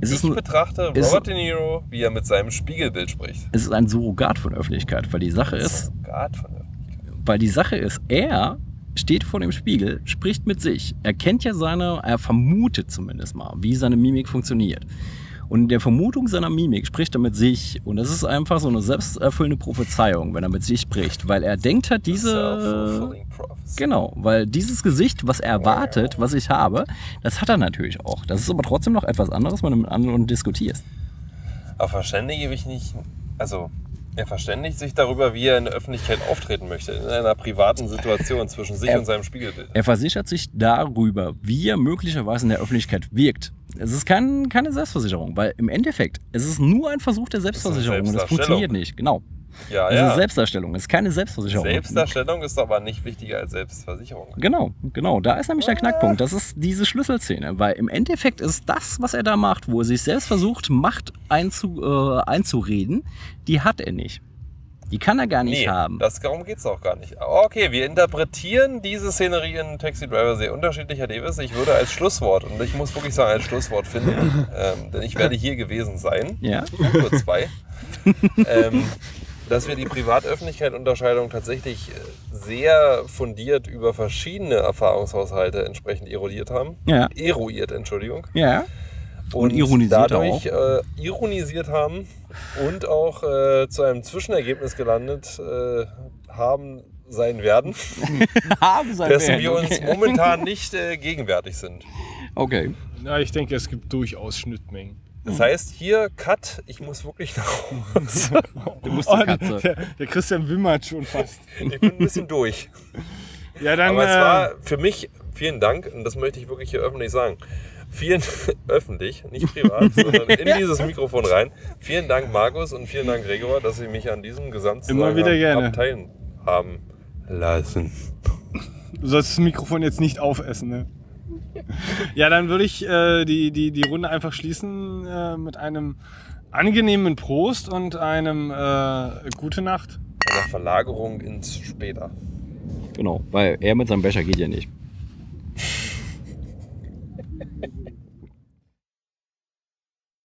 Es ich ein, betrachte Robert De Niro, wie er mit seinem Spiegelbild spricht. es ist ein Surrogat von Öffentlichkeit, weil die Sache ist, Grad von Öffentlichkeit. weil die Sache ist, er steht vor dem Spiegel, spricht mit sich. Er kennt ja seine, er vermutet zumindest mal, wie seine Mimik funktioniert. Und in der Vermutung seiner Mimik spricht er mit sich. Und das ist einfach so eine selbsterfüllende Prophezeiung, wenn er mit sich spricht. Weil er denkt halt diese. Genau, weil dieses Gesicht, was er erwartet, was ich habe, das hat er natürlich auch. Das ist aber trotzdem noch etwas anderes, wenn du mit anderen diskutierst. Aber verständige ich nicht, also er verständigt sich darüber, wie er in der Öffentlichkeit auftreten möchte, in einer privaten Situation zwischen sich Er- und seinem Spiegelbild. Er versichert sich darüber, wie er möglicherweise in der Öffentlichkeit wirkt. Es ist kein, keine Selbstversicherung, weil im Endeffekt, es ist nur ein Versuch der Selbstversicherung und das funktioniert nicht. Genau. Ja, Es ist ja. Selbstdarstellung, es ist keine Selbstversicherung. Selbstdarstellung ist aber nicht wichtiger als Selbstversicherung. Genau, genau. Da ist nämlich der Knackpunkt. Das ist diese Schlüsselszene. Weil im Endeffekt ist das, was er da macht, wo er sich selbst versucht, Macht einzu, äh, einzureden, die hat er nicht. Die kann er gar nicht Nee, haben. das, darum geht es auch gar nicht. Okay, wir interpretieren diese Szenerie in Taxi Driver sehr unterschiedlich, Herr Davis. Ich würde als Schlusswort, und ich muss wirklich sagen, als Schlusswort finden, *laughs* ähm, denn ich werde hier gewesen sein, Ja. nur zwei, *laughs* ähm, dass wir die Privat-Öffentlichkeit-Unterscheidung tatsächlich äh, sehr fundiert über verschiedene Erfahrungshaushalte entsprechend erodiert haben. Ja. Eruiert, Entschuldigung. Ja. Und, ironisiert dadurch Äh, ironisiert haben und auch äh, zu einem Zwischenergebnis gelandet äh, haben sein werden, *laughs* Haben sein dessen werden, wir uns okay. momentan nicht äh, gegenwärtig sind. Okay. Ja, ich denke, es gibt durchaus Schnittmengen. Das heißt, hier Cut, ich muss wirklich nach Hause. *laughs* Du musst Katze. Oh, der, der Christian wimmert schon fast. Ich bin ein bisschen durch. Ja, dann. Aber es äh, war für mich, vielen Dank, und das möchte ich wirklich hier öffentlich sagen. Vielen, *laughs* öffentlich, nicht privat, *laughs* sondern in dieses Mikrofon rein. Vielen Dank, Markus, und vielen Dank, Gregor, dass Sie mich an diesem Gesamtzusammenhang abteilen haben lassen. Du sollst das Mikrofon jetzt nicht aufessen, ne? *laughs* Ja, dann würde ich äh, die, die, die Runde einfach schließen äh, mit einem angenehmen Prost und einem äh, Gute Nacht. Einer Verlagerung ins Später. Genau, weil er mit seinem Becher geht ja nicht.